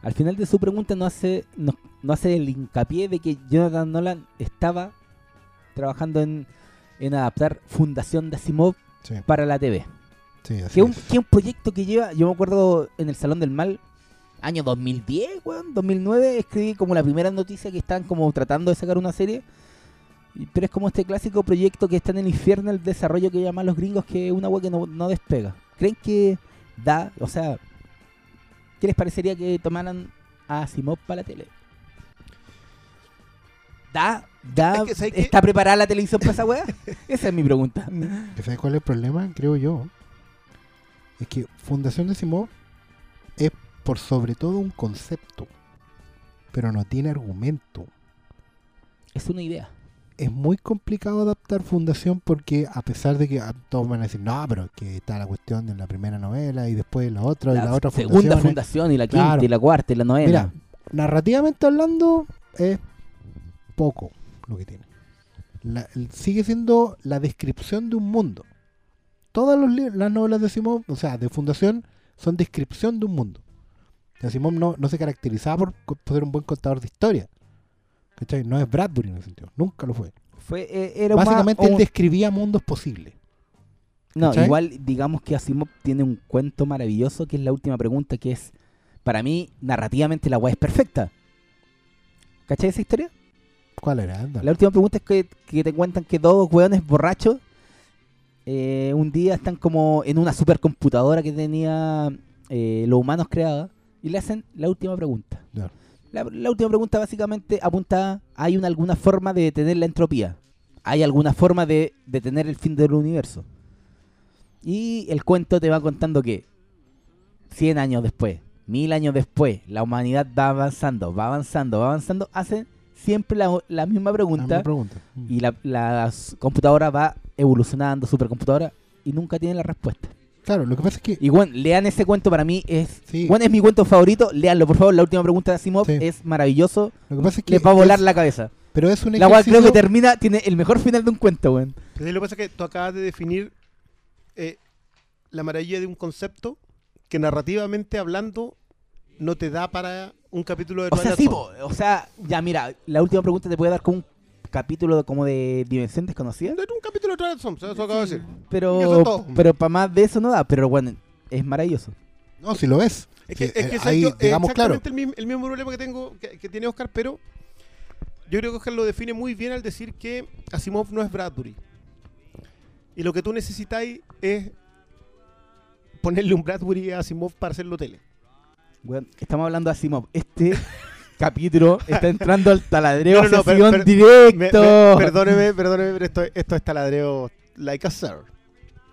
al final de su pregunta no hace, no, no hace el hincapié de que Jonathan Nolan estaba trabajando en, en adaptar Fundación de Asimov Sí. para la TV. Sí, así Que un, es. que un proyecto que lleva, yo me acuerdo en el Salón del Mal, año 2010, weón, 2009, escribí como la primera noticia que están como tratando de sacar una serie. Pero es como este clásico proyecto que está en el infierno, el desarrollo que llaman los gringos, que es una wea que no, no despega. ¿Creen que da, o sea, qué les parecería que tomaran a Asimov para la tele? ¿Da ¿Ya Es que, está preparada la televisión para esa weá? Esa es mi pregunta. ¿Que ¿Sabes cuál es el problema? Creo yo. Es que Fundación de Simón es por sobre todo un concepto, pero no tiene argumento. Es una idea. Es muy complicado adaptar Fundación porque a pesar de que ah, todos van a decir, no, pero que está la cuestión de la primera novela y después la otra y la otra segunda fundación. fundación y la quinta Claro. y la cuarta y la novena. Mira, narrativamente hablando, es poco lo que tiene. La- sigue siendo la descripción de un mundo. Todas los las novelas de Simón, o sea, de Fundación, son descripción de un mundo. O sea, Simón no, no se caracterizaba por, por ser un buen contador de historia. ¿Cachai? No es Bradbury en ese sentido. Nunca lo fue. Fue, eh, era más Básicamente él un- describía mundos posibles. No, ¿Cachai? igual digamos que Asimov tiene un cuento maravilloso que es la última pregunta que es, para mí, narrativamente la weá es perfecta. ¿Cachai esa historia? ¿Cuál era? Anda. La última pregunta es que, que te cuentan que dos weones borrachos eh, un día están como en una supercomputadora que tenía eh, los humanos creada y le hacen la última pregunta. Ya. La, la última pregunta básicamente apunta ¿hay una, alguna forma de detener la entropía? ¿Hay alguna forma de detener el fin del universo? Y el cuento te va contando que 100 años después, 1000 años después, la humanidad va avanzando, va avanzando, va avanzando, hacen siempre la, la misma pregunta. La misma pregunta. Mm. Y la, la computadora va evolucionando, supercomputadora, y nunca tiene la respuesta. Claro, lo que pasa es que Y bueno, lean ese cuento para mí, es Sí. bueno, es mi cuento favorito, leanlo por favor, la última pregunta de Asimov Sí. es maravilloso, lo que pasa es que les va a volar es- la cabeza. pero es un La cual creo que ejercicio- termina, tiene el mejor final de un cuento, weón. Lo que pasa es que tú acabas de definir eh, la maravilla de un concepto que narrativamente hablando no te da para un capítulo de O sea, sí, po, o sea, ya mira, la última pregunta te puede dar como un capítulo como de Dimensión Desconocida, No es un capítulo de Twilight Zone, eso acabo de decir. Eso pero es todo. pero para más de eso no da, pero bueno, es maravilloso. No, si lo ves. Es que, Sí, es que eh, ¿sabes ahí, yo? Claro. exactamente el, mismo, el mismo problema que tengo que, que tiene Oscar, pero yo creo que Oscar lo define muy bien al decir que Asimov no es Bradbury. Y lo que tú necesitáis es ponerle un Bradbury a Asimov para hacerlo tele. Weón, estamos hablando de Asimov. Este capítulo está entrando al taladreo No, no, no, per- sesión per- directo. me- me- perdóneme, perdóneme, pero esto, esto es taladreo like a sir.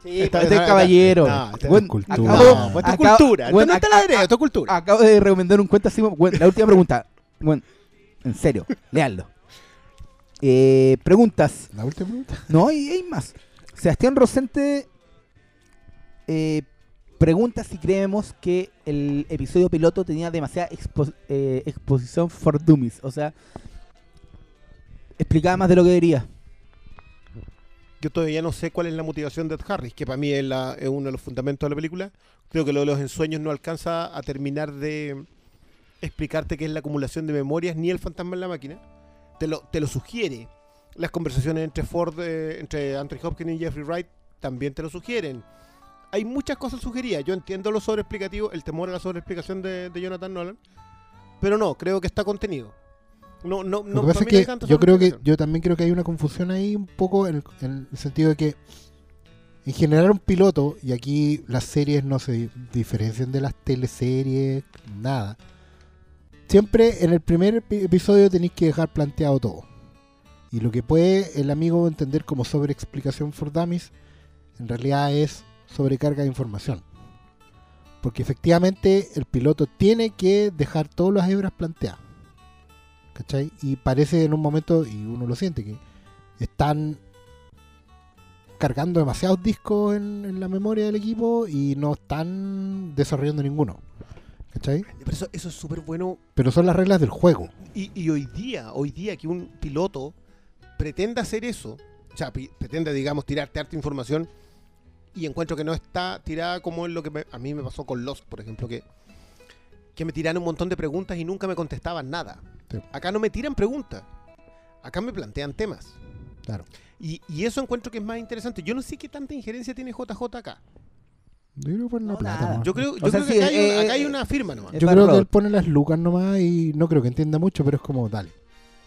Sí, Esta- este es caballero. no, esta- Weón, cultura. acabo- No, esto es cultura, esto weón, no es taladreo, esto es cultura. Acabo de recomendar un cuento a Asimov. Weón, la última pregunta. Weón, en serio, leanlo. Eh, preguntas. La última pregunta. No, y hay más. Sebastián Rosente eh, pregunta si creemos que el episodio piloto tenía demasiada expo- eh, exposición for dummies. O sea, explicaba más de lo que debería. Yo todavía no sé cuál es la motivación de Ed Harris, que para mí es, la- es uno de los fundamentos de la película. Creo que lo de los ensueños no alcanza a terminar de explicarte qué es la acumulación de memorias ni el fantasma en la máquina. Te lo, te lo sugiere. Las conversaciones entre Ford, eh, entre Anthony Hopkins y Jeffrey Wright también te lo sugieren. Hay muchas cosas sugeridas. Yo entiendo lo sobreexplicativo, el temor a la sobreexplicación de, de Jonathan Nolan. Pero no, creo que está contenido. No, no, no, Lo que pasa es que yo creo que yo también creo que hay una confusión ahí un poco en el, en el sentido de que en general un piloto y aquí las series no se di- diferencian de las teleseries nada siempre en el primer epi- episodio tenéis que dejar planteado todo y lo que puede el amigo entender como sobreexplicación for dummies en realidad es sobrecarga de información porque efectivamente el piloto tiene que dejar todas las hebras planteadas ¿cachai? Y parece en un momento, y uno lo siente, que están cargando demasiados discos en, en la memoria del equipo y no están desarrollando ninguno. ¿Cachai? Pero eso, eso es súper bueno Pero son las reglas del juego. Y, y hoy día, hoy día que un piloto pretenda hacer eso, o sea, pretenda, digamos, tirarte harta información y encuentro que no está tirada como en lo que me- a mí me pasó con Lost, por ejemplo, que, que me tiraron un montón de preguntas y nunca me contestaban nada. Sí. Acá no me tiran preguntas, acá me plantean temas. Claro. Y, y eso encuentro que es más interesante. Yo no sé qué tanta injerencia tiene JJ acá. Yo creo que pone la plata. nada. nomás. Yo creo, sea, que sí, acá, hay, una- eh, acá hay una firma nomás. es Yo creo que él pone las lucas nomás y no creo que entienda mucho, pero es como, dale.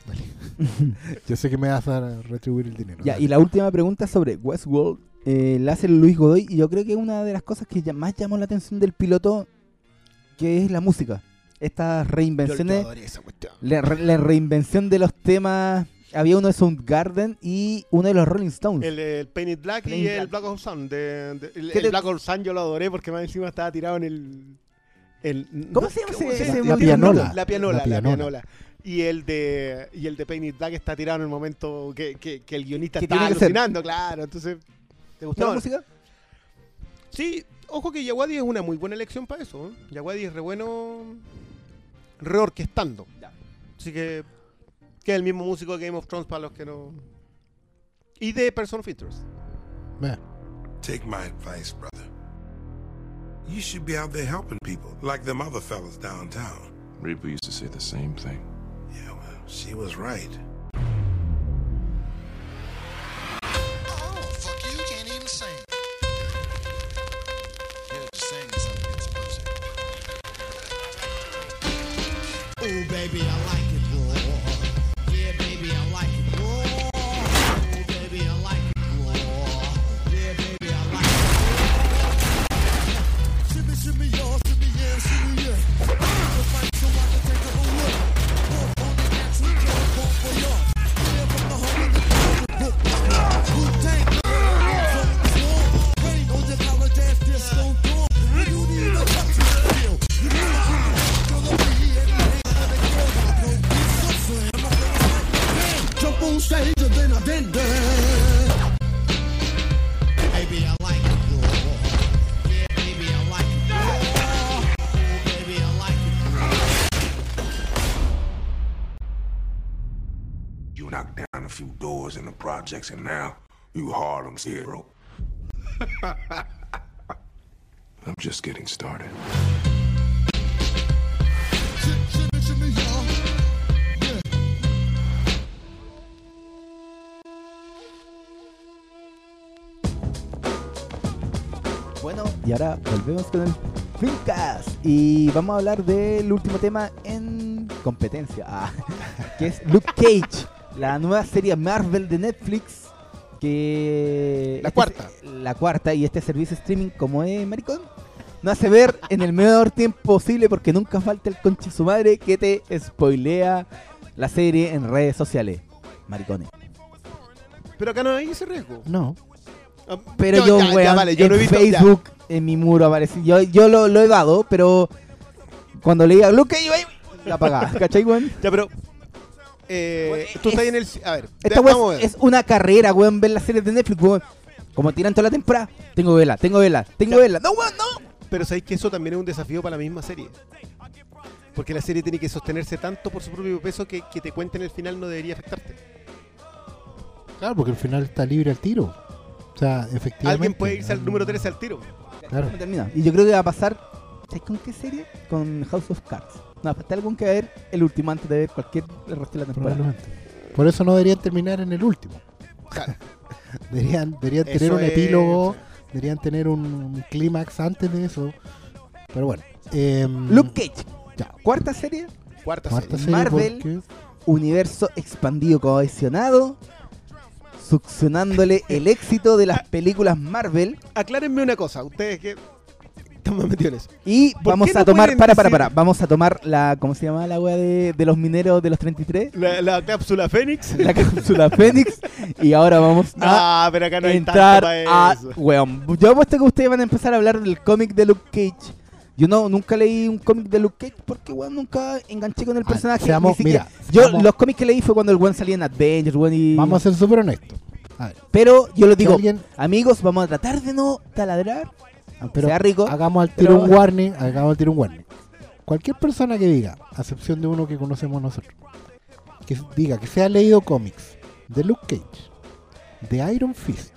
dale. Yo sé que me vas a retribuir el dinero. Ya, dale. y la última pregunta sobre Westworld eh, la hace Luis Godoy y yo creo que es una de las cosas que más llamó la atención del piloto, que es la música. Estas reinvenciones, la, re- la reinvención de los temas Había uno de Soundgarden y uno de los Rolling Stones. El, el Painted Black y el Black. Hole Sun. De, de- el, ¿Qué el te- Black Hole Sun yo lo adoré porque más encima estaba tirado en el. el ¿Cómo se llama ese- La- pianola. La pianola, La la pianola. pianola. Y el de y el de Painted Black está tirado en el momento que, que- que el guionista está ser. alucinando, claro. Entonces, ¿Te gustó No. la música? sí, ojo que Yawadi es una muy buena elección para eso. ¿eh? Yawadi es re bueno reorquestando. Así que que es el mismo músico de Game of Thrones para los que no y de Person of Interest. Vea. Take my advice, brother. You should be out there helping people, like them other fellas downtown. Reaper used to say the same thing. Yeah, well, she was right. Baby, I like projects, and now you Harlem's hero. I'm just getting. Bueno, y ahora volvemos con el Filmcast. Y vamos a hablar del último tema en competencia, ah, que es Luke Cage, la nueva serie Marvel de Netflix. Que La este cuarta. la cuarta y este servicio streaming como es maricón no hace ver en el menor tiempo posible porque nunca falta el conche su madre que te spoilea la serie en redes sociales maricones Pero acá no hay ese riesgo. No. Ah, Pero yo, ya, ya, weón, vale, yo en lo he visto, ya. Facebook, en mi muro aparece. Yo, yo lo, lo he dado, pero cuando leía Luke wey, la apagaba. ¿Cachai, weón? Ya, pero. Eh, tú estás en el. A ver, Esta vamos a ver. es una carrera, weón, ver las series de Netflix, weón. Como tiran toda la temporada, tengo vela, tengo vela, tengo Ya. vela. No, weón, no. Pero sabéis que eso también es un desafío para la misma serie. Porque la serie tiene que sostenerse tanto por su propio peso que, que te cuenten el final no debería afectarte. Claro, porque al final está libre al tiro. O sea, efectivamente. Alguien puede irse al número 13 al tiro. Claro. Y yo creo que va a pasar. ¿Sabes con qué serie? Con House of Cards. No, falta algún que ver el último antes de ver cualquier el resto de la temporada. Probablemente. Por eso no deberían terminar en el último. Deberían, deberían tener un es- epílogo, deberían tener un clímax antes de eso. Pero bueno. em, Luke Cage. Ya. Cuarta serie. Cuarta, cuarta serie. serie Marvel. porque- universo expandido cohesionado, succionándole el éxito de las películas Marvel Aclárenme una cosa, ustedes que están más metidos en eso. y ¿Por vamos a no tomar, para, para, para, vamos a tomar la, ¿cómo se llama la wea de, de los mineros de los 33? La, la cápsula Fénix. La cápsula Fénix y ahora vamos a Ah, pero acá no hay tanto entrar para a, weón, yo apuesto que ustedes van a empezar a hablar del cómic de Luke Cage. Yo no, nunca leí un cómic de Luke Cage porque, weón, nunca enganché con el Ah, personaje. seamos- ni mira, yo seamos- los cómics que leí fue cuando el weón salía en Avengers, weón, y... Vamos a ser súper honestos. A ver, Pero yo les digo, alguien- amigos, vamos a tratar de no taladrar, pero sea rico. hagamos al pero- tiro un warning, hagamos al tiro un warning. Cualquier persona que diga, a excepción de uno que conocemos nosotros, que diga que se ha leído cómics de Luke Cage, de Iron Fist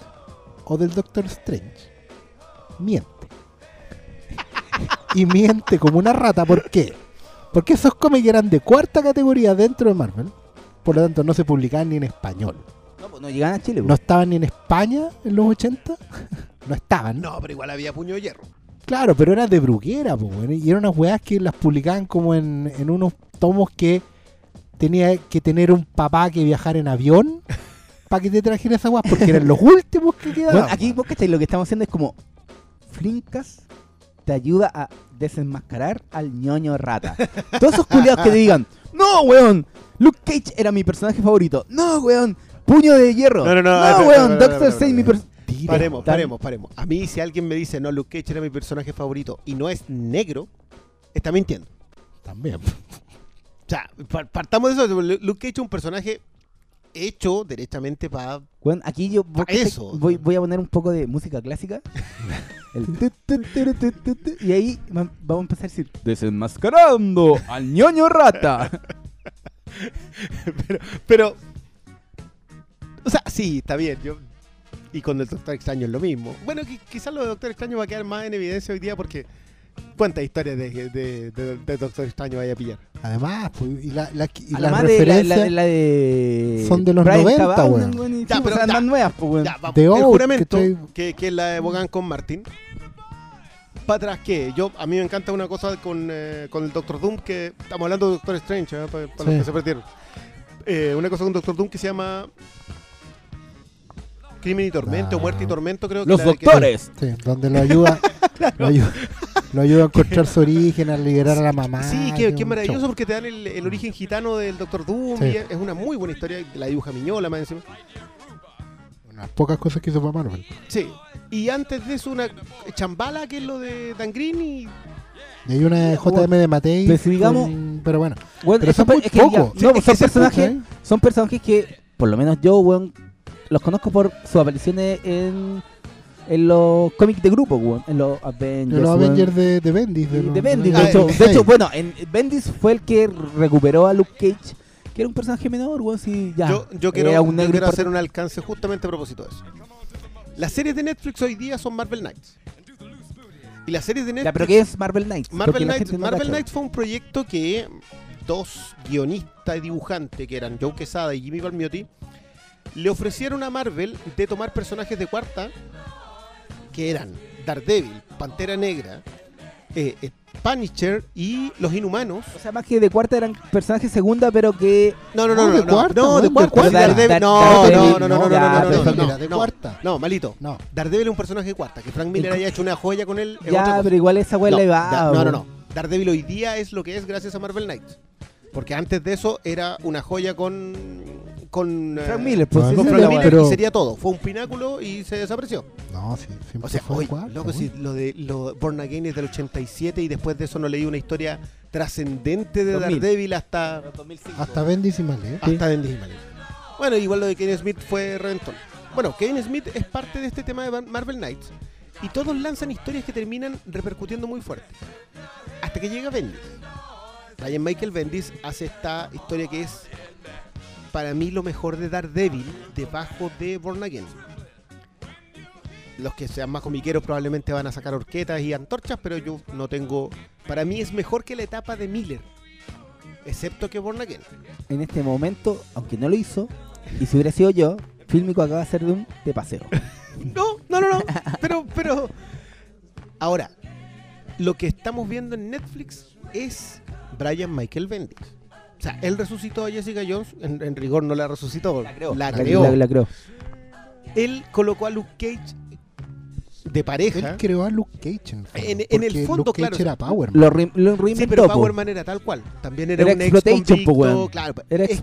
o del Doctor Strange, miente. y miente como una rata, ¿por qué? Porque esos cómics eran de cuarta categoría dentro de Marvel, por lo tanto no se publicaban ni en español. No, pues no llegan a Chile. No pues. estaban ni en España en los 80, no estaban. No, pero igual había puño de hierro. Claro, pero era de bruguera, po, weón, y eran unas weas que las publicaban como en, en unos tomos que tenía que tener un papá que viajar en avión para que te trajera esas weas, porque eran los últimos que quedaban. Bueno, aquí vos cachai, lo que estamos haciendo es como Flinkas te ayuda a desenmascarar al ñoño rata. Todos esos culiados que te digan, no, weón, Luke Cage era mi personaje favorito. No, weón, puño de hierro. No, no, no, No, weón, Doctor Strange, mi personaje. Paremos, paremos, paremos. A mí, si alguien me dice, no, Luke Cage era mi personaje favorito y no es negro, está mintiendo. También. O sea, par- partamos de eso. Lu- Luke Cage es un personaje hecho derechamente para. Weón, aquí yo voy, Pa' eso. voy, voy a poner un poco de música clásica. El tu, tu, tu, tu, tu, tu, y ahí va- vamos a empezar a decir, desenmascarando al ñoño rata. pero, pero. O sea, sí, está bien. Yo, y con el Doctor Extraño es lo mismo. Bueno, qui- quizás lo de Doctor Extraño va a quedar más en evidencia hoy día porque. ¿Cuántas historias de, de- de- de Doctor Extraño vaya a pillar? Además, pues, y, la, la, y las Además de la, referencias la- la de son de los Brian 90, Cabañas, weón. Ya, pero o sea, ya. más nuevas, pues, weón. Ya, vamos. The el juramento, que, que es la de Bogan con Martin. Para atrás, ¿qué? Yo, a mí me encanta una cosa con, eh, con el Doctor Doom, que estamos hablando de Doctor Strange, ¿eh? para, para Sí. los que se perdieron. Eh, una cosa con Doctor Doom que se llama Crimen y Tormento, Ah. Muerte y Tormento, creo que Los la de que- doctores. Sí, donde lo ayuda, lo ayuda, lo ayuda a encontrar su origen, a liberar a la mamá. Sí, que qué, es qué maravilloso show. porque te dan el, el origen gitano del Doctor Doom Sí. y es una muy buena historia, la dibuja Miñola más encima. Unas pocas cosas que hizo para Marvel. Sí. Y antes de eso una Chambala, que es lo de Dan Green y Y hay una de JM de Matei. Digamos- con- pero bueno. Pero son muy es que ya- pocos. no, Sí, son personajes, ¿eh? son personajes que, por lo menos yo, weón, los conozco por sus apariciones en, en los cómics de grupo, weón, en los Avengers. De los. Avengers de, de Bendis. De Bendis, ah, de, hecho, de bueno, en Bendis fue el que recuperó a Luke Cage, que era un personaje menor, weón, sí, ya. Yo, yo quiero, un yo negro quiero hacer un alcance justamente a propósito de eso. Las series de Netflix hoy día son Marvel Knights. Y las series de Netflix. Ya, pero ¿qué es Marvel Knights? Marvel Knights, no Marvel. Knights fue un proyecto que dos guionistas y dibujantes, que eran Joe Quesada y Jimmy Palmiotti, le ofrecieron a Marvel de tomar personajes de cuarta, que eran Daredevil, Pantera Negra, eh, eh, Punisher y Los Inhumanos. O sea, más que de cuarta eran personajes segunda, pero que... No, no, no, No, no, de no, cuarta, no, de cuarta. Daredevil- no, no, no, no, no, no, no, no, pero no, mira, no, de no. cuarta. No, malito. No. Daredevil es un personaje de cuarta. Que Frank Miller haya hecho una joya con él Ya, pero igual esa weá no, le va. no, no, no. Daredevil hoy día es lo que es gracias a Marvel Knights. Porque antes de eso era una joya con. con. Frank eh, Miller, pues No, con Frank Miller pero- y sería todo. Fue un pináculo y se desapareció. No, sí, siempre O sea, fue hoy, loco, si lo de lo Born Again es del 87 y después de eso no leí una historia trascendente de 2000. Daredevil hasta. Hasta Bendis y Malé. Hasta Bendis y Malek. Bueno, igual lo de Kevin Smith fue reventón. Bueno, Kevin Smith es parte de este tema de Mar- Marvel Knights. Y todos lanzan historias que terminan repercutiendo muy fuerte. Hasta que llega Bendis. Brian Michael Bendis hace esta historia que es para mí lo mejor de Daredevil debajo de Born Again. Los que sean más comiqueros probablemente van a sacar horquetas y antorchas, pero yo no tengo. Para mí es mejor que la etapa de Miller. Excepto que Born Again. En este momento, aunque no lo hizo, y si hubiera sido yo, Fílmico acaba de hacer de un de paseo. No, no, no, no. Pero, pero. Ahora, lo que estamos viendo en Netflix es Brian Michael Bendis. O sea, él resucitó a Jessica Jones. En, en rigor no la resucitó. La creó. La creó. la- la creó. Él colocó a Luke Cage de pareja. Él creó a Luke Cage. En el fondo, En- en el porque fondo, Luke Cage claro, era Power. Lo, re- lo Sí, pero po. Power Man era tal cual. También era, Era un ex exploitation, weón. claro. Era Es que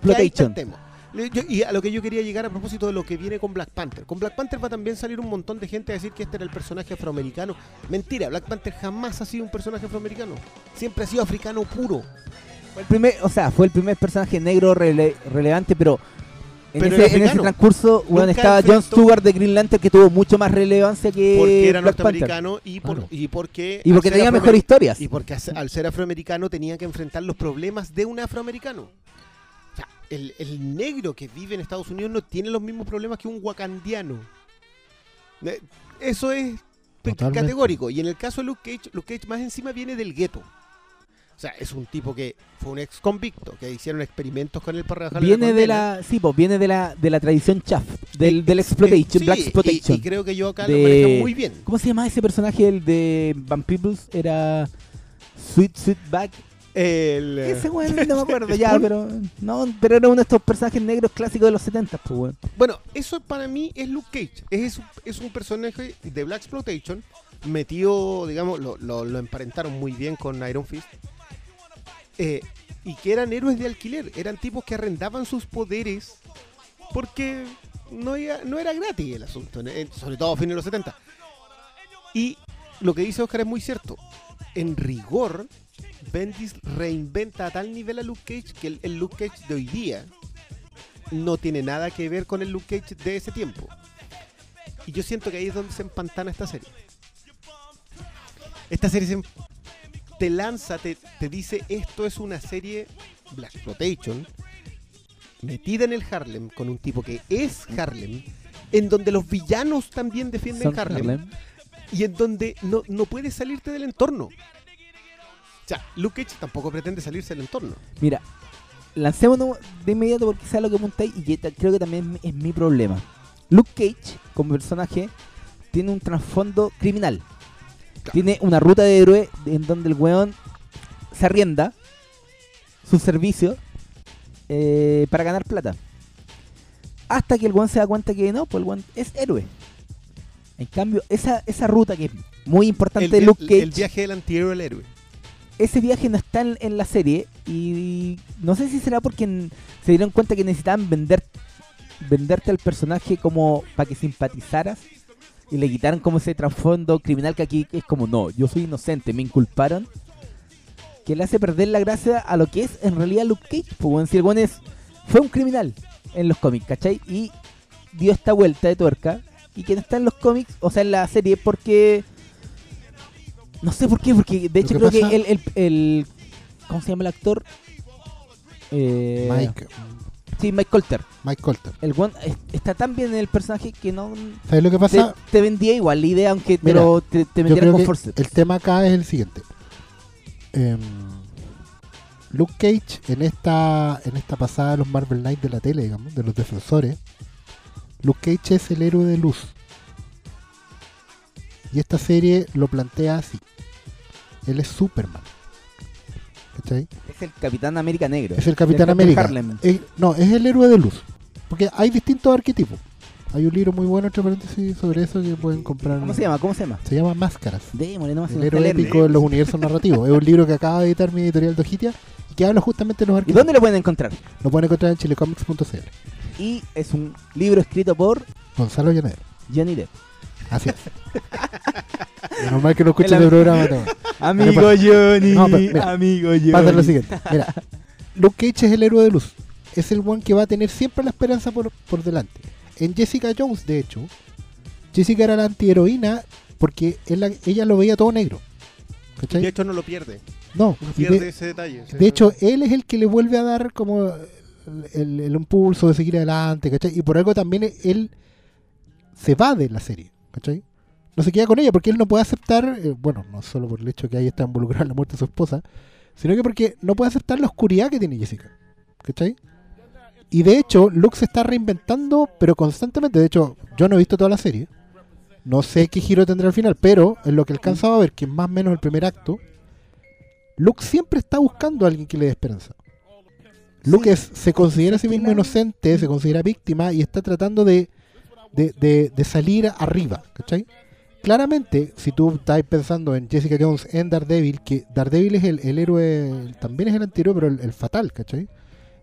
yo- y a lo que yo quería llegar a propósito de lo que viene con Black Panther. Con Black Panther va a también salir un montón de gente a decir que este era el personaje afroamericano. Mentira, Black Panther jamás ha sido un personaje afroamericano. Siempre ha sido africano puro. Fue el primer, o sea, fue el primer personaje negro rele- relevante, pero en, Pero ese, en transcurso Nunca estaba John enfrentó- Stewart de Green Lantern que tuvo mucho más relevancia que Porque era Black Panther. norteamericano y, por- y porque. Y porque tenía mejores historias. Y porque al ser afroamericano tenía que enfrentar los problemas de un afroamericano. El, el negro que vive en Estados Unidos no tiene los mismos problemas que un wakandiano. Eh, Eso es Totalmente. categórico. Y en el caso de Luke Cage, Luke Cage más encima viene del gueto. O sea, es un tipo que fue un ex convicto, que hicieron experimentos con él para rebajarle Viene de condena. la, sí, pues, viene de la, de la tradición chaff, del, del exploitation, sí, Black y- exploitation. y creo que yo acá lo manejo muy bien. ¿Cómo se llama ese personaje el de Van Peebles? Era Sweet Sweetback. El, eh, Ese weón no me acuerdo ya, pero no, pero era uno de estos personajes negros clásicos de los 70, pues weón. Bueno, eso para mí es Luke Cage. Es, un- es un personaje de Black Exploitation metido, digamos, lo, lo- lo emparentaron muy bien con Iron Fist. Eh, y que eran héroes de alquiler, eran tipos que arrendaban sus poderes porque no era, no era gratis el asunto, sobre todo a fines de los 70. Y lo que dice Oscar es muy cierto. En rigor, Bendis reinventa a tal nivel a Luke Cage que el, el Luke Cage de hoy día no tiene nada que ver con el Luke Cage de ese tiempo. Y yo siento que ahí es donde se empantana esta serie. Esta serie se- te lanza, te, te dice esto es una serie Black Exploitation metida en el Harlem con un tipo que es Harlem, en donde los villanos también defienden Harlem, Harlem. y en donde no, no puedes salirte del entorno. Sea, Luke Cage tampoco pretende salirse del entorno. Mira, lancémonos de inmediato porque sea lo que apuntáis y que creo que también es mi problema. Luke Cage, como personaje, tiene un trasfondo criminal. Tiene una ruta de héroe en donde el weón se arrienda sus servicios eh, para ganar plata. Hasta que el weón se da cuenta que no, pues el weón es héroe. En cambio, esa, esa ruta que es muy importante El, de Luke Cage el viaje del antihéroe al héroe. Ese viaje no está en, en la serie y no sé si será porque se dieron cuenta que necesitaban vender venderte al personaje como para que simpatizaras y le quitaran como ese trasfondo criminal que aquí es como no, yo soy inocente, me inculparon que le hace perder la gracia a lo que es en realidad Luke Cage, pues si el es fue un criminal en los cómics, ¿cachai? Y dio esta vuelta de tuerca y que no está en los cómics, o sea en la serie porque no sé por qué, porque de hecho creo pasa- que el, el, el- ¿Cómo se llama el actor? Eh, Mike. Sí, Mike Colter. Mike Colter. El one es- está tan bien en el personaje que no. ¿Sabes lo que pasa? Te, te vendía igual la idea, aunque Mira, lo- te, te vendiera con force. el tema acá es el siguiente. Em, Luke Cage en esta en esta pasada de los Marvel Knights de la tele, digamos, de los defensores, Luke Cage es el héroe de luz. Y esta serie lo plantea así. Él es Superman. ¿Cachai? Es el Capitán América Negro. Es el Capitán América. Harlem. No, es el héroe de luz. Porque hay distintos arquetipos. Hay un libro muy bueno, entre paréntesis, sobre eso que pueden comprar. ¿Cómo se llama? ¿Cómo se llama? Se llama Máscaras. Démosle se El héroe épico de los universos narrativos. es un libro que acaba de editar mi editorial Dojitia y que habla justamente de los ¿Y arquetipos. dónde lo pueden encontrar? Lo pueden encontrar en chilecomics.cl. Y es un libro escrito por Gonzalo Llanero. Johnny Depp. Así es. Es normal que no escuches El el am- programa. no. Amigo pa- Johnny, No, pero mira, amigo Johnny. Pasa lo siguiente. Mira, Luke Cage es el héroe de luz. Es el one que va a tener siempre la esperanza por, por delante. En Jessica Jones, de hecho, Jessica era la antiheroína porque él ella lo veía todo negro. ¿Cachai? De hecho, no lo pierde. No, No pierde de, ese detalle. de hecho, él es el que le vuelve a dar como el, el impulso de seguir adelante, ¿cachai? Y por algo también él se va de la serie, ¿cachai? No se queda con ella porque él no puede aceptar, eh, bueno, no solo por el hecho que ahí está involucrada en la muerte de su esposa, sino que porque no puede aceptar la oscuridad que tiene Jessica, ¿cachai? Y de hecho, Luke se está reinventando, pero constantemente. De hecho, yo no he visto toda la serie. No sé qué giro tendrá al final, pero en lo que alcanzaba a ver, que es más o menos el primer acto, Luke siempre está buscando a alguien que le dé esperanza. Luke es- se considera a sí mismo inocente, se considera víctima y está tratando de, de, de- de salir arriba, ¿cachai? Claramente, si tú estás pensando en Jessica Jones, en Daredevil, que Daredevil es el, el héroe, también es el antihéroe, pero el, el fatal, ¿cachai?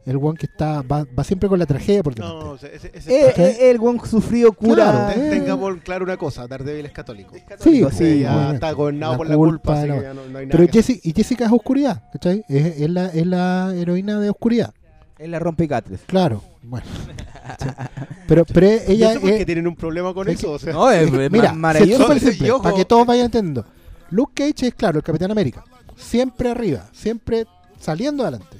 El one que está va, va siempre con la tragedia por delante. No, ese, ese- ese Eh, eh, el buen sufrido cura. Claro, eh. Tengamos claro una cosa, Daredevil es católico. Sí, Católico, sí, ya obviamente. está gobernado La por la culpa, así la- que ya no- no hay nada Pero. Jessica, y Jessica es oscuridad, ¿cachai? Es, es la, es la heroína de oscuridad. Es la rompecatres. Claro, bueno. Pero, pero ella es, tienen un problema con es eso. que- o sea. No, es, que, mira, ma- maravilloso. simple, para que todos vayan entendiendo. Luke Cage es, claro, el Capitán América. Siempre arriba, siempre saliendo adelante.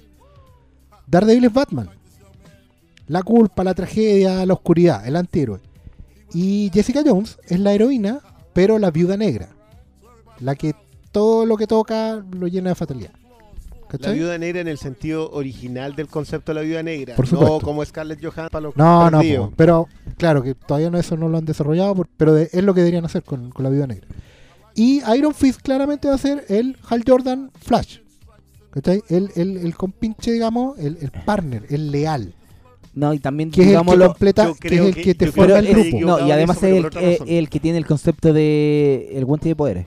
Daredevil es Batman. La culpa, la tragedia, la oscuridad, el antihéroe. Y Jessica Jones es la heroína, pero la viuda negra. La que todo lo que toca lo llena de fatalidad. La viuda negra en el sentido original del concepto de la viuda negra. Por no como Scarlett Johansson para los No, no, po, pero claro que todavía no eso no lo han desarrollado, por- pero de- es lo que deberían hacer con, con la Viuda Negra. Y Iron Fist claramente va a ser el Hal Jordan Flash. ¿Cachai? El, el, el compinche, digamos, el, el partner, el leal. No, y también, que es el que completa, que es el que- que te forma el grupo. No, y además es el, otra eh, el que tiene el concepto de el guante de poderes.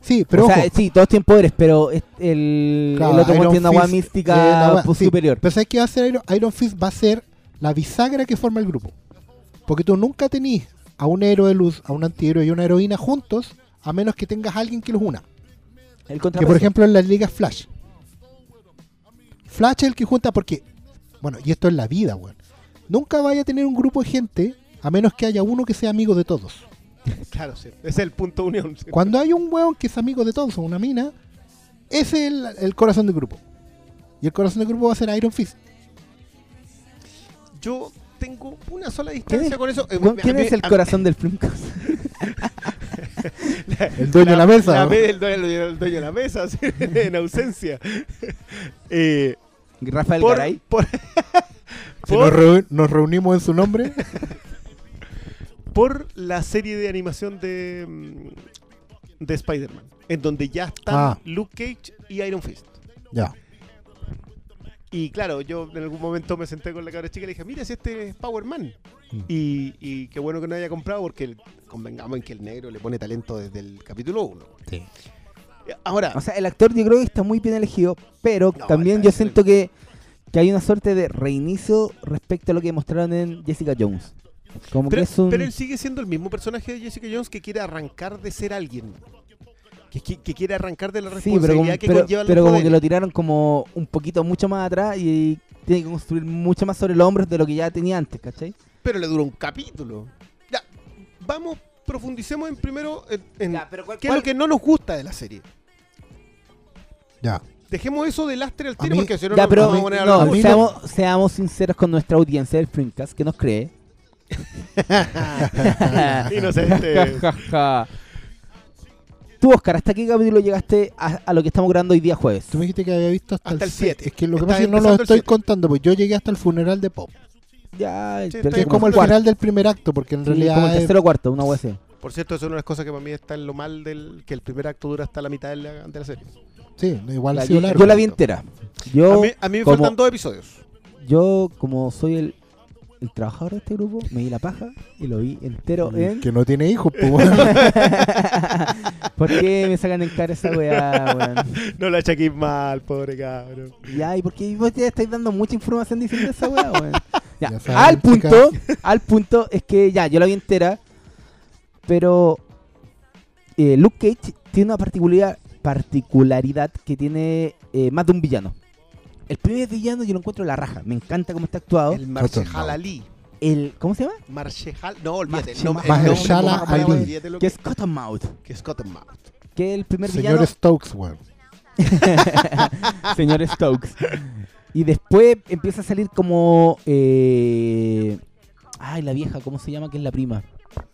Sí, pero o ojo, sea, sí, todos tienen poderes, pero el, Claro, el otro Iron tiene una eh, mística la sí, superior. Pero ¿sabes qué va a hacer Iron, Iron Fist? Va a ser la bisagra que forma el grupo. Porque tú nunca tenís a un héroe de luz, a un antihéroe y una heroína juntos, a menos que tengas a alguien que los una. El Que por ejemplo en las ligas Flash. Flash es el que junta porque, bueno, y esto es la vida, weón. Nunca vaya a tener un grupo de gente a menos que haya uno que sea amigo de todos. Claro, sí. Ese es el punto unión. sí. Cuando hay un weón que es amigo de todos o una mina, ese es el, el corazón del grupo. Y el corazón del grupo va a ser Iron Fist. Yo tengo una sola ¿Quién distancia es, con eso. Eh, a quién mí- es el corazón del Flimcast? El dueño de la mesa. La, ¿no? el, dueño, el dueño de la mesa, sí, en ausencia. Eh, Rafael por, Garay. por, Si por- nos, reu- nos reunimos en su nombre, por la serie de animación de, mm, de Spider-Man, en donde ya están Ah. Luke Cage y Iron Fist. ya. Y claro, yo en algún momento me senté con la cabra chica y le dije, mira si este es Power Man. Mm. Y, y qué bueno que no haya comprado porque convengamos en que el negro le pone talento desde el capítulo 1. Sí. Ahora, O sea, el actor yo creo que está muy bien elegido, pero No, también yo siento que, que hay una suerte de reinicio respecto a lo que mostraron en Jessica Jones. Como pero, que es un... pero él sigue siendo el mismo personaje de Jessica Jones que quiere arrancar de ser alguien. Que, que- que quiere arrancar de la Sí, responsabilidad pero, como, que pero, conlleva pero como que lo tiraron como un poquito mucho más atrás y tiene que construir mucho más sobre los hombros de lo que ya tenía antes, ¿cachai? Pero le duró un capítulo. Ya, vamos, profundicemos en primero en, en Ya, pero ¿cuál- qué es lo que no nos gusta de la serie. Ya. Dejemos eso de lastre al tiro mí- porque si no ya, pero vamos a poner a no, a seamos, seamos sinceros con nuestra audiencia del Flimcast que nos cree. Inocente. Tú, Oscar, ¿hasta qué capítulo llegaste a, a lo que estamos grabando hoy día jueves? Tú me dijiste que había visto hasta, Hasta el el 7. siete. Es que lo que pasa es que no lo estoy contando, pues yo llegué hasta el funeral de Pop. Ya, Sí, es como el cuarto. final del primer acto, porque en Sí, realidad como el es- tercero o cuarto, una así. Por cierto, eso es una de las cosas que para mí está en lo mal del que el primer acto dura hasta la mitad de la, de la serie. Sí, igual ha sido yo, largo. yo la vi entera. Yo, a mí, a mí me como- faltan dos episodios. yo, como soy el, el trabajador de este grupo, me di la paja y lo vi entero en... Que no tiene hijos, pues, weón. ¿Por qué me sacan en cara esa weá, weón? No la achaquéis mal, pobre cabrón. Ya, ¿y por qué vos ya estáis dando mucha información diciendo esa weá, weón? Ya, Ya saben, al punto, chicas. al punto es que ya, yo la vi entera, pero eh, Luke Cage tiene una particularidad, particularidad que tiene eh, más de un villano. El primer villano yo lo encuentro la raja, me encanta cómo está actuado. El Marshall Ali. El, ¿Cómo se llama? Marshall, no, olvídate. El nombre, Mahershala favor, Ali. olvídate lo Que que es Cottonmouth, que es Cottonmouth. que es el primer Señor villano. Stokes, weón. Señor Stokes. Y después empieza a salir como. eh, Ay, la vieja, ¿cómo se llama? Que es la prima.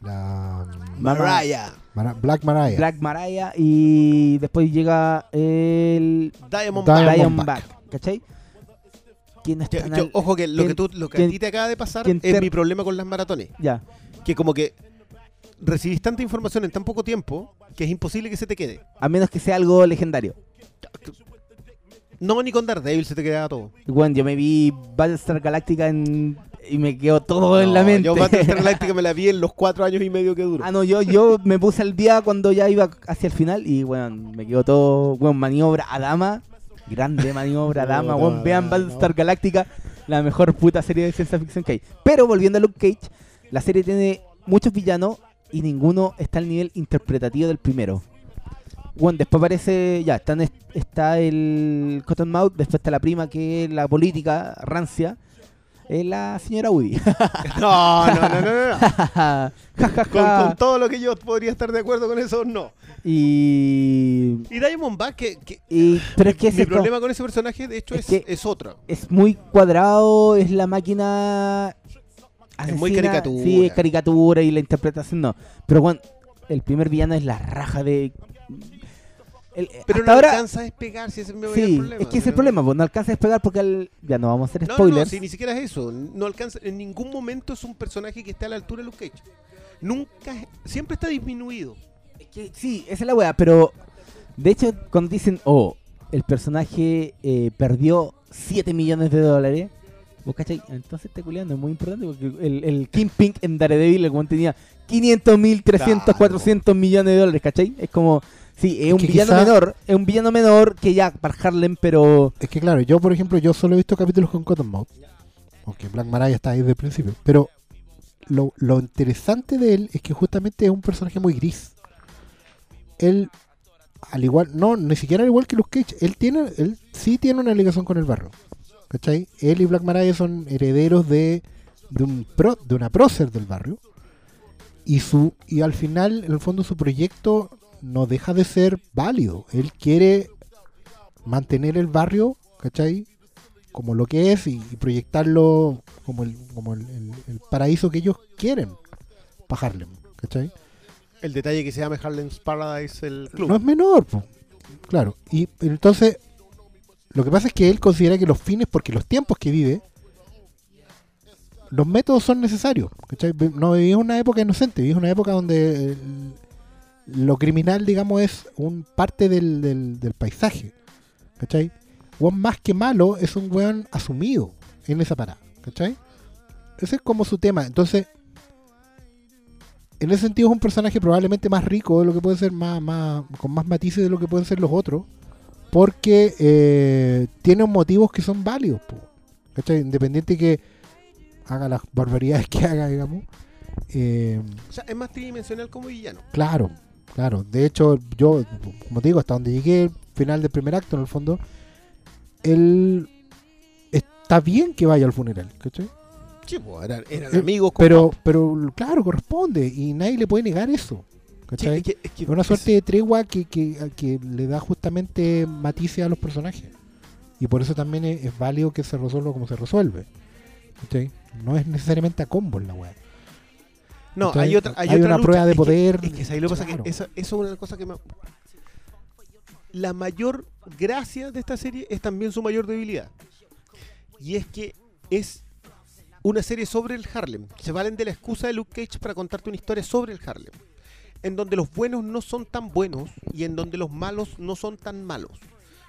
La, Mamá- Mariah. Mara- Black Mariah. Black Mariah. Y después llega el. Diamond Diamond Back. ¿Cachai? ¿Quién está Yo- en yo- el- ojo que lo que, quién- tú, lo que a ti te acaba de pasar es mi problema con las maratones. Ya. Que como que recibís tanta información en tan poco tiempo que es imposible que se te quede. A menos que sea algo legendario. No, ni con Daredevil se te queda todo. Bueno, yo me vi Battlestar Galactica en- y me quedó todo en la mente. Yo Battlestar Galactica me la vi en los cuatro años y medio que duró. Ah, no, yo, yo me puse al día cuando ya iba hacia el final y, bueno, me quedó todo, bueno, maniobra a dama. Grande maniobra dama, weón. Vean Battlestar Galactica, la mejor puta serie de ciencia ficción que hay. Pero volviendo a Luke Cage, la serie tiene muchos villanos y ninguno está al nivel interpretativo del primero. Bueno, después aparece, ya, están, está el Cottonmouth, después está la prima que es la política rancia, es la señora Woody. No, no, no, no, no. Con, con todo lo que yo podría estar de acuerdo con eso, no. Y, Y Diamond Back, que, que y pero es que mi problema con ese personaje, de hecho, es es, que- es otro. es muy cuadrado, es la máquina Es muy caricatura. Sí, es caricatura y la interpretación no. Pero bueno, el primer villano es la raja de el- Pero hasta no ahora alcanza a despegar si ese es mayor sí, problema. es que es el ¿no? problema, pues no alcanza a despegar porque al, ya no vamos a hacer No, no, spoilers. no, si ni siquiera es eso. No alcanza, en ningún momento es un personaje que esté a la altura de Luke Cage. Nunca, siempre está disminuido. Es que sí, esa es la weá, pero de hecho cuando dicen, oh, el personaje eh, perdió 7 millones de dólares, ¿Vos cachai? Entonces este culiando es muy importante porque el, el Kingpin en Daredevil, el tenía 500 mil, 300, Claro. 400 millones de dólares, ¿cachai? Es como, sí, es un villano quizá- menor, es un villano menor que ya para Harlem, pero Es que claro, yo por ejemplo, yo solo he visto capítulos con Cottonmouth. Aunque Black Mariah está ahí desde el principio. Pero lo, lo interesante de él es que justamente es un personaje muy gris. Él, al igual, no, ni siquiera al igual que Luke Cage, él tiene, él sí tiene una ligación con el barrio. ¿Cachai? Él y Black Mariah son herederos de, de un pro, de una prócer del barrio. Y su, y al final, en el fondo, su proyecto no deja de ser válido. Él quiere mantener el barrio, ¿cachai? Como lo que es y, y proyectarlo como el, como el, el- el paraíso que ellos quieren para Harlem, ¿cachai? El detalle que se llama Harlem's Paradise, el club. No es menor, po. claro. Y entonces, lo que pasa es que él considera que los fines, porque los tiempos que vive, los métodos son necesarios. ¿cachai? No vivís una época inocente, vivís una época donde el- lo criminal, digamos, es un parte del, del, del paisaje. ¿Cachai? Weón más que malo es un weón asumido en esa parada. ¿Cachai? Ese es como su tema. Entonces, en ese sentido es un personaje probablemente más rico de lo que puede ser, más, más con más matices de lo que pueden ser los otros, porque eh, tiene motivos que son válidos, po, ¿cachai? Independiente que haga las barbaridades que haga, digamos. Eh, O sea, es más tridimensional como villano. claro, claro. De hecho, yo, como te digo, hasta donde llegué, final del primer acto, en el fondo, él está bien que vaya al funeral, ¿cachai? Sí, pues, eran, eran Eh, amigos. pero, pero claro, corresponde y nadie le puede negar eso. ¿cachai? es que- es que Es una es- suerte de tregua que, que, que le da justamente matices a los personajes. Y por eso también es, válido que se resuelva como se resuelve. ¿cachai? No es necesariamente a combos la weá. No, hay otra, hay, Hay otra una lucha. prueba de Es que- poder. Es que, ¿sabes lo que pasa? Que esa, eso es una cosa que me... La mayor gracia de esta serie es también su mayor debilidad. Y es que es una serie sobre el Harlem. Se valen de la excusa de Luke Cage para contarte una historia sobre el Harlem. En donde los buenos no son tan buenos y en donde los malos no son tan malos.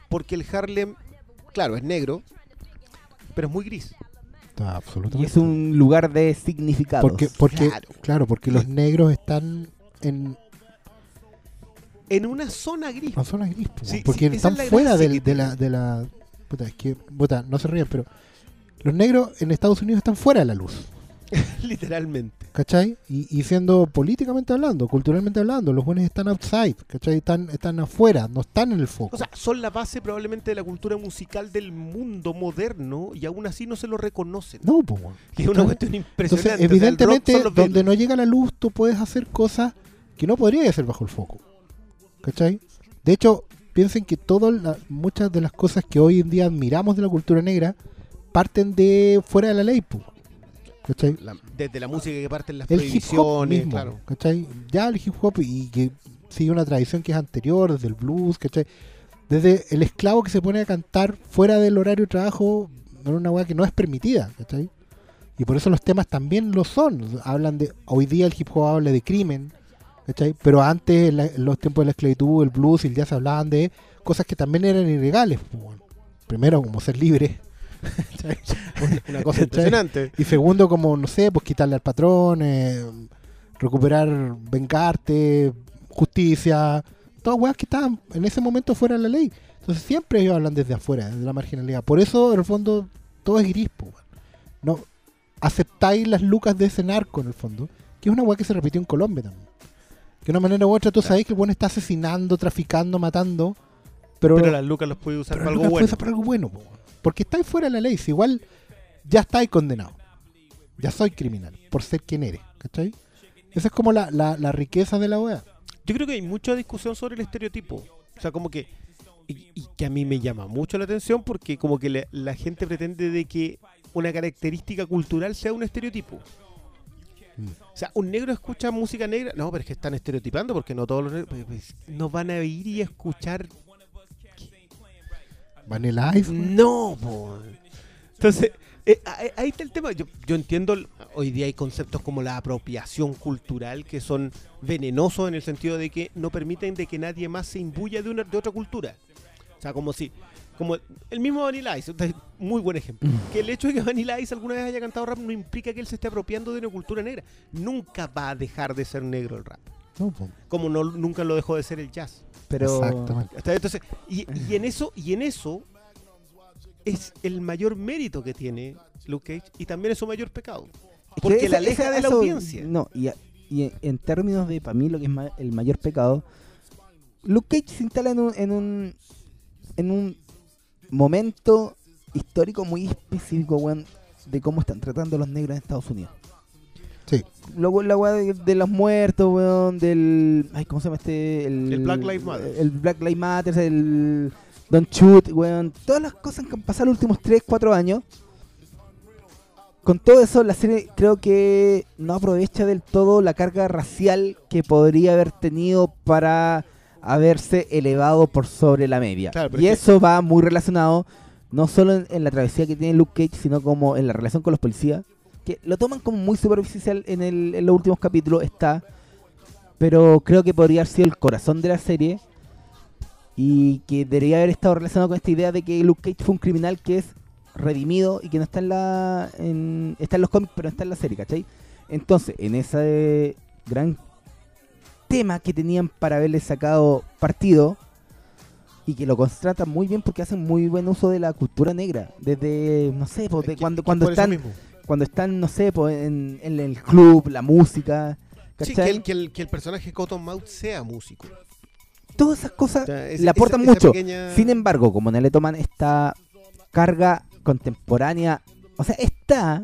Porque el Harlem, claro, es negro, pero es muy gris. Está y es un lugar de significados. porque, porque, Claro. claro. porque los negros están en En una zona gris. la zona gris. po, Sí, porque sí, están es fuera gracia del- que de, la, de la. Puta, es que. Puta, no se ríen, pero. Los negros en Estados Unidos están fuera de la luz. Literalmente. ¿Cachai? Y, y siendo políticamente hablando, culturalmente hablando, los buenos están outside, ¿cachai? Están, están afuera, no están en el foco. O sea, son la base probablemente de la cultura musical del mundo moderno y aún así no se lo reconocen. no, pues, es una cuestión impresionante. Entonces, O sea, evidentemente, donde no llega la luz, tú puedes hacer cosas que no podrías hacer bajo el foco. ¿Cachai? De hecho, piensen que todas muchas de las cosas que hoy en día admiramos de la cultura negra parten de fuera de la ley, pues. ¿Cachai? La- desde la música que parten las el hip hop prohibiciones, mismo, claro. ¿cachai? Ya el hip hop y que sigue una tradición que es anterior, desde el blues, ¿cachai? Desde el esclavo que se pone a cantar fuera del horario de trabajo en una weá que no es permitida, ¿cachai? Y por eso los temas también lo son. Hablan de, hoy día el hip hop habla de crimen, ¿cachai? Pero antes, en, la- en los tiempos de la esclavitud, el blues y el jazz hablaban de cosas que también eran ilegales. pues, bueno. Primero, como ser libre. Una cosa impresionante. Y segundo, como, no sé, pues quitarle al patrón, eh, recuperar, vengarte, justicia, todas weas que estaban en ese momento fuera de la ley. Entonces siempre ellos hablan desde afuera, desde la marginalidad. Por eso, en el fondo, todo es gris, po, weón. No, aceptáis las lucas de ese narco, en el fondo, que es una wea que se repitió en Colombia también. Que de una manera u otra tú sabéis que el bueno está asesinando, traficando, matando, pero, Pero las lucas las puede usar para algo bueno. usar para algo bueno, po, weón. Porque estáis fuera de la ley. Si igual ya estáis condenado. Ya soy criminal por ser quien eres. ¿Cachai? Esa es como la, la, la riqueza de la wea. Yo creo que hay mucha discusión sobre el estereotipo. O sea, como que. Y, y que a mí me llama mucho la atención porque, como que la, la gente pretende de que una característica cultural sea un estereotipo. Mm. O sea, un negro escucha música negra. No, pero es que están estereotipando porque no todos los negros. pues, pues, no van a ir y escuchar. Vanilla Ice. No, po. Entonces, eh, ahí ahí está el tema. Yo, yo entiendo, hoy día hay conceptos como la apropiación cultural que son venenosos en el sentido de que no permiten de que nadie más se imbuya de, una, de otra cultura. O sea, como si Como el, mismo Vanilla Ice, muy buen ejemplo. Mm. Que el hecho de que Vanilla Ice alguna vez haya cantado rap no implica que él se esté apropiando de una cultura negra. Nunca va a dejar de ser negro el rap. No, po. Como no, nunca lo dejó de ser el jazz. Pero Exactamente. Entonces, y, y en eso, y en eso es el mayor mérito que tiene Luke Cage y también es su mayor pecado. Es que Porque esa- la aleja esa- de la eso- audiencia. No, y, a- y en- en términos de, para mí, lo que es ma- el mayor pecado, Luke Cage se instala en un, en un, en un momento histórico muy específico, weón, de cómo están tratando a los negros en Estados Unidos. Luego la weá de, de los muertos, weón, del... Ay, ¿cómo se llama este? El Black Lives Matter. El Black Lives Matter, el Don't Shoot, weón. Todas las cosas que han pasado los últimos 3, 4 años. Con todo eso, la serie creo que no aprovecha del todo la carga racial que podría haber tenido para haberse elevado por sobre la media. Claro, y que- eso va muy relacionado no solo en, en la travesía que tiene Luke Cage, sino como en la relación con los policías, que lo toman como muy superficial en, el, en los últimos capítulos, está, pero creo que podría haber sido el corazón de la serie y que debería haber estado relacionado con esta idea de que Luke Cage fue un criminal que es redimido y que no está en la en, está en los cómics pero no está en la serie, ¿cachai? Entonces, en ese gran tema que tenían para haberle sacado partido y que lo contratan muy bien porque hacen muy buen uso de la cultura negra desde no sé pues, de cuando cuando están mismo. Cuando están no sé en, en el club la música Sí, ¿cachai? que el, que, el, que el personaje Cottonmouth sea músico. todas esas cosas O sea, ese- le aportan esa- esa mucho pequeña- sin embargo como no le toman esta carga contemporánea o sea está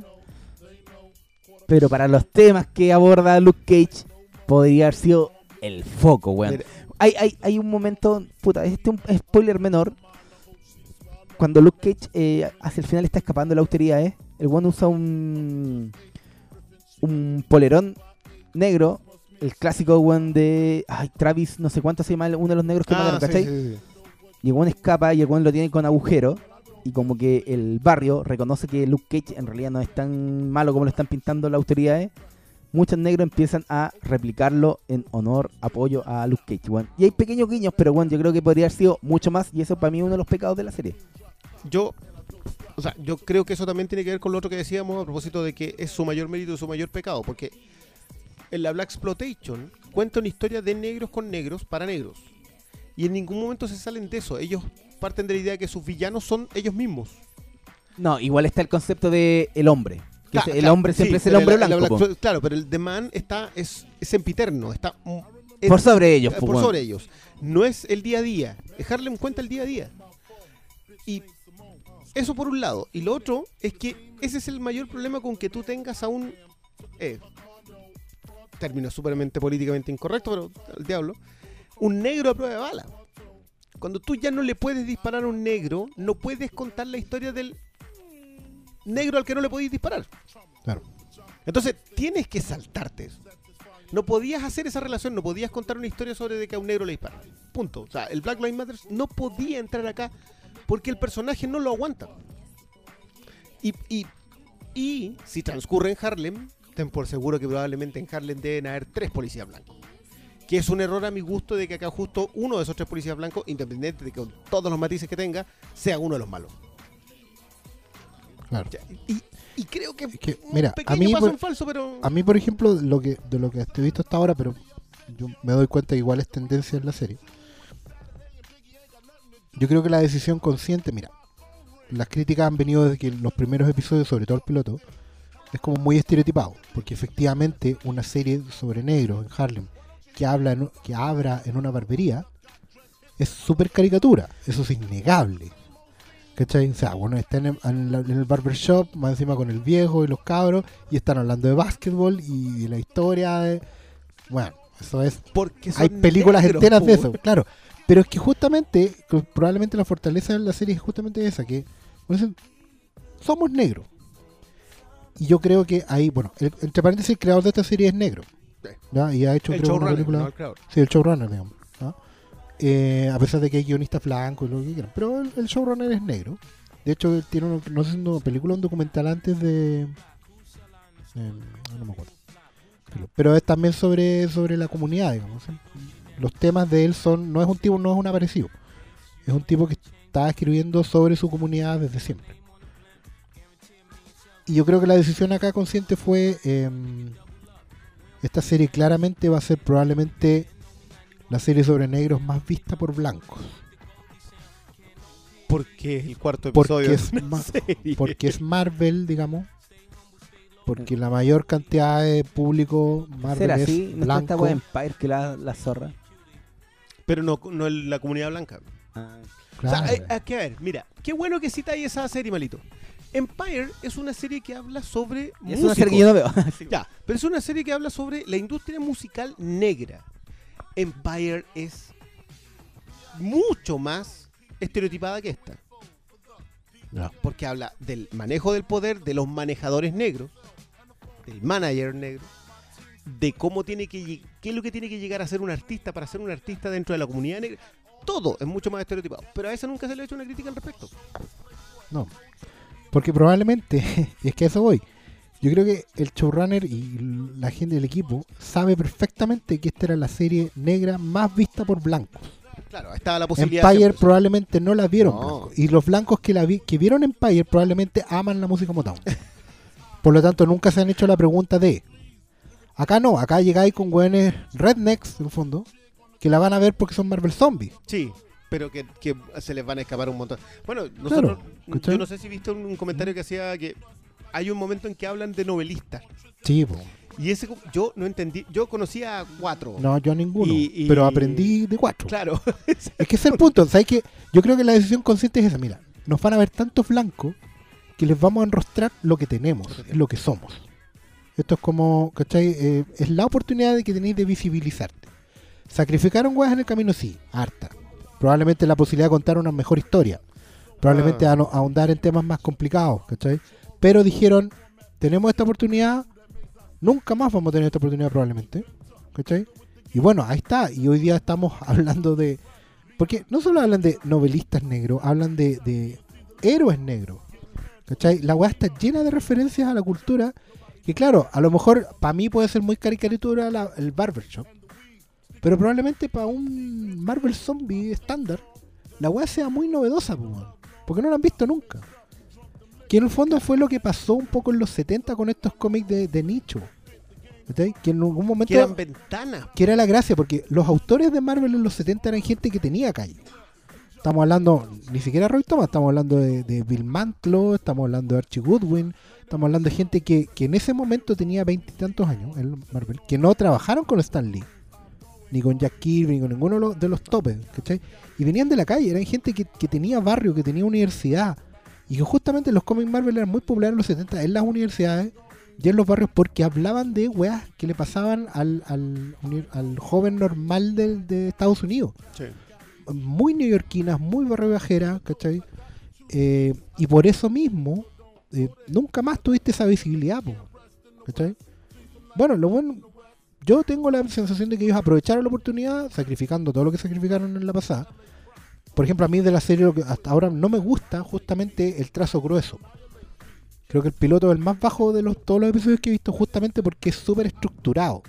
pero para los temas que aborda Luke Cage podría haber sido el foco weón Mira. hay, hay, hay un momento, puta, este es un spoiler menor. Cuando Luke Cage eh, hacia el final está escapando de la austeridad, ¿eh? El one usa un un polerón negro, el clásico one de ay, Travis, no sé cuánto se llama uno de los negros que Ah, mataron, ¿cachai? sí, sí. Y el one escapa y el one lo tiene con agujero. Y como que el barrio reconoce que Luke Cage en realidad no es tan malo como lo están pintando las autoridades. Muchos negros empiezan a replicarlo en honor, apoyo a Luke Cage. weón. Y hay pequeños guiños, pero bueno, yo creo que podría haber sido mucho más. Y eso para mí es uno de los pecados de la serie. Yo, o sea, yo creo que eso también tiene que ver con lo otro que decíamos a propósito de que es su mayor mérito y su mayor pecado, porque en la Black Exploitation cuenta una historia de negros con negros para negros. Y en ningún momento se salen de eso. Ellos parten de la idea de que sus villanos son ellos mismos. No, igual está el concepto de el hombre. que Claro, es- el claro, hombre siempre sí, es el hombre la- la blanco. Black claro, pero el The Man está, es, es sempiterno, está en- Por sobre ellos, eh, po, por sobre ellos. No es el día a día. Es Harlem cuenta el día a día. Y eso por un lado. Y lo otro es que ese es el mayor problema con que tú tengas a un. Eh, término súpermente políticamente incorrecto, pero al diablo. Un negro a prueba de bala. Cuando tú ya no le puedes disparar a un negro, no puedes contar la historia del negro al que no le podéis disparar. Claro. Entonces tienes que saltarte eso. No podías hacer esa relación, no podías contar una historia sobre de que a un negro le disparan. Punto. O sea, el Black Lives Matter no podía entrar acá porque el personaje no lo aguanta. Y, y, y si transcurre en Harlem, ten por seguro que probablemente en Harlem deben haber tres policías blancos. Que es un error a mi gusto de que acá justo uno de esos tres policías blancos, independiente de que con todos los matices que tenga, sea uno de los malos. Claro. Y, y creo que, que, un mira, a mí, paso por- en falso, pero... A mí, por ejemplo, lo que, de lo que he visto hasta ahora, pero yo me doy cuenta que igual es tendencia en la serie. Yo creo que la decisión consciente, mira, las críticas han venido desde que los primeros episodios, sobre todo el piloto, es como muy estereotipado, porque efectivamente una serie sobre negros en Harlem que habla en, que abra en una barbería es súper caricatura, eso es innegable. ¿Cachai? O sea, bueno, están en, en en el barbershop, más encima con el viejo y los cabros, y están hablando de básquetbol y de la historia de... Bueno, eso es... Porque Hay películas negros, enteras de eso, claro. Pero es que justamente, probablemente la fortaleza de la serie es justamente esa, que bueno, somos negros. Y yo creo que ahí, bueno, el- entre paréntesis, el creador de esta serie es negro. ¿ya? Y ha hecho El creo, una película. no el sí, el showrunner, digamos. ¿no? Eh, a pesar de que hay guionistas blancos y lo que quieran. Pero el, el showrunner es negro. De hecho, él tiene una, no sé si una película un documental antes de. eh, no me acuerdo. Pero, pero es también sobre, sobre la comunidad, digamos. ¿sí? Los temas de él son. No es un tipo, no es un aparecido. Es un tipo que estaba escribiendo sobre su comunidad desde siempre. Y yo creo que la decisión acá consciente fue, em, esta serie claramente va a ser probablemente la serie sobre negros más vista por blancos. Porque es el cuarto episodio Porque de es, una ma- serie. porque es Marvel, digamos. Porque la mayor cantidad de público Marvel ¿Será es así? ¿No está blanco. wea Empire que la, la zorra? Pero no, no en la comunidad blanca. Ah, O sea, Claro. eh, hay que ver, mira, qué bueno que citáis esa serie, malito. Empire es una serie que habla sobre Es una serie que yo no veo. Sí. Ya, pero es una serie que habla sobre la industria musical negra. Empire es mucho más estereotipada que esta. Porque habla del manejo del poder, de los manejadores negros, del manager negro, de cómo tiene que qué es lo que tiene que llegar a ser un artista para ser un artista dentro de la comunidad negra. Todo es mucho más estereotipado. Pero a eso nunca se le ha hecho una crítica al respecto. No. Porque probablemente, y es que a eso voy. Yo creo que el showrunner y la gente del equipo sabe perfectamente que esta era la serie negra más vista por blancos. Claro, estaba la posibilidad. Empire probablemente no la vieron No. Y los blancos que la vi- que vieron Empire probablemente aman la música Motown. Por lo tanto, nunca se han hecho la pregunta de. Acá no, acá llegáis con güeyes rednecks, en el fondo, que la van a ver porque son Marvel Zombies. Sí, pero que, que se les van a escapar un montón. Bueno, nosotros, yo no sé si viste un, un comentario que hacía que hay un momento en que hablan de novelistas. Sí, po. Y ese yo no entendí, yo conocía cuatro. No, yo ninguno. Y- y- Pero aprendí de cuatro. Claro. Es que ese es el punto. ¿sabes qué? Yo creo que la decisión consciente es esa. Mira, nos van a ver tantos blancos que les vamos a enrostrar lo que tenemos, lo que somos. Esto es como, ¿cachai? Eh, es la oportunidad de que tenéis de visibilizarte. ¿Sacrificaron weas en el camino? Sí, harta. Probablemente la posibilidad de contar una mejor historia. Probablemente Ah. ahondar en temas más complicados, ¿cachai? Pero dijeron, tenemos esta oportunidad, nunca más vamos a tener esta oportunidad probablemente, ¿cachai? Y bueno, ahí está. Y hoy día estamos hablando de... Porque no solo hablan de novelistas negros, hablan de, de héroes negros. ¿Cachai? La weá está llena de referencias a la cultura. Que claro, a lo mejor para mí puede ser muy caricatura la- el barbershop. Pero probablemente para un Marvel Zombie estándar, la weá sea muy novedosa, porque no la han visto nunca. Que en el fondo fue lo que pasó un poco en los 70 con estos cómics de, de nicho. Que en algún momento Que eran ventanas. que era la gracia, porque los autores de Marvel en los 70 eran gente que tenía calle. Estamos hablando, ni siquiera Roy Thomas, estamos hablando de, de Bill Mantlo, estamos hablando de Archie Goodwin, estamos hablando de gente que, que en ese momento tenía veintitantos años en Marvel, que no trabajaron con Stan Lee, ni con Jack Kirby, ni con ninguno de los, de los topes, ¿cachai? Y venían de la calle, eran gente que, que tenía barrio, que tenía universidad, y que justamente los cómics Marvel eran muy populares en los 70 en las universidades y en los barrios porque hablaban de weas que le pasaban al, al, al joven normal del- de, Estados Unidos. Sí. Muy neoyorquinas, muy barrio ¿cachai? Eh, y por eso mismo, eh, nunca más tuviste esa visibilidad, po, ¿cachai? Bueno, lo bueno, yo tengo la sensación de que ellos aprovecharon la oportunidad, sacrificando todo lo que sacrificaron en la pasada. Por ejemplo, a mí de la serie lo que hasta ahora no me gusta justamente el trazo grueso. Creo que el piloto es el más bajo de los, todos los episodios que he visto justamente porque es súper estructurado.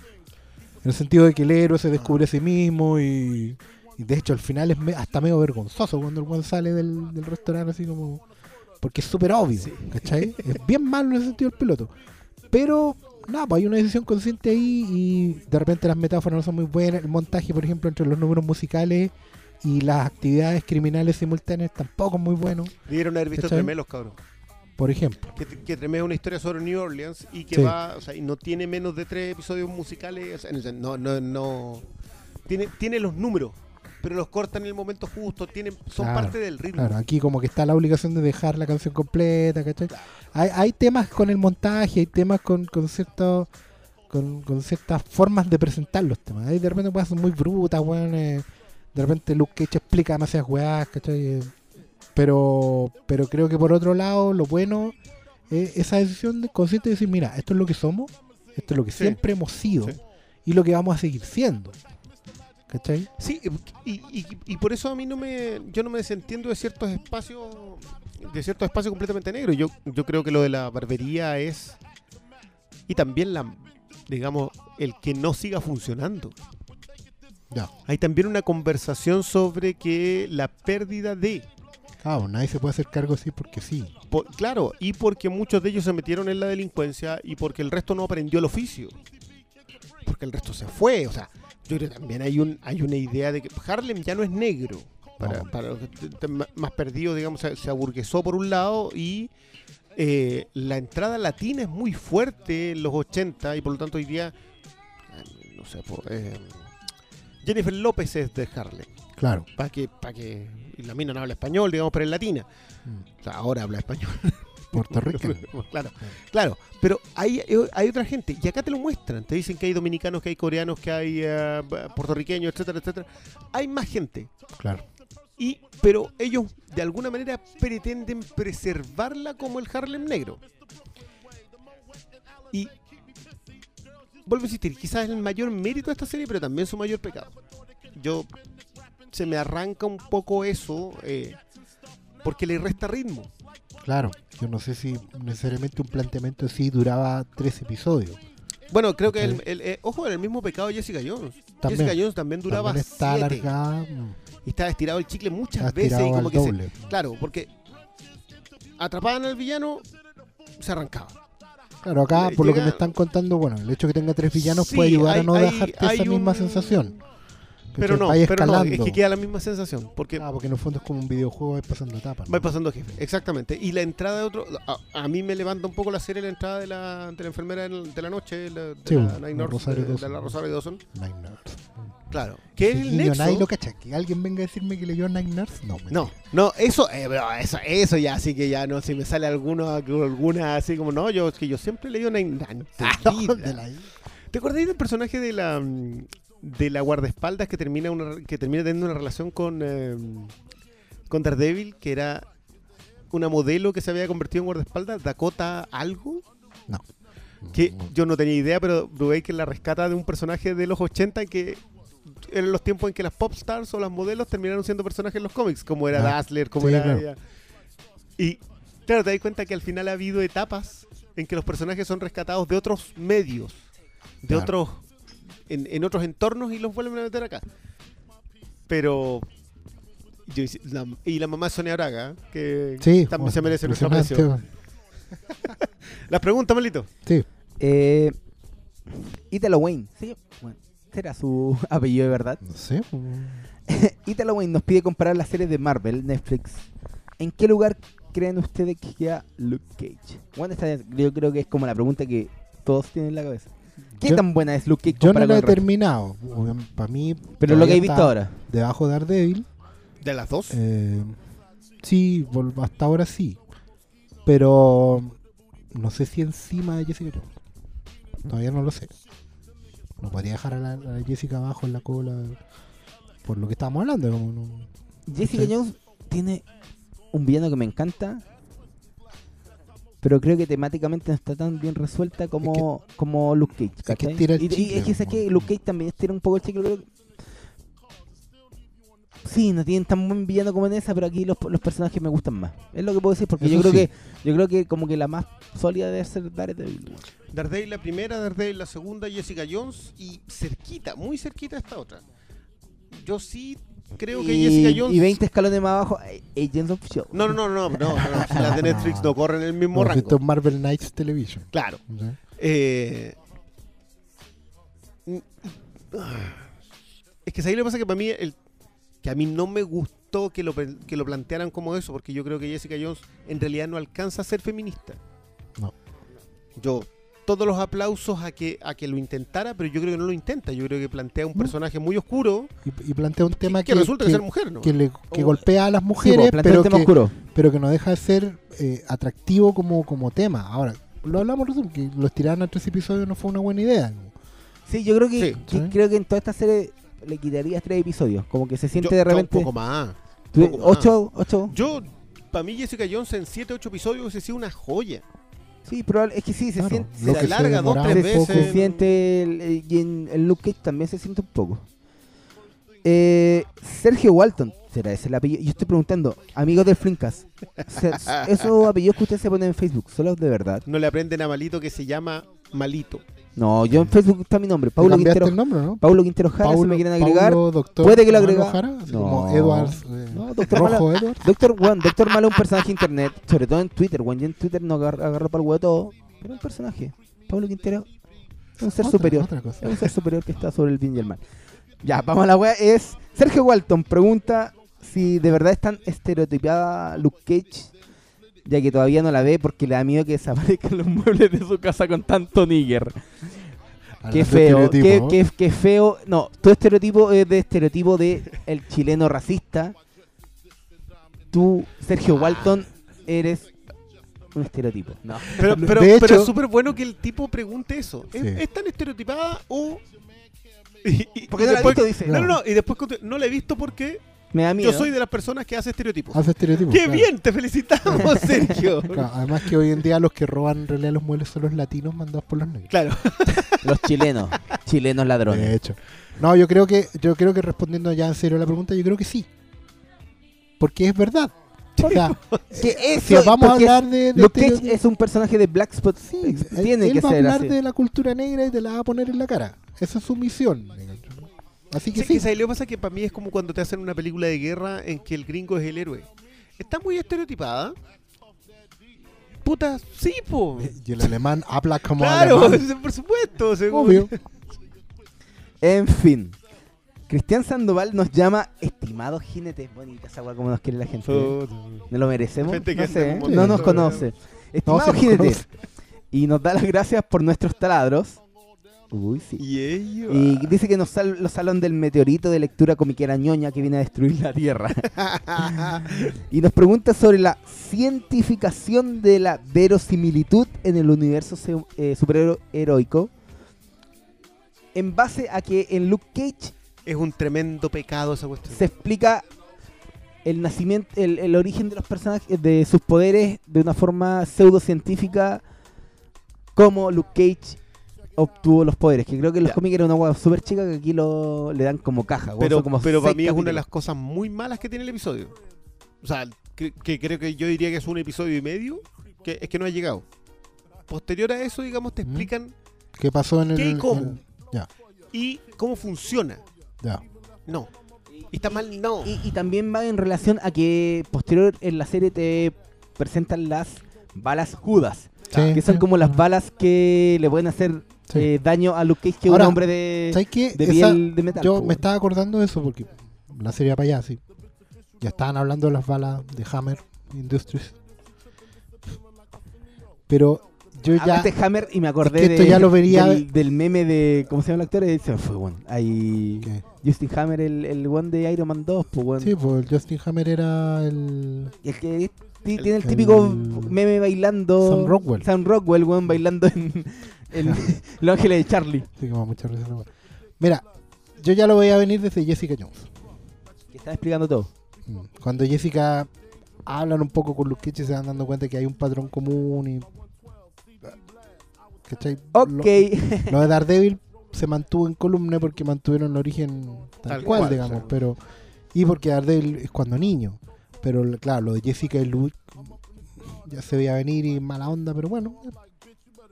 En el sentido de que el héroe se descubre a sí mismo y, y de hecho al final es me- hasta medio vergonzoso cuando el buen sale del, del restaurante así como... Porque es súper obvio, ¿cachai? Es bien malo en ese sentido el piloto. Pero, nada, pues hay una decisión consciente ahí y de repente las metáforas no son muy buenas. El montaje, por ejemplo, entre los números musicales y las actividades criminales simultáneas tampoco es muy bueno. Debieron haber visto. Tremelos, cabrón. Por ejemplo. Que, que Tremé es una historia sobre New Orleans y que Sí. va, o sea, y no tiene menos de tres episodios musicales. o sea, no, no, no. Tiene, tiene los números, pero los cortan en el momento justo. Tienen, son Claro, parte del ritmo. Claro, aquí como que está la obligación de dejar la canción completa, ¿cachai? Hay, hay temas con el montaje, hay temas con, con ciertos con, con ciertas formas de presentar los temas. Hay de repente ser muy brutas, weón. eh, de repente Luke Cage explica demasiadas weás, ¿cachai? Eh, Pero, pero creo que por otro lado, lo bueno es esa decisión de- consciente de decir, mira, esto es lo que somos, esto es lo que Sí. siempre hemos sido Sí. y lo que vamos a seguir siendo. ¿Cachai? Sí, y, y- y por eso a mí no me, yo no me desentiendo de ciertos espacios, de ciertos espacios completamente negros. Yo, yo creo que lo de la barbería es, y también la, digamos, el que no siga funcionando. Ya. Hay también una conversación sobre que la pérdida de, Claro, nadie se puede hacer cargo así porque sí. Por- claro, y porque muchos de ellos se metieron en la delincuencia y porque el resto no aprendió el oficio. Porque el resto se fue. O sea, yo creo que también hay, un, hay una idea de que Harlem ya no es negro. Para, No. para los que más perdidos, digamos, se, se aburguesó por un lado y eh, la entrada latina es muy fuerte en los 80 y por lo tanto hoy día, no sé, po, eh, Jennifer López es de Harlem. Claro. Para que, para que y la mina no habla español, digamos, pero es latina. O sea, ahora habla español. Puertorriqueño. claro, claro. Pero hay, hay otra gente, y acá te lo muestran. Te dicen que hay dominicanos, que hay coreanos, que hay eh, puertorriqueños, etcétera, etcétera. Hay más gente. Claro. Y, pero ellos de alguna manera pretenden preservarla como el Harlem negro. Y vuelvo a insistir, quizás es el mayor mérito de esta serie, pero también su mayor pecado. Yo se me arranca un poco eso eh, porque le resta ritmo. Claro, yo no sé si necesariamente un planteamiento así duraba tres episodios. Bueno, creo que el, eh, ojo, era el mismo pecado de Jessica Jones. También. Jessica Jones también duraba También está siete. alargada. mm, Y estaba estirado el chicle muchas veces y estirado como al que se- doble. claro, porque atrapaban al villano, se arrancaba. Claro, acá Le por lo que me están contando, bueno, el hecho de que tenga tres villanos Sí, puede ayudar hay- a no hay- dejarte esa misma sensación. Pero no, pero no, es que queda la misma sensación. Porque Ah, porque en el fondo es como un videojuego, vais pasando etapas. ¿no? va pasando jefe, exactamente. Y la entrada de otro, a, a mí me levanta un poco la serie la entrada de la, de la enfermera de la noche, la- de, Sí, la, Rosario de- de Dawson. la Rosario Dawson. Night Nurse. Claro. Que es el nexo. nadie lo cacha. Que alguien venga a decirme que leyó Night Nurse, no. No, no, eso, eh, eso, eso ya, así que ya no, si me sale alguno, alguna así como, no, yo, es que yo siempre leí una de la- ¿Te acordáis del personaje de la mm, de la guardaespaldas que termina una que termina teniendo una relación con eh, con Daredevil, que era una modelo que se había convertido en guardaespaldas, Dakota algo? No. Que yo no tenía idea, pero Brubaker la rescata de un personaje de los 80 que eran los tiempos en que las pop stars o las modelos terminaron siendo personajes en los cómics, como era Ah, Dazzler, como sí, era claro. Y claro, te das cuenta que al final ha habido etapas en que los personajes son rescatados de otros medios, de Claro. otros, en, en otros entornos y los vuelven a meter acá. Pero yo hice- la- y la mamá de Sonia Braga, que Sí, también se merece nuestro aprecio. Las preguntas, Malito. Sí. Eh, Italo Wayne, ¿sí? Bueno, ¿Será su apellido de verdad? No sé. Italo Wayne nos pide comparar las series de Marvel, Netflix. ¿En qué lugar creen ustedes que queda Luke Cage? Bueno, esta yo creo que es como la pregunta que todos tienen en la cabeza. ¿Qué Yo- tan buena es Luke Cage Yo no lo he terminado. Para mí. Pero lo que he visto ahora. Debajo de Daredevil. ¿De las dos? Eh, sí, hasta ahora sí. Pero no sé si encima de Jessica Jones. Todavía no lo sé. No podría dejar a la, a la Jessica abajo en la cola por lo que estábamos hablando. como no- Jessica. Jones tiene un villano que me encanta, pero creo que temáticamente no está tan bien resuelta como, como Luke Cage. que ¿cachai? tira el y, es que, ¿sabes como- qué? Luke Cage también tira un poco el chicle. que- Sí, no tienen tan buen villano como en esa, pero aquí los, los personajes me gustan más. Es lo que puedo decir, porque yo creo sí. que yo creo que como que la más sólida debe ser Daredevil. Daredevil la primera, Daredevil la segunda, Jessica Jones y cerquita, muy cerquita esta otra. Yo sí creo que y, Jessica Jones... y 20 escalones más abajo, Agents of Shield. No, no, no, no, no, no, no, las de Netflix no corren el mismo rango. esto es Marvel Knights Television. Claro. ¿Sí? Eh, es que ahí lo que pasa que para mí el que a mí no me gustó que lo, que lo plantearan como eso, porque yo creo que Jessica Jones en realidad no alcanza a ser feminista. No. Yo todos los aplausos a que a que lo intentara, pero yo creo que no lo intenta. Yo creo que plantea un personaje muy oscuro. Y, y plantea un tema que que, resulta ser mujer, ¿no? que, le- que golpea a las mujeres, pero, que, oscuro. pero que no deja de ser eh, atractivo como, como tema. Ahora, lo hablamos recién, que los tiraran a tres episodios no fue una buena idea. Sí, yo creo que, Sí. que- Sí. creo que en toda esta serie le quitarías tres episodios, como que se siente Yo- de yo repente un poco más. Tú- un poco más. ocho, ocho. Yo para mí Jessica Jones en 7 8 episodios hubiese sido una joya. Sí, probable, es que sí, se Claro, siente. se que se alarga dos, tres veces. Se siente. el- el- y en el Luke Cage también se siente un poco. Eh, Sergio Walton, ¿será ese el apellido? Yo estoy preguntando, amigos del Flinkas, esos apellidos que ustedes se ponen en Facebook, ¿son los de verdad? No le aprenden a Malito que se llama Malito. No, yo en Facebook está mi nombre, ¿Te Paulo Quintero. el nombre, no? Paulo Quintero Jara, si me quieren agregar. Paulo Doctor puede que lo agregue. Como Edwards, eh, no, Doctor Rojo Malo. Edwards. Doctor, Malo es un personaje de internet, sobre todo en Twitter, weón. Yo en Twitter no agar- agarro para el huevo todo, pero un personaje. Paulo Quintero es un ser Otra- superior. otra cosa. Es un ser superior que está sobre el bien y el mal. Ya, vamos a la wea. Es Sergio Walton pregunta si de verdad es tan estereotipada Luke Cage, ya que todavía no la ve porque le da miedo que desaparezcan los muebles de su casa con tanto nigger. Qué feo, qué, estereotipo, qué- qué feo. No, tu estereotipo es de estereotipo de el chileno racista. Tú, Sergio Walton, eres un estereotipo. No. Pero, pero, De pero hecho- es súper bueno que el tipo pregunte eso. ¿Es, Sí. es tan estereotipada o.? Y, y- Porque y no la después- visto, dice. No, no, no. Y después no la he visto porque Me da miedo. yo soy de las personas que hace estereotipos. Hace estereotipos. ¡Qué claro. bien! Te felicitamos, Sergio. Claro, además que hoy en día los que roban en realidad los muebles son los latinos mandados por los negros. Claro. Los chilenos, chilenos ladrones. De hecho. No, yo creo que yo creo que respondiendo ya en serio a la pregunta, yo creo que sí. Porque es verdad. O sea, Que si eso, vamos a hablar de, de Luke Cage es un personaje de Black Spot. él, tiene él que va a ser hablar así. de la cultura negra y te la va a poner en la cara. Esa es su misión. Así que Sí, sí. que ¿sabes lo que pasa? Que para mí es como cuando te hacen una película de guerra en que el gringo es el héroe. Está muy estereotipada. Puta, sí, po. Y el alemán habla como Claro, alemán. por supuesto. seguro. Obvio. En fin. Cristian Sandoval nos llama estimado jinete. Bonita esa como nos quiere la gente. ¿eh? ¿No lo merecemos? Gente que no sé, como no nos conoce. Estimado sí nos jinete. conoce. Y nos da las gracias por nuestros taladros. Y ello. Y dice que nos sal los salón del meteorito de lectura comiquera ñoña que viene a destruir la Tierra. y nos pregunta sobre la cientificación de la verosimilitud en el universo eh, superheroico en base a que en Luke Cage Es un tremendo pecado esa cuestión. se explica el nacimiento, el, el origen de los personajes, de sus poderes de una forma pseudocientífica, como Luke Cage obtuvo los poderes. Que creo que en los Ya. cómics era una hueá súper chica que aquí lo, le dan como caja. Pero, como pero para mí es una de las cosas muy malas que tiene el episodio. O sea, que, que creo que yo diría que es un episodio y medio, que es que no ha llegado. Posterior a eso, digamos, te explican ¿Qué pasó en el. qué y cómo. en- ya, y cómo funciona. ya. No. Y está mal, no. Y, y también va en relación a que posterior en la serie te presentan las balas Judas. Sí, que son como las balas que le pueden hacer Sí. eh, daño a Luke Cage, que Ahora, un hombre de, ¿Sabes qué? de Esa- piel de metal. yo po, me estaba acordando de eso porque la serie para allá, sí. Ya estaban hablando de las balas de Hammer Industries. Pero yo ya. Hablaste Hammer y me acordé Es que esto de- ya lo vería- del, del meme de. ¿Cómo se llama el actor? Eh, Se me fue, weón. Ahí. ¿Qué? Justin Hammer, el, el one de Iron Man 2, pues, weón. Sí, pues el Justin Hammer era el. El que ti- tiene el el- típico meme bailando. Sam Rockwell. Sam Rockwell, weón, bailando en, en Los Ángeles de Charlie. Sí, que me da mucha risa la wea. Mira, yo ya lo veía venir desde Jessica Jones. Que está explicando todo. Mm. Cuando Jessica hablan un poco con Luke Cage y se van dando cuenta que hay un patrón común y. ¿Cachai? Ok. Lo, lo de Daredevil se mantuvo en columna porque mantuvieron el origen tal, Tal cual, cual, digamos, pero. Y porque Daredevil es cuando niño. Pero claro, lo de Jessica y Luke ya se veía venir y mala onda, pero bueno.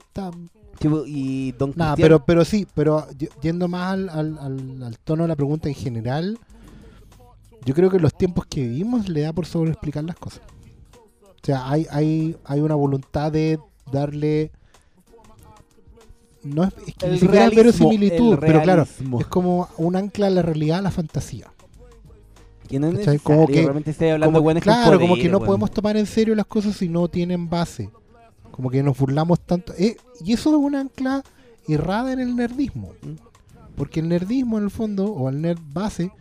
Está, Tipo, y Don pero, pero sí, pero yendo más al, al- al- al tono de la pregunta en general, yo creo que los tiempos que vivimos le da por sobreexplicar las cosas. O sea, hay, hay, hay una voluntad de darle. No es, es que El ni siquiera realismo, verosimilitud, el pero claro, es como un ancla a la realidad a la fantasía. que no es Como que- realmente estoy hablando Como- de claro, como que no podemos tomar en serio las cosas si no tienen base. Como que nos burlamos tanto. Eh, y eso es un ancla errada en el nerdismo. Porque el nerdismo, en el fondo, o el nerd base,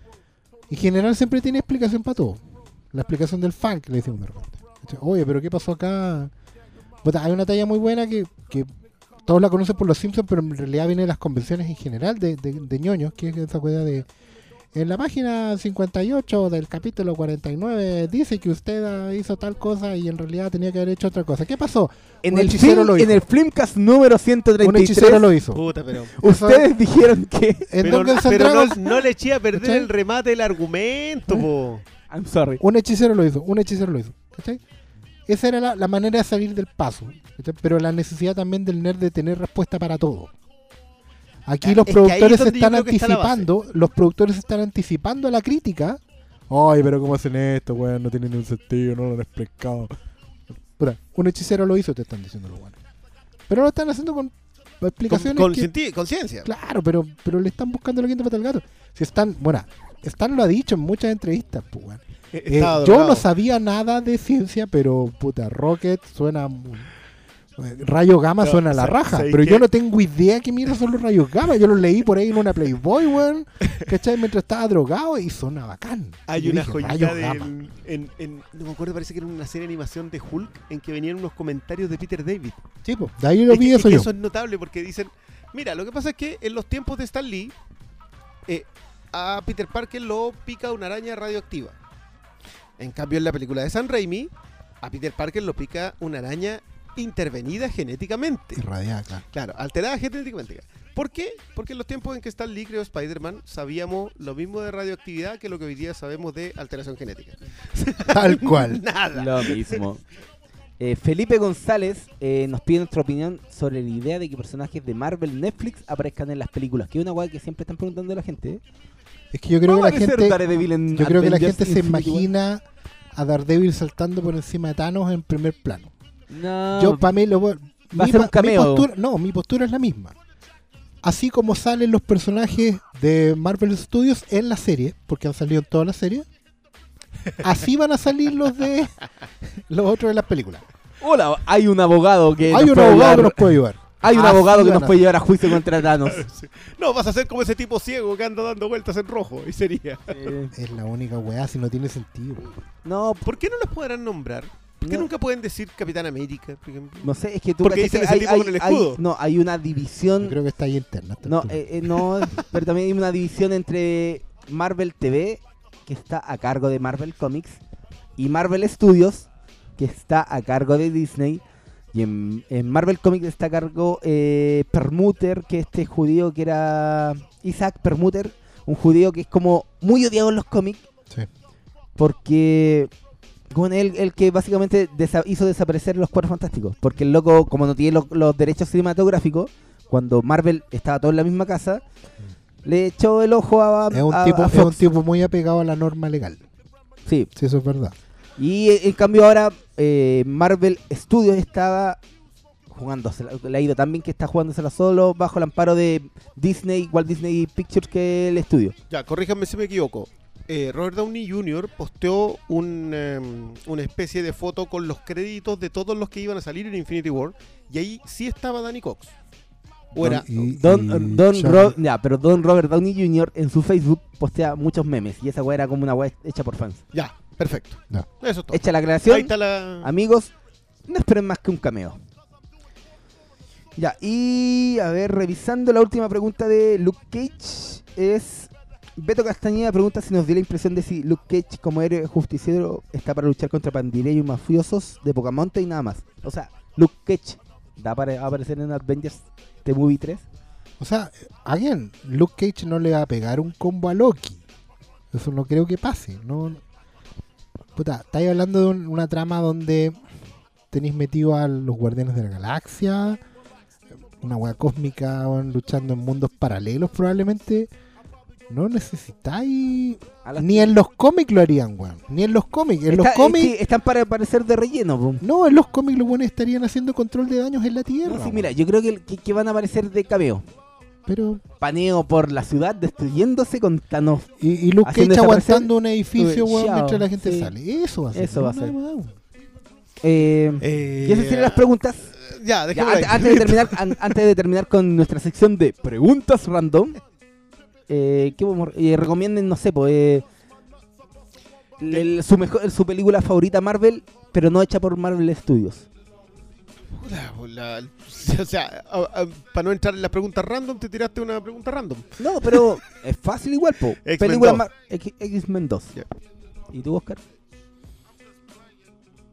en general siempre tiene explicación para todo. La explicación del fan que le decimos de repente. Oye, pero ¿qué pasó acá? Hay una talla muy buena que, que todos la conocen por los Simpsons, pero en realidad viene de las convenciones en general de, de, de ñoños, que es esa cosa de... En la página 58 del capítulo 49 dice que usted hizo tal cosa y en realidad tenía que haber hecho otra cosa. ¿Qué pasó? En Un el, hechicero film, lo hizo. en el Filmcast número Un 133, hechicero lo hizo. Puta, pero. ustedes dijeron que... En Pero, pero no, no le eché a perder ¿Cachai? el remate del argumento, po. I'm sorry. un hechicero lo hizo, un hechicero lo hizo. ¿cachai? Esa era la, la manera de salir del paso. ¿cachai? Pero la necesidad también del nerd de tener respuesta para todo. Aquí los es productores yo están está anticipando, los productores están anticipando a la crítica. Ay, pero ¿cómo hacen esto, weón? No tiene ni un sentido, no lo han explicado. Un hechicero lo hizo, te están diciendo lo bueno. Pero lo están haciendo con explicaciones con con ciencia. Claro, pero, pero le están buscando la quinta pata al gato. Si están, bueno, Stan lo ha dicho en muchas entrevistas, pues, weón. Eh, yo no sabía nada de ciencia, pero puta, Rocket suena. mu- eh, Rayo gamma No, suena a la raja, ¿sabes pero yo no tengo idea qué mierda son los rayos gamma. Yo los leí por ahí en una Playboy, weón. ¿Cachai? Mientras estaba drogado y suena bacán. Hay yo una dije, joyita en, en- no me acuerdo, parece que era una serie de animación de Hulk en que venían unos comentarios de Peter David. Sí, po, de ahí lo vi que- es eso que yo. eso es notable porque dicen, mira, lo que pasa es que en los tiempos de Stan Lee, eh, a Peter Parker lo pica una araña radioactiva. En cambio, en la película de San Raimi, a Peter Parker lo pica una araña intervenida genéticamente. Irradiada, claro. Claro, alterada genéticamente. ¿Por qué? Porque en los tiempos en que Stan Lee creó Spider-Man, sabíamos lo mismo de radioactividad que lo que hoy día sabemos de alteración genética. Tal cual. Nada. Lo mismo. Eh, Felipe González eh, nos pide nuestra opinión sobre la idea de que personajes de Marvel Netflix aparezcan en las películas. Que es una weá que siempre están preguntando a la gente. ¿eh? Es que yo creo ¿Cómo que la gente. Yo creo que la gente se imagina a Daredevil saltando por encima de Thanos en primer plano. No, Yo, para mí, lo voy- va a mi ser pa- un cameo. mi postura- no, mi postura es la misma. Así como salen los personajes de Marvel Studios en la serie, porque han salido en todas las series, así van a salir los de los otros de las películas. Hola, hay un abogado que Hay nos un puede abogado ayudar. que nos puede ayudar. Hay un Así abogado que van nos a puede llevar a juicio contra Thanos. No, vas a ser como ese tipo ciego que anda dando vueltas en rojo. Y sería. Es la única weá, si no tiene sentido. No, ¿Por qué no los podrán nombrar? ¿Por qué No. nunca pueden decir Capitán América, por ejemplo? no sé, es que tú Porque dicen que ese hay, tipo hay- con el hay- escudo. no, hay una división Yo creo que está ahí interna. No, eh, eh, no, pero también hay una división entre Marvel TV, que está a cargo de Marvel Comics, y Marvel Studios, que está a cargo de Disney. Y en, en Marvel Comics está a cargo eh, Permuter, que este judío que era Isaac Permuter, un judío que es como muy odiado en los cómics, Sí. porque con él el que básicamente desa- hizo desaparecer los cuatro fantásticos. Porque el loco, como no tiene los, los derechos cinematográficos, cuando Marvel estaba todo en la misma casa, le echó el ojo a, Es un, a- tipo, a es un tipo muy apegado a la norma legal. Sí. Sí, eso es verdad. Y en cambio ahora eh, Marvel Studios estaba jugándosela. Le ha ido tan bien que está jugándosela solo bajo el amparo de Disney, Walt Disney Pictures que el estudio. Ya, corríjanme si me equivoco. Eh, Robert Downey Jr. posteó un, em, una especie de foto con los créditos de todos los que iban a salir en Infinity War. Y ahí sí estaba Danny Cox. O era. Y- Don, y Don Charlie- Ro- ya, pero Don Robert Downey Jr. en su Facebook postea muchos memes y esa weá era como una weá hecha por fans. Ya, perfecto. Ya. Eso es todo. Hecha la aclaración. Ahí está la. Amigos, no esperen más que un cameo. Ya, y a ver, revisando la última pregunta de Luke Cage, es. Beto Castañeda pregunta si nos dio la impresión de si Luke Cage, como héroe justiciero, está para luchar contra pandilleros y mafiosos de Pocamonte y nada más. O sea, Luke Cage, ¿da para aparecer en Avengers The Movie 3? O sea, again, Luke Cage no le va a pegar un combo a Loki. Eso no creo que pase. No, Puta, estáis hablando de un- una trama donde tenéis metido a los Guardianes de la Galaxia, una weá cósmica luchando en mundos paralelos probablemente. No necesitáis... Ni en los cómics lo harían, weón. Ni en los cómics. En los cómics... es que están para aparecer de relleno, po. No, en los cómics los buenos estarían haciendo control de daños en la Tierra. No, sí, weón. mira, yo creo que, que- que van a aparecer de cameo. Pero... Paneo por la ciudad, destruyéndose con Thanos. Y, y Luke haciendo Cage desaparecer- aguantando un edificio, Uy, weón, chao, mientras la gente sí. sale. Eso va a ser. Eso va a no ser. nada más, weón. Eh, Eh, y esas serían las preguntas. Ya, Ya, dejémoslo antes, de terminar, an- antes de terminar con nuestra sección de preguntas random, eh, ¿qué podemos- eh, recomienden, no sé, pues, eh, el- su, mejor, su película favorita Marvel, pero no hecha por Marvel Studios. Pues la- o sea, para no entrar en las preguntas random, te tiraste una pregunta random. No, pero es fácil igual, po. X-Men Película 2. X-Men 2. Ya. ¿Y tú, Oscar?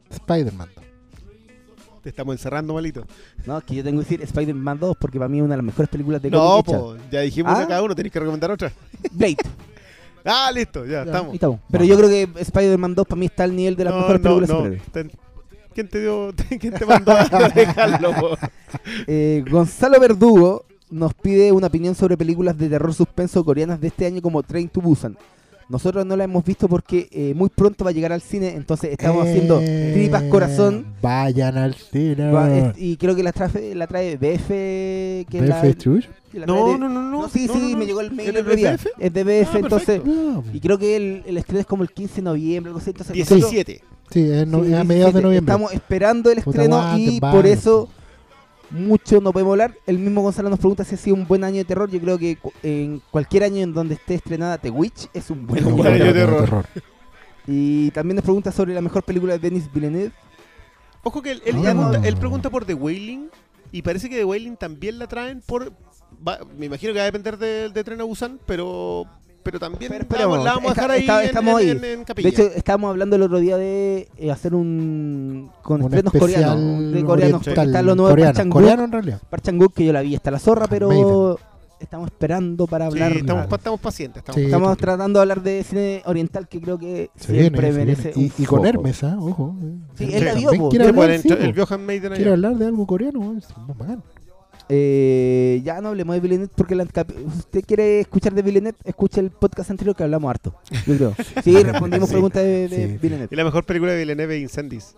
Spider-Man. Te estamos encerrando, malito. No, es que yo tengo que decir Spider-Man 2 porque para mí es una de las mejores películas de No, po, ya dijimos ¿Ah? una cada uno, tenés que recomendar otra. Blade. Ah, listo, ya, Ya, estamos. Pero yo creo que Spider-Man 2 para mí está al nivel de las No, mejores no, películas no. Ten- ¿Quién te dio, quién te mandó a dejarlo? Eh, Gonzalo Verdugo nos pide una opinión sobre películas de terror suspenso coreanas de este año como Train to Busan. Nosotros no la hemos visto porque eh, muy pronto va a llegar al cine, entonces estamos haciendo Eh, tripas corazón. Vayan al cine. Va, es- y creo que la trae, la trae BF. Que la- BF que la No, trae de- no, no, no. sí, no, sí, no, no. me llegó el mail ¿Es el otro día. BF? Es de BF, Ah, entonces. perfecto. Y creo que el, el estreno es como el 15 de noviembre, algo así. Entonces nosotros- 17. Sí, es, no- Sí, es a mediados de 17. noviembre. Estamos esperando el Puta, estreno y por eso mucho no podemos hablar. El mismo Gonzalo nos pregunta si ha sido un buen año de terror. Yo creo que cu- en cualquier año en donde esté estrenada The Witch es un buen año de buen terror. año de terror. Y también nos pregunta sobre la mejor película de Denis Villeneuve. Ojo que él, él Ah. pregunta, él pregunta por The Wailing y parece que The Wailing también la traen por... va- me imagino que va a depender de, de Tren a Busan, pero, pero también Pero la esperemos, vamos- la vamos a está- dejar ahí está- en- estamos en, ahí. en- en capilla. De hecho, estábamos hablando el otro día de eh, hacer un con Un estrenos coreanos, de coreanos, está lo nuevo de coreano, Park Chan-wook. coreano en realidad. Park Chan-wook, que yo la vi hasta la zorra, pero estamos esperando para Sí, hablar. estamos, estamos pacientes. Estamos Sí, Estamos tratando de hablar de cine oriental que creo que Se viene, siempre se merece viene. Y, un y con. Hermes, ¿ah? Ojo. Sí, Hermes él la vio, Sí, hablar, de algo coreano. es muy bacán. Eh, ya no hablemos de Villeneuve porque la usted quiere escuchar de Villeneuve, escuche el podcast anterior que hablamos harto. Yo creo. Sí, respondimos Sí. preguntas de, de Sí. Villeneuve. Y la mejor película de Villeneuve es Incendies.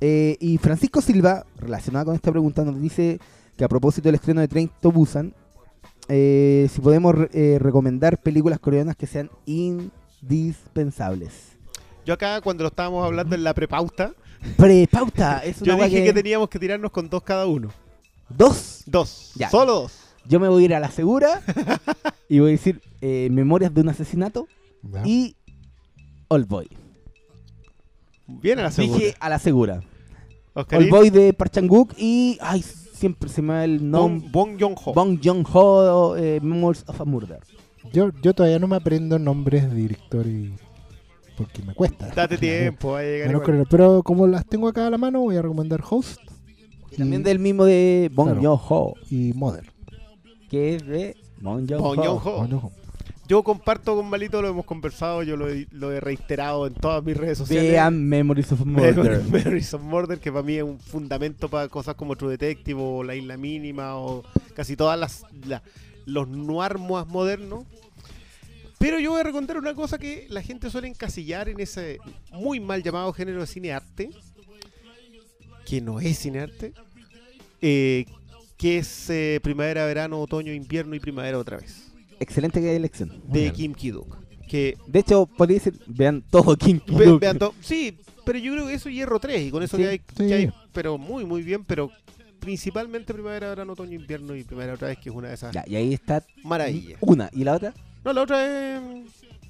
Eh, y Francisco Silva, relacionado con esta pregunta, nos dice que a propósito del estreno de Train to Busan, eh, si podemos re- eh, recomendar películas coreanas que sean indispensables. Yo acá, cuando lo estábamos hablando en la prepauta, Prepauta, es una yo dije que- que teníamos que tirarnos con dos cada uno. ¿Dos? Dos. Ya. Solo dos. Yo me voy a ir a la segura y voy a decir eh, Memorias de un asesinato Ya. y Old Boy. Bien a la segunda. Dije a la segura. Oscarín, Old Boy de Park Chan-wook y ay, siempre se me va el nombre. Bong, Bong Joon-ho. Bong Joon-ho, eh, Memories of a Murder. Yo, yo todavía no me aprendo nombres de directores porque me cuesta. Date tiempo, va a llegar igual. Pero como las tengo acá a la mano, voy a recomendar Host Y también del mismo de Bong Claro. Joon-ho, y Mother. que es de Bong Bong Joon-ho. Joon-ho. Yo comparto con Malito, lo hemos conversado, yo lo he, lo he reiterado en todas mis redes sociales. Vean Memories of a Murder. Memories of Murder, que para mí es un fundamento para cosas como True Detective o La Isla Mínima o casi todas las la- los noir más modernos. Pero yo voy a recordar una cosa que la gente suele encasillar en ese muy mal llamado género de cine arte, que no es cine arte, eh, que es eh, primavera, verano, otoño, invierno y primavera otra vez, Excelente elección. Muy de bien. Kim Ki-duk. Que De hecho, podría decir, vean todo King Ve- vean todo. Sí, pero yo creo que eso es hierro 3 y con eso Sí, que hay, sí. que hay- pero muy muy bien, pero principalmente primavera, verano, otoño, invierno y primavera otra vez que es una de esas Ya, y ahí está maravillas. una. ¿Y la otra? No, la otra es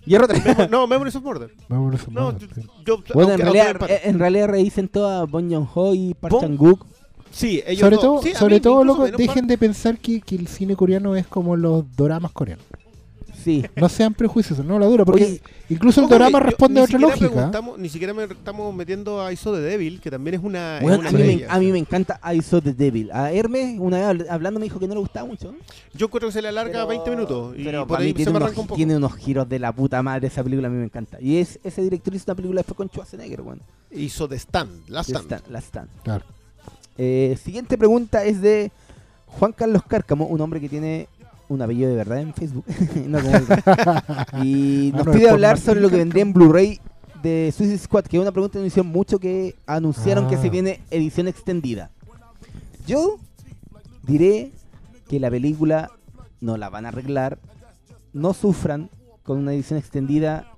Hierro tres. Memo- no, Memories of Murder. Memories of No, Mother, yo, sí. yo- Bueno, aunque- en aunque realidad, empate. eh, en realidad revisen todas Bong Joon-ho y Park Bong- Chan-wook. sí, ellos Sobre dos. todo, Sí, a sobre mí todo incluso loco, dejen par- de pensar que, que el cine coreano es como los doramas coreanos. Sí. No sean prejuiciosos, no la dura, porque Oye, incluso el yo- responde a otra lógica. Ni siquiera me estamos metiendo a ISO de Devil, que también es una, es Bueno, una a, mí me, maravilla. a mí me encanta I Saw the Devil. A Hermes, una vez habl- hablando, me dijo que no le gustaba mucho. Yo creo que se le alarga Pero- 20 minutos y pero por para ahí mí se tiene me unos, arranca un poco. tiene unos giros de la puta madre esa película, a mí me encanta. Y es ese director hizo una película después con Schwarzenegger, bueno. Hizo The Stand, Last The Stand. Stand, Last Stand. Claro. Eh, siguiente pregunta es de Juan Carlos Cárcamo, un hombre que tiene un apellido de verdad en Facebook. No como el- y Ah, nos no, pide hablar sobre lo que vendría en. Blu-ray de Suicide Squad, que es una pregunta que nos hicieron mucho que anunciaron que Ah. se viene edición extendida. Yo diré que la película no la van a arreglar, no sufran con una edición extendida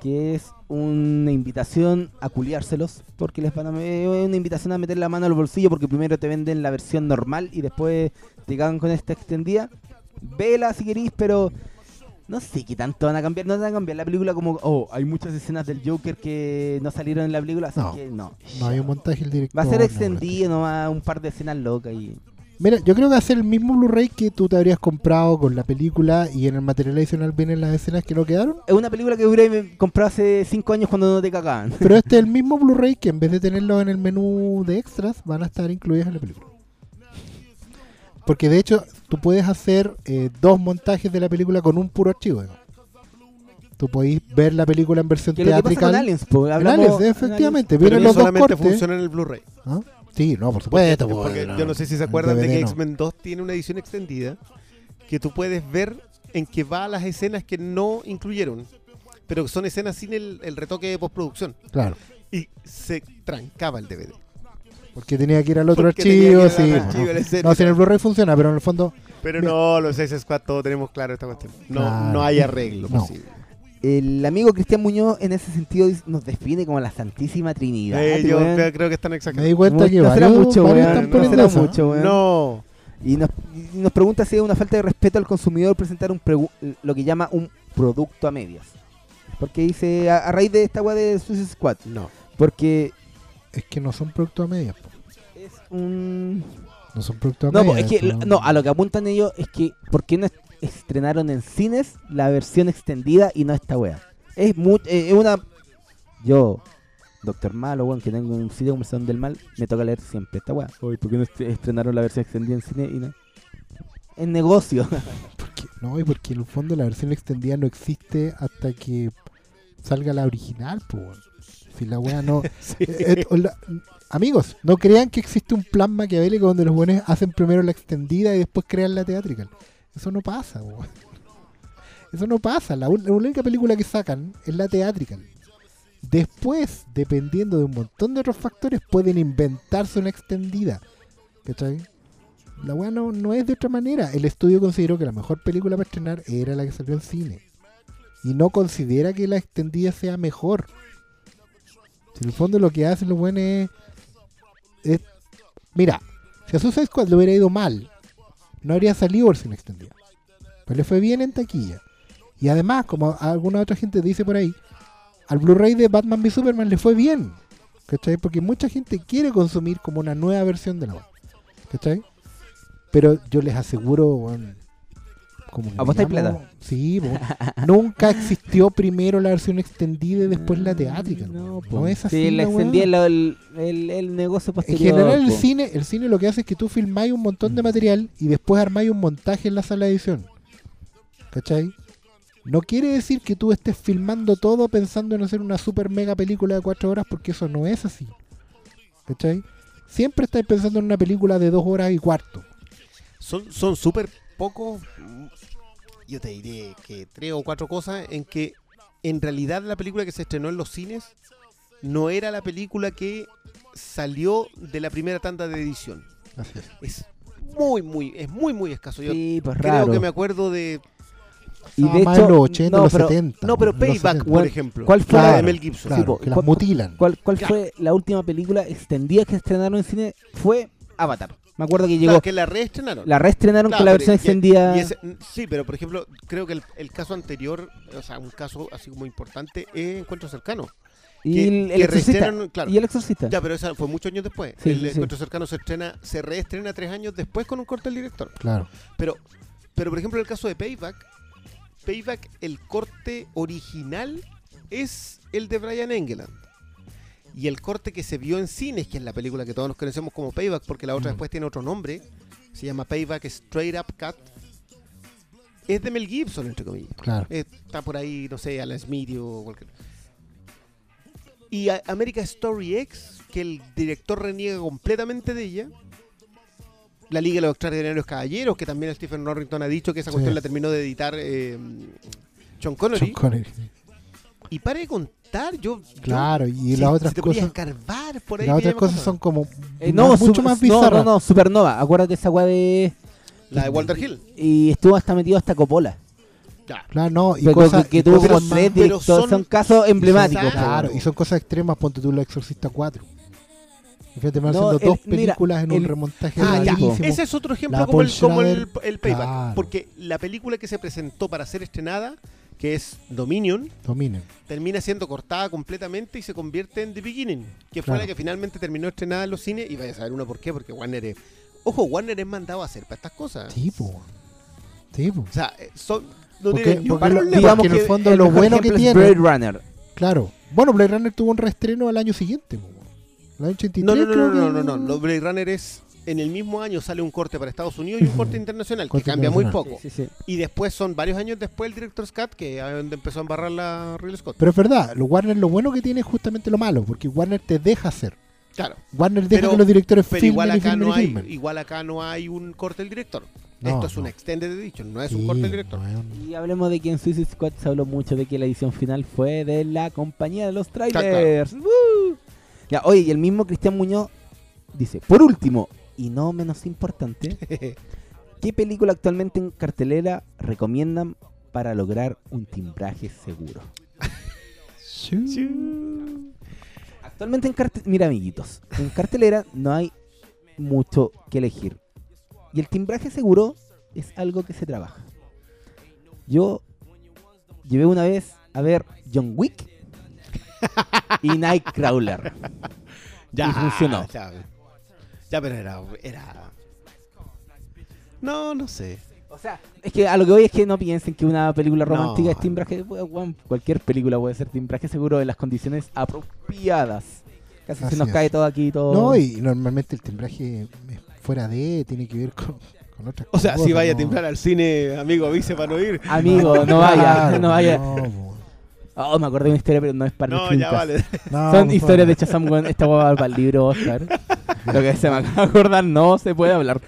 que es una invitación a culiárselos, porque les van a una invitación a meter la mano al bolsillo porque primero te venden la versión normal y después te cagan con esta extendida. Vela si querís, pero no sé qué tanto van a cambiar, no van a cambiar la película como, oh, hay muchas escenas del Joker que no salieron en la película, así No. que no. No hay un montaje el director. Va a ser no, extendido, nomás un par de escenas locas y... Mira, yo creo que va a ser el mismo Blu-ray que tú te habrías comprado con la película y en el material adicional vienen las escenas que no quedaron. Es una película que hubiera comprado hace 5 años cuando no te cagaban. Pero este es el mismo Blu-ray que en vez de tenerlo en el menú de extras, van a estar incluidas en la película. Porque de hecho, tú puedes hacer eh, dos montajes de la película con un puro archivo. ¿no? Tú podéis ver la película en versión teatrical. con Aliens, po, En hablamos- Aliens, efectivamente. Pero los dos solamente cortes. funciona en el Blu-ray. ¿Ah? Sí, no, por supuesto. po, porque no. yo no sé si se acuerdan de que no. X-Men 2 tiene una edición extendida que tú puedes ver en que va a las escenas que no incluyeron, pero que son escenas sin el, el retoque de postproducción. Claro. Y se trancaba el DVD. Porque tenía que ir al otro archivo, sí. archivo, no. No, si en el Blu-ray funciona, pero en el fondo. Pero Mira. no, los Suicide Squad todos tenemos claro esta cuestión. No, Claro. no hay arreglo No. posible. El amigo Cristian Muñoz en ese sentido nos define como la Santísima Trinidad. Eh, yo creo, creo que están Me exagerando. di cuenta que no será mucho, weón, están no será mucho, weón. No. Y nos, y nos pregunta si es una falta de respeto al consumidor presentar un pregu- lo que llama un producto a medias. Porque dice, a, a raíz de esta weá de Suicide Squad. No. Porque Es que no son productos a medias. po. es un... No son productos a No, medias. es que, no, a lo que apuntan ellos es que ¿por qué no est- estrenaron en cines la versión extendida y no esta wea? Es, mu- eh, es una... Yo, Doctor Malo, weón, que tengo un sitio de conversación del mal, me toca leer siempre esta wea. Oye, ¿por qué no est- estrenaron la versión extendida en cine y no? Es negocio. porque- no, y porque en el fondo la versión extendida no existe hasta que salga la original, po. Si la weá no. Sí. Eh, eh, la- amigos, no crean que existe un plan maquiavélico donde los buenos hacen primero la extendida y después crean la teatrical. Eso no pasa, weón. Eso no pasa. La, única película que sacan es la teatrical. Después, dependiendo de un montón de otros factores, pueden inventarse una extendida. ¿Cachai? La weá no, no es de otra manera. El estudio consideró que la mejor película para estrenar era la que salió en cine. Y no considera que la extendida sea mejor. En el fondo lo que hacen los buenos es, es- Mira, si a Suicide Squad le hubiera ido mal, no habría salido versión extendida. Pero le fue bien en taquilla. Y además, como alguna otra gente dice por ahí, al Blu-ray de Batman v Superman le fue bien. ¿Cachai? Porque mucha gente quiere consumir como una nueva versión de la web. ¿Cachai? Pero yo les aseguro, que ¿Apostáis plata? Sí, po, nunca existió primero la versión extendida y después la teátrica. No, No es así. Sí, la la- el, el, el negocio En posterior. general el cine, el cine lo que hace es que tú filmáis un montón de material y después armáis un montaje en la sala de edición. ¿Cachai? No quiere decir que tú estés filmando todo pensando en hacer una super mega película de cuatro horas porque eso no es así. ¿Cachai? Siempre estáis pensando en una película de dos horas y cuarto. Son son súper pocos, mm, yo te diré que tres o cuatro cosas en que en realidad la película que se estrenó en los cines no era la película que salió de la primera tanda de edición. Así es. Es muy, muy, es muy, muy escaso. Yo Sí, pues creo raro. que me acuerdo de... Y de hecho, los 80, no, los pero- 70. No, pero Payback, 70. por ejemplo. ¿cuál fue la la- de Mel Gibson? Claro, Sí, po, que las ¿cuál- mutilan. ¿Cuál, cuál Claro. fue la última película extendida que estrenaron en cine? Fue Avatar. Me acuerdo que llegó. Claro, que la reestrenaron. La reestrenaron Claro, con la versión y- extendida. y ese- sí, pero por ejemplo, creo que el, el caso anterior, o sea, un caso así como importante, es Encuentro Cercano. y que- el, que exorcista. claro. Y el exorcista. Ya, pero esa fue muchos años después. Sí, el sí. Encuentro Cercano se estrena, se reestrena tres años después con un corte del director. Claro. Pero, pero por ejemplo, en el caso de Payback, Payback, el corte original es el de Brian Engeland. Y el corte que se vio en cines, que es la película que todos nos conocemos como Payback, porque la otra Mm. después tiene otro nombre, se llama Payback Straight Up Cut, es de Mel Gibson, entre comillas. Claro. Está por ahí, no sé, Alan Smith o cualquier. Y America Story X, que el director reniega completamente de ella. La Liga de los Extraordinarios Caballeros, que también Stephen Norrington ha dicho que esa Sí. cuestión la terminó de editar eh, Sean Connery. Sean Connery. Y para de contar, yo. yo- Claro, y si- las otras si te cosas. escarbar por ahí. Las otras cosas son como Eh, no, más- mucho super- más no, bizarras. no, no, Supernova. Acuérdate esa weá de. La de Walter Hill. Y estuvo hasta metido hasta Coppola. Claro, no, y Pero cosas, que, tuvo como tres pero directores. son- Son, casos emblemáticos. Exacto. Claro, y son cosas extremas, ponte tú la Exorcista 4. Y fíjate, me No, haciendo el- dos mira, películas en un el- remontaje Ah, ya. Ese es otro ejemplo La como el, como el, el Payback. claro. Porque la película que se presentó para ser estrenada, que es Dominion, Dominen. termina siendo cortada completamente y se convierte en The Beginning, que fue Claro. la que finalmente terminó estrenada en los cines. Y vaya a saber uno por qué, porque Warner es. Ojo, Warner es mandado a hacer para estas cosas. Tipo. Tipo. O sea, eh, son. No Porque- tienen lo-. Digamos en el fondo el lo bueno que tiene- Blade Runner. Claro. Bueno, Blade Runner tuvo un reestreno al año siguiente. El año 83 No, no, no, creo no, no, que- no, no. Lo Blade Runner es. En el mismo año sale un corte para Estados Unidos y un corte internacional, que Corte cambia muy poco. Sí, sí. Y después son varios años después el director Scott, que es donde empezó a embarrar la Ridley Scott. Pero es verdad, lo Warner lo bueno que tiene es justamente lo malo, porque Warner te deja hacer. Claro. Warner deja Pero- que los directores pero filmen igual y acá filmen no y hay filmen. igual acá no hay un corte del director. No, Esto es no. un extended edition, no es un Sí, corte del director. no un- Y hablemos de que en Suicide Squad se habló mucho de que la edición final fue de la compañía de los trailers. Ya, oye, y el mismo Cristian Muñoz dice, por último, y no menos importante, ¿qué película actualmente en cartelera recomiendan para lograr un timbraje seguro? Actualmente en cartelera, mira amiguitos, en cartelera no hay mucho que elegir. Y el timbraje seguro es algo que se trabaja. Yo llevé una vez a ver John Wick y Nightcrawler. Ya, y funcionó. Ya, Ya, pero era, era. No, no sé. O sea, es que a lo que voy es que no piensen que una película romántica No. es timbraje. Cualquier película puede ser timbraje seguro en las condiciones apropiadas. Casi Así se nos es. cae todo aquí. todo No, y normalmente el timbraje es fuera de, tiene que ver con, con otras O sea, cosas. si vaya a no- timbrar al cine, amigo, avise para no ir. Amigo, no vaya, no vaya. no, po. Oh, me acordé de una historia, pero no es para No, ya vale. No, Son historias de. Chazam. Esta hueá va para el libro, Oscar. Lo que se me acaba de acordar no se puede hablar.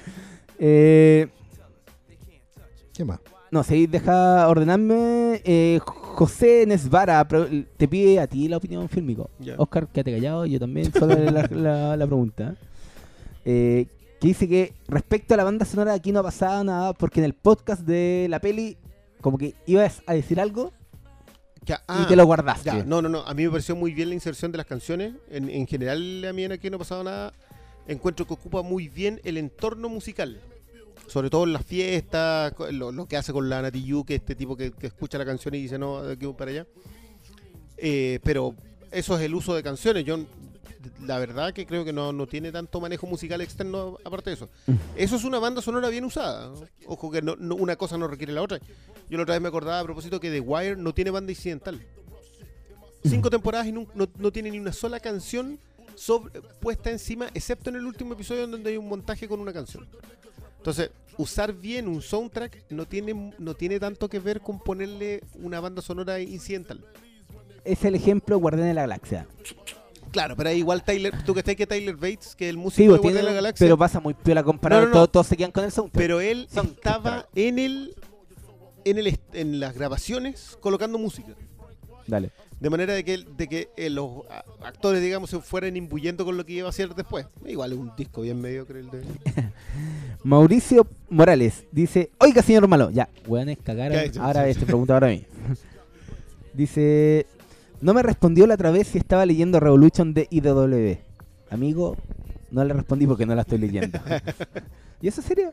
Eh, ¿Qué más? no, si deja ordenarme. Eh, José Nesvara te pide a ti la opinión fílmico. Ya. Oscar, quédate callado, yo también. Solo la, la- la pregunta. Eh, que dice que respecto a la banda sonora aquí no ha pasado nada porque en el podcast de la peli, como que ibas a decir algo Ya, y ah, te lo guardaste. Ya, no, no, no. A mí me pareció muy bien la inserción de las canciones. En, en general, a mí en aquí no ha pasado nada. Encuentro que ocupa muy bien el entorno musical. Sobre todo en las fiestas, lo, lo que hace con la Nati Yu, que es este tipo que, que escucha la canción y dice, no, de aquí voy para allá. Eh, pero eso es el uso de canciones. Yo, la verdad, que creo que no, no tiene tanto manejo musical externo aparte de eso. Eso es una banda sonora bien usada. ¿no? Ojo que no- no- una cosa no requiere la otra. Yo la otra vez me acordaba a propósito que The Wire no tiene banda incidental. Cinco temporadas y no, no tiene ni una sola canción sobre- puesta encima, excepto en el último episodio donde hay un montaje con una canción. Entonces, usar bien un soundtrack no tiene, no tiene tanto que ver con ponerle una banda sonora incidental. Es el ejemplo Guardián de la Galaxia. Claro, pero igual Tyler, tú que estás que Tyler Bates, que el músico Sí, de pues, Guardián tiene- de la Galaxia. pero pasa muy piola comparado. No, no, no. Todos, todos se quedan con el soundtrack. Pero él Soundtrack. estaba en el en el en las grabaciones colocando música. Dale. De manera de que, de que eh, los actores, digamos, se fueran imbuyendo con lo que iba a hacer después. Igual es un disco bien mediocre el de... Mauricio Morales dice, oiga señor malo, ya, ya, ahora este pregunta ahora a mí. dice, no me respondió la otra vez si estaba leyendo Revolution de IDW. Amigo, no le respondí porque no la estoy leyendo. ¿Y eso sería?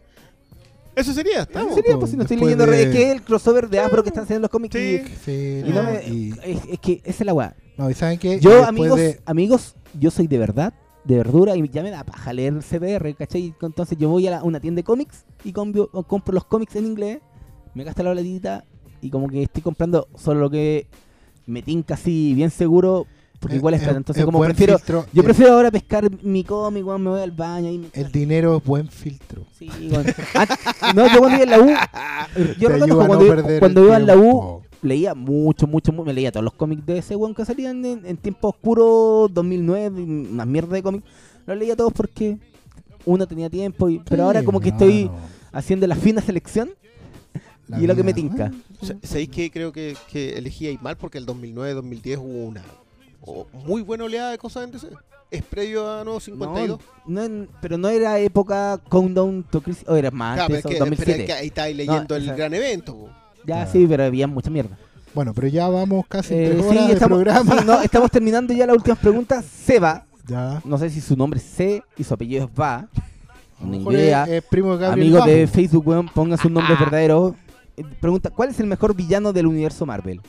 Eso sería, ¿Eso estamos. sería? Pues si no estoy leyendo, de- es que es el crossover de Afro que están haciendo los cómics. Sí. Sí, Y, y no no, me- y- es, es que esa es la weá. no, y ¿saben qué? Y Yo, amigos, de- amigos, yo soy de verdad, de verdura, y ya me da paja leer el CBR, ¿cachai? Entonces yo voy a la- una tienda de cómics y compro, los cómics en inglés, me gasto la platita y como que estoy comprando solo lo que me tinca así bien seguro, porque Es- igual es es- plata. Entonces es como prefiero, filtro. yo El- prefiero ahora pescar mi cómic, weón, me voy al baño y me... El dinero es buen filtro. Sí, weón. An- no, yo cuando iba en la U, yo no cuando, cuando iba en la U, leía mucho, mucho, mu- me leía todos los cómics de ese weón que salían en, en tiempo oscuro 2009, y una mierda de cómics. Los leía todos porque uno tenía tiempo, y, pero Sí, ahora como que estoy haciendo la fina selección La y lo que me tinca. bueno. Sa- ¿Sabéis que creo que, que elegí mal porque el 2009-2010 hubo una o- muy buena oleada de cosas en DC? Es previo a Nuevo 52. No, no, pero no era época Countdown to Crisis, o era más Claro, antes, pero es que, pero es 2007. que ahí estáis leyendo el esa- gran evento. po. Ya, Claro. sí, pero había mucha mierda. Bueno, pero ya vamos casi Eh, tres sí, horas de estamos, programa. sí, no, estamos terminando ya las últimas preguntas. Seba, Ya. no sé si su nombre es C y su apellido es Va. A lo Ni mejor idea. es- es primo de Amigos de. Facebook, weón, pongan sus nombres verdaderos. Eh, Pregunta, ¿cuál es el mejor villano del universo Marvel?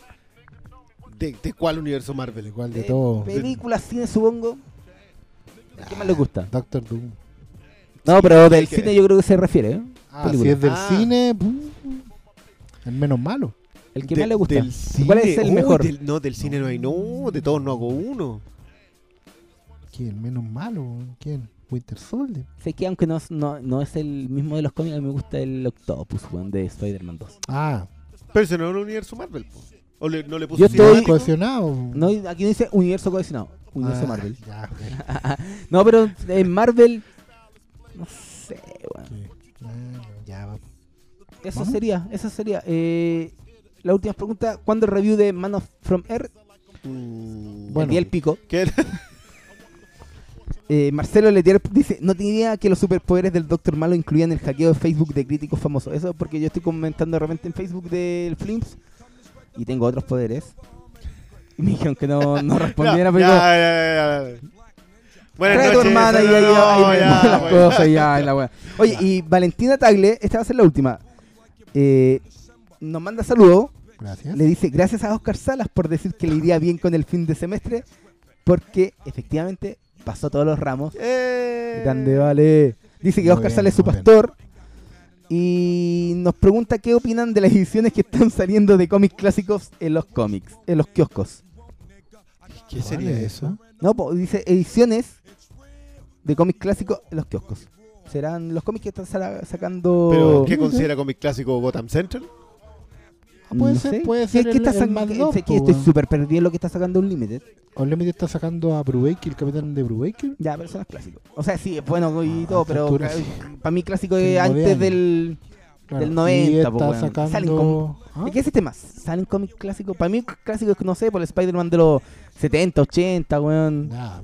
¿De, de cuál universo Marvel? Igual de Eh, todo. Películas, cine, supongo. ¿Qué más le gusta? Doctor Doom. No, pero del que- cine yo creo que se refiere, ¿eh? Ah, Película. si es del Ah. cine, el menos malo. El que De- más le gusta. del ¿Cuál es cine. el Uy, mejor? del- no, del cine no hay, no, de todos no hago uno. ¿Quién? Menos malo. ¿Quién? Winter Soldier. Sé que aunque no, es- no, no es el mismo de los cómics, a mí me gusta el Octopus, weón, de Spider-Man 2. Ah, Pero ese no es el universo Marvel. po. O le- no le puso Yo estoy- cohesionado. No, aquí no dice universo cohesionado. universo Ah, Marvel. ya, no, pero en Marvel. No sé, weón. Bueno, ya va. Eso ¿Vamos? sería, eso sería. Eh, la última pregunta: ¿cuándo el review de Man of From Earth? Mm, el pico. ¿Qué? Eh, Marcelo Letier dice: No tenía idea que los superpoderes del Doctor Malo incluían el hackeo de Facebook de críticos famosos. Eso porque yo estoy comentando de repente en Facebook del Flimps y tengo otros poderes. Y me dijeron que no, no respondiera, pero. ya, ya, ya, ya. Buenas Trae a tu noches, hermana y no, ahí, no, ya, las bueno. cosas y ya, y la wea. Oye, y Valentina Tagle, esta va a ser la última. eh, nos manda saludos. Gracias. Le dice gracias a Oscar Salas por decir que le iría bien con el fin de semestre, porque efectivamente pasó todos los ramos. Eh. Grande, vale. Dice que Muy Oscar bien, Salas es su bien. Y nos pregunta qué opinan de las ediciones que están saliendo de cómics clásicos en los cómics, en los kioscos. ¿Qué sería ¿Cuál es eso? No, po, dice ediciones de cómics clásicos en los kioscos. Serán los cómics que están sa- sacando. ¿Pero qué considera cómic clásico Gotham Central? Puede No ser, sé. puede ¿Qué- ser está Mad que- que po, estoy súper perdido en lo que está sacando Unlimited. Unlimited está sacando a Brubaker, el capitán de Brubaker. Ya, pero eso no es clásico. O sea, sí, es bueno y Ah, todo, pero altura ca- sí. para mí clásico es antes del, Claro, del y 90. po, está sacando- Salen com- ¿Ah? ¿De qué es este más? ¿Salen cómics clásicos? Para mí clásico es que no sé, por el Spider-Man de los 70, 80, weón. Ya,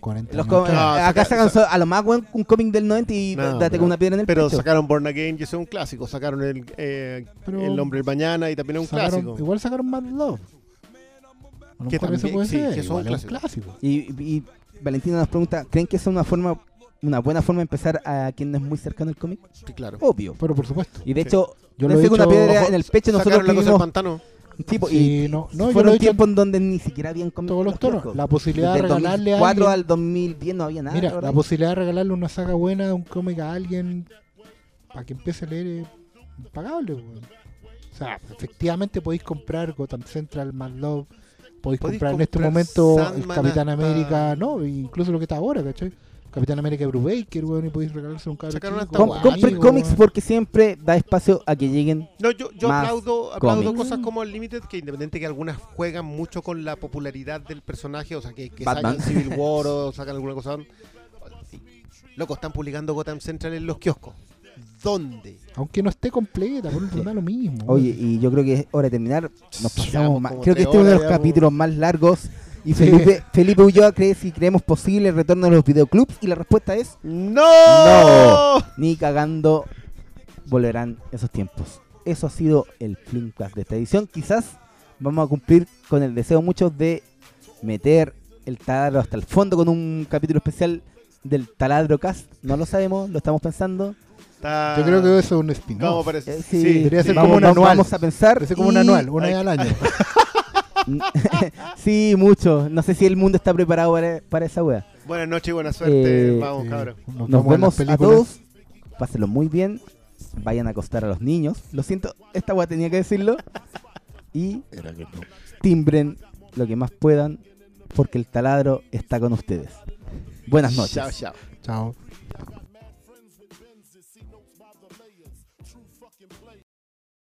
40 Los. No, acá saca- sacan so- a lo más weón un cómic del 90 y No, date pero- con una piedra en el Pero pecho. sacaron Born Again, que es un clásico. Sacaron el, eh, Pero- el Hombre del Mañana y también es un Sacaron- clásico. Igual sacaron Mad Love. A lo Que mejor eso también- puede sí, ser. que son igual es un clásicos. clásico. Y, y Valentina nos pregunta, ¿creen que es una forma una buena forma de empezar a quien no es muy cercano al cómic? Sí, claro. Obvio. Pero por supuesto. Y de Sí. hecho, Yo lo dense he con una dicho- piedra Ojo, en el pecho nosotros sacaron la cosa del vivimos pantano. Tipo, Sí, y no, no, fueron tiempos en donde ni siquiera habían cómics. todos los kioscos. La posibilidad Desde de regalarle a 2004 alguien. al 2010 no había nada. Mira, la posibilidad de regalarle una saga buena de un cómic a alguien para que empiece a leer es impagable. O sea, efectivamente podéis comprar Gotham Central, Mad Love, podéis Podéis comprar en este comprar momento el Capitán América, no, incluso lo que está ahora, ¿cachai? Capitán América Brubaker, weón, y podéis regalarse un cabrón compren cómics porque siempre da espacio a que lleguen. No, yo, yo Más aplaudo, aplaudo cosas como el Limited, que independiente que algunas juegan mucho con la popularidad del personaje, o sea, que, que sacan Civil War o sacan alguna cosa. Loco, están publicando Gotham Central en los kioscos. ¿Dónde? Aunque no esté completa, por último, da lo mismo. Oye, y yo creo que es hora de terminar. Nos pasamos más. Creo que este es uno de los capítulos más largos. Y Felipe, Felipe Ulloa cree si creemos posible el retorno de los videoclubs. Y la respuesta es ¡No! No. Ni cagando volverán esos tiempos. Eso ha sido el Flimcast de esta edición. Quizás vamos a cumplir con el deseo muchos de meter el taladro hasta el fondo con un capítulo especial del taladro cast. No lo sabemos, lo estamos pensando. Está- Yo creo que eso es un ¿Cómo spin-off. parece? Eh, Sí, debería ser vamos, como un anual. vamos a pensar. Parece como un anual, una vez al año. sí, mucho. No sé si el mundo está preparado para, para esa wea. Buenas noches y buena suerte. Eh, Vamos, cabrón. Nos, Nos vemos a todos. Pásenlo muy bien. Vayan a acostar a los niños. Lo siento, esta weá tenía que decirlo. Y Era que no. timbren lo que más puedan porque el taladro está con ustedes. Buenas noches. Chao, chao. Chao.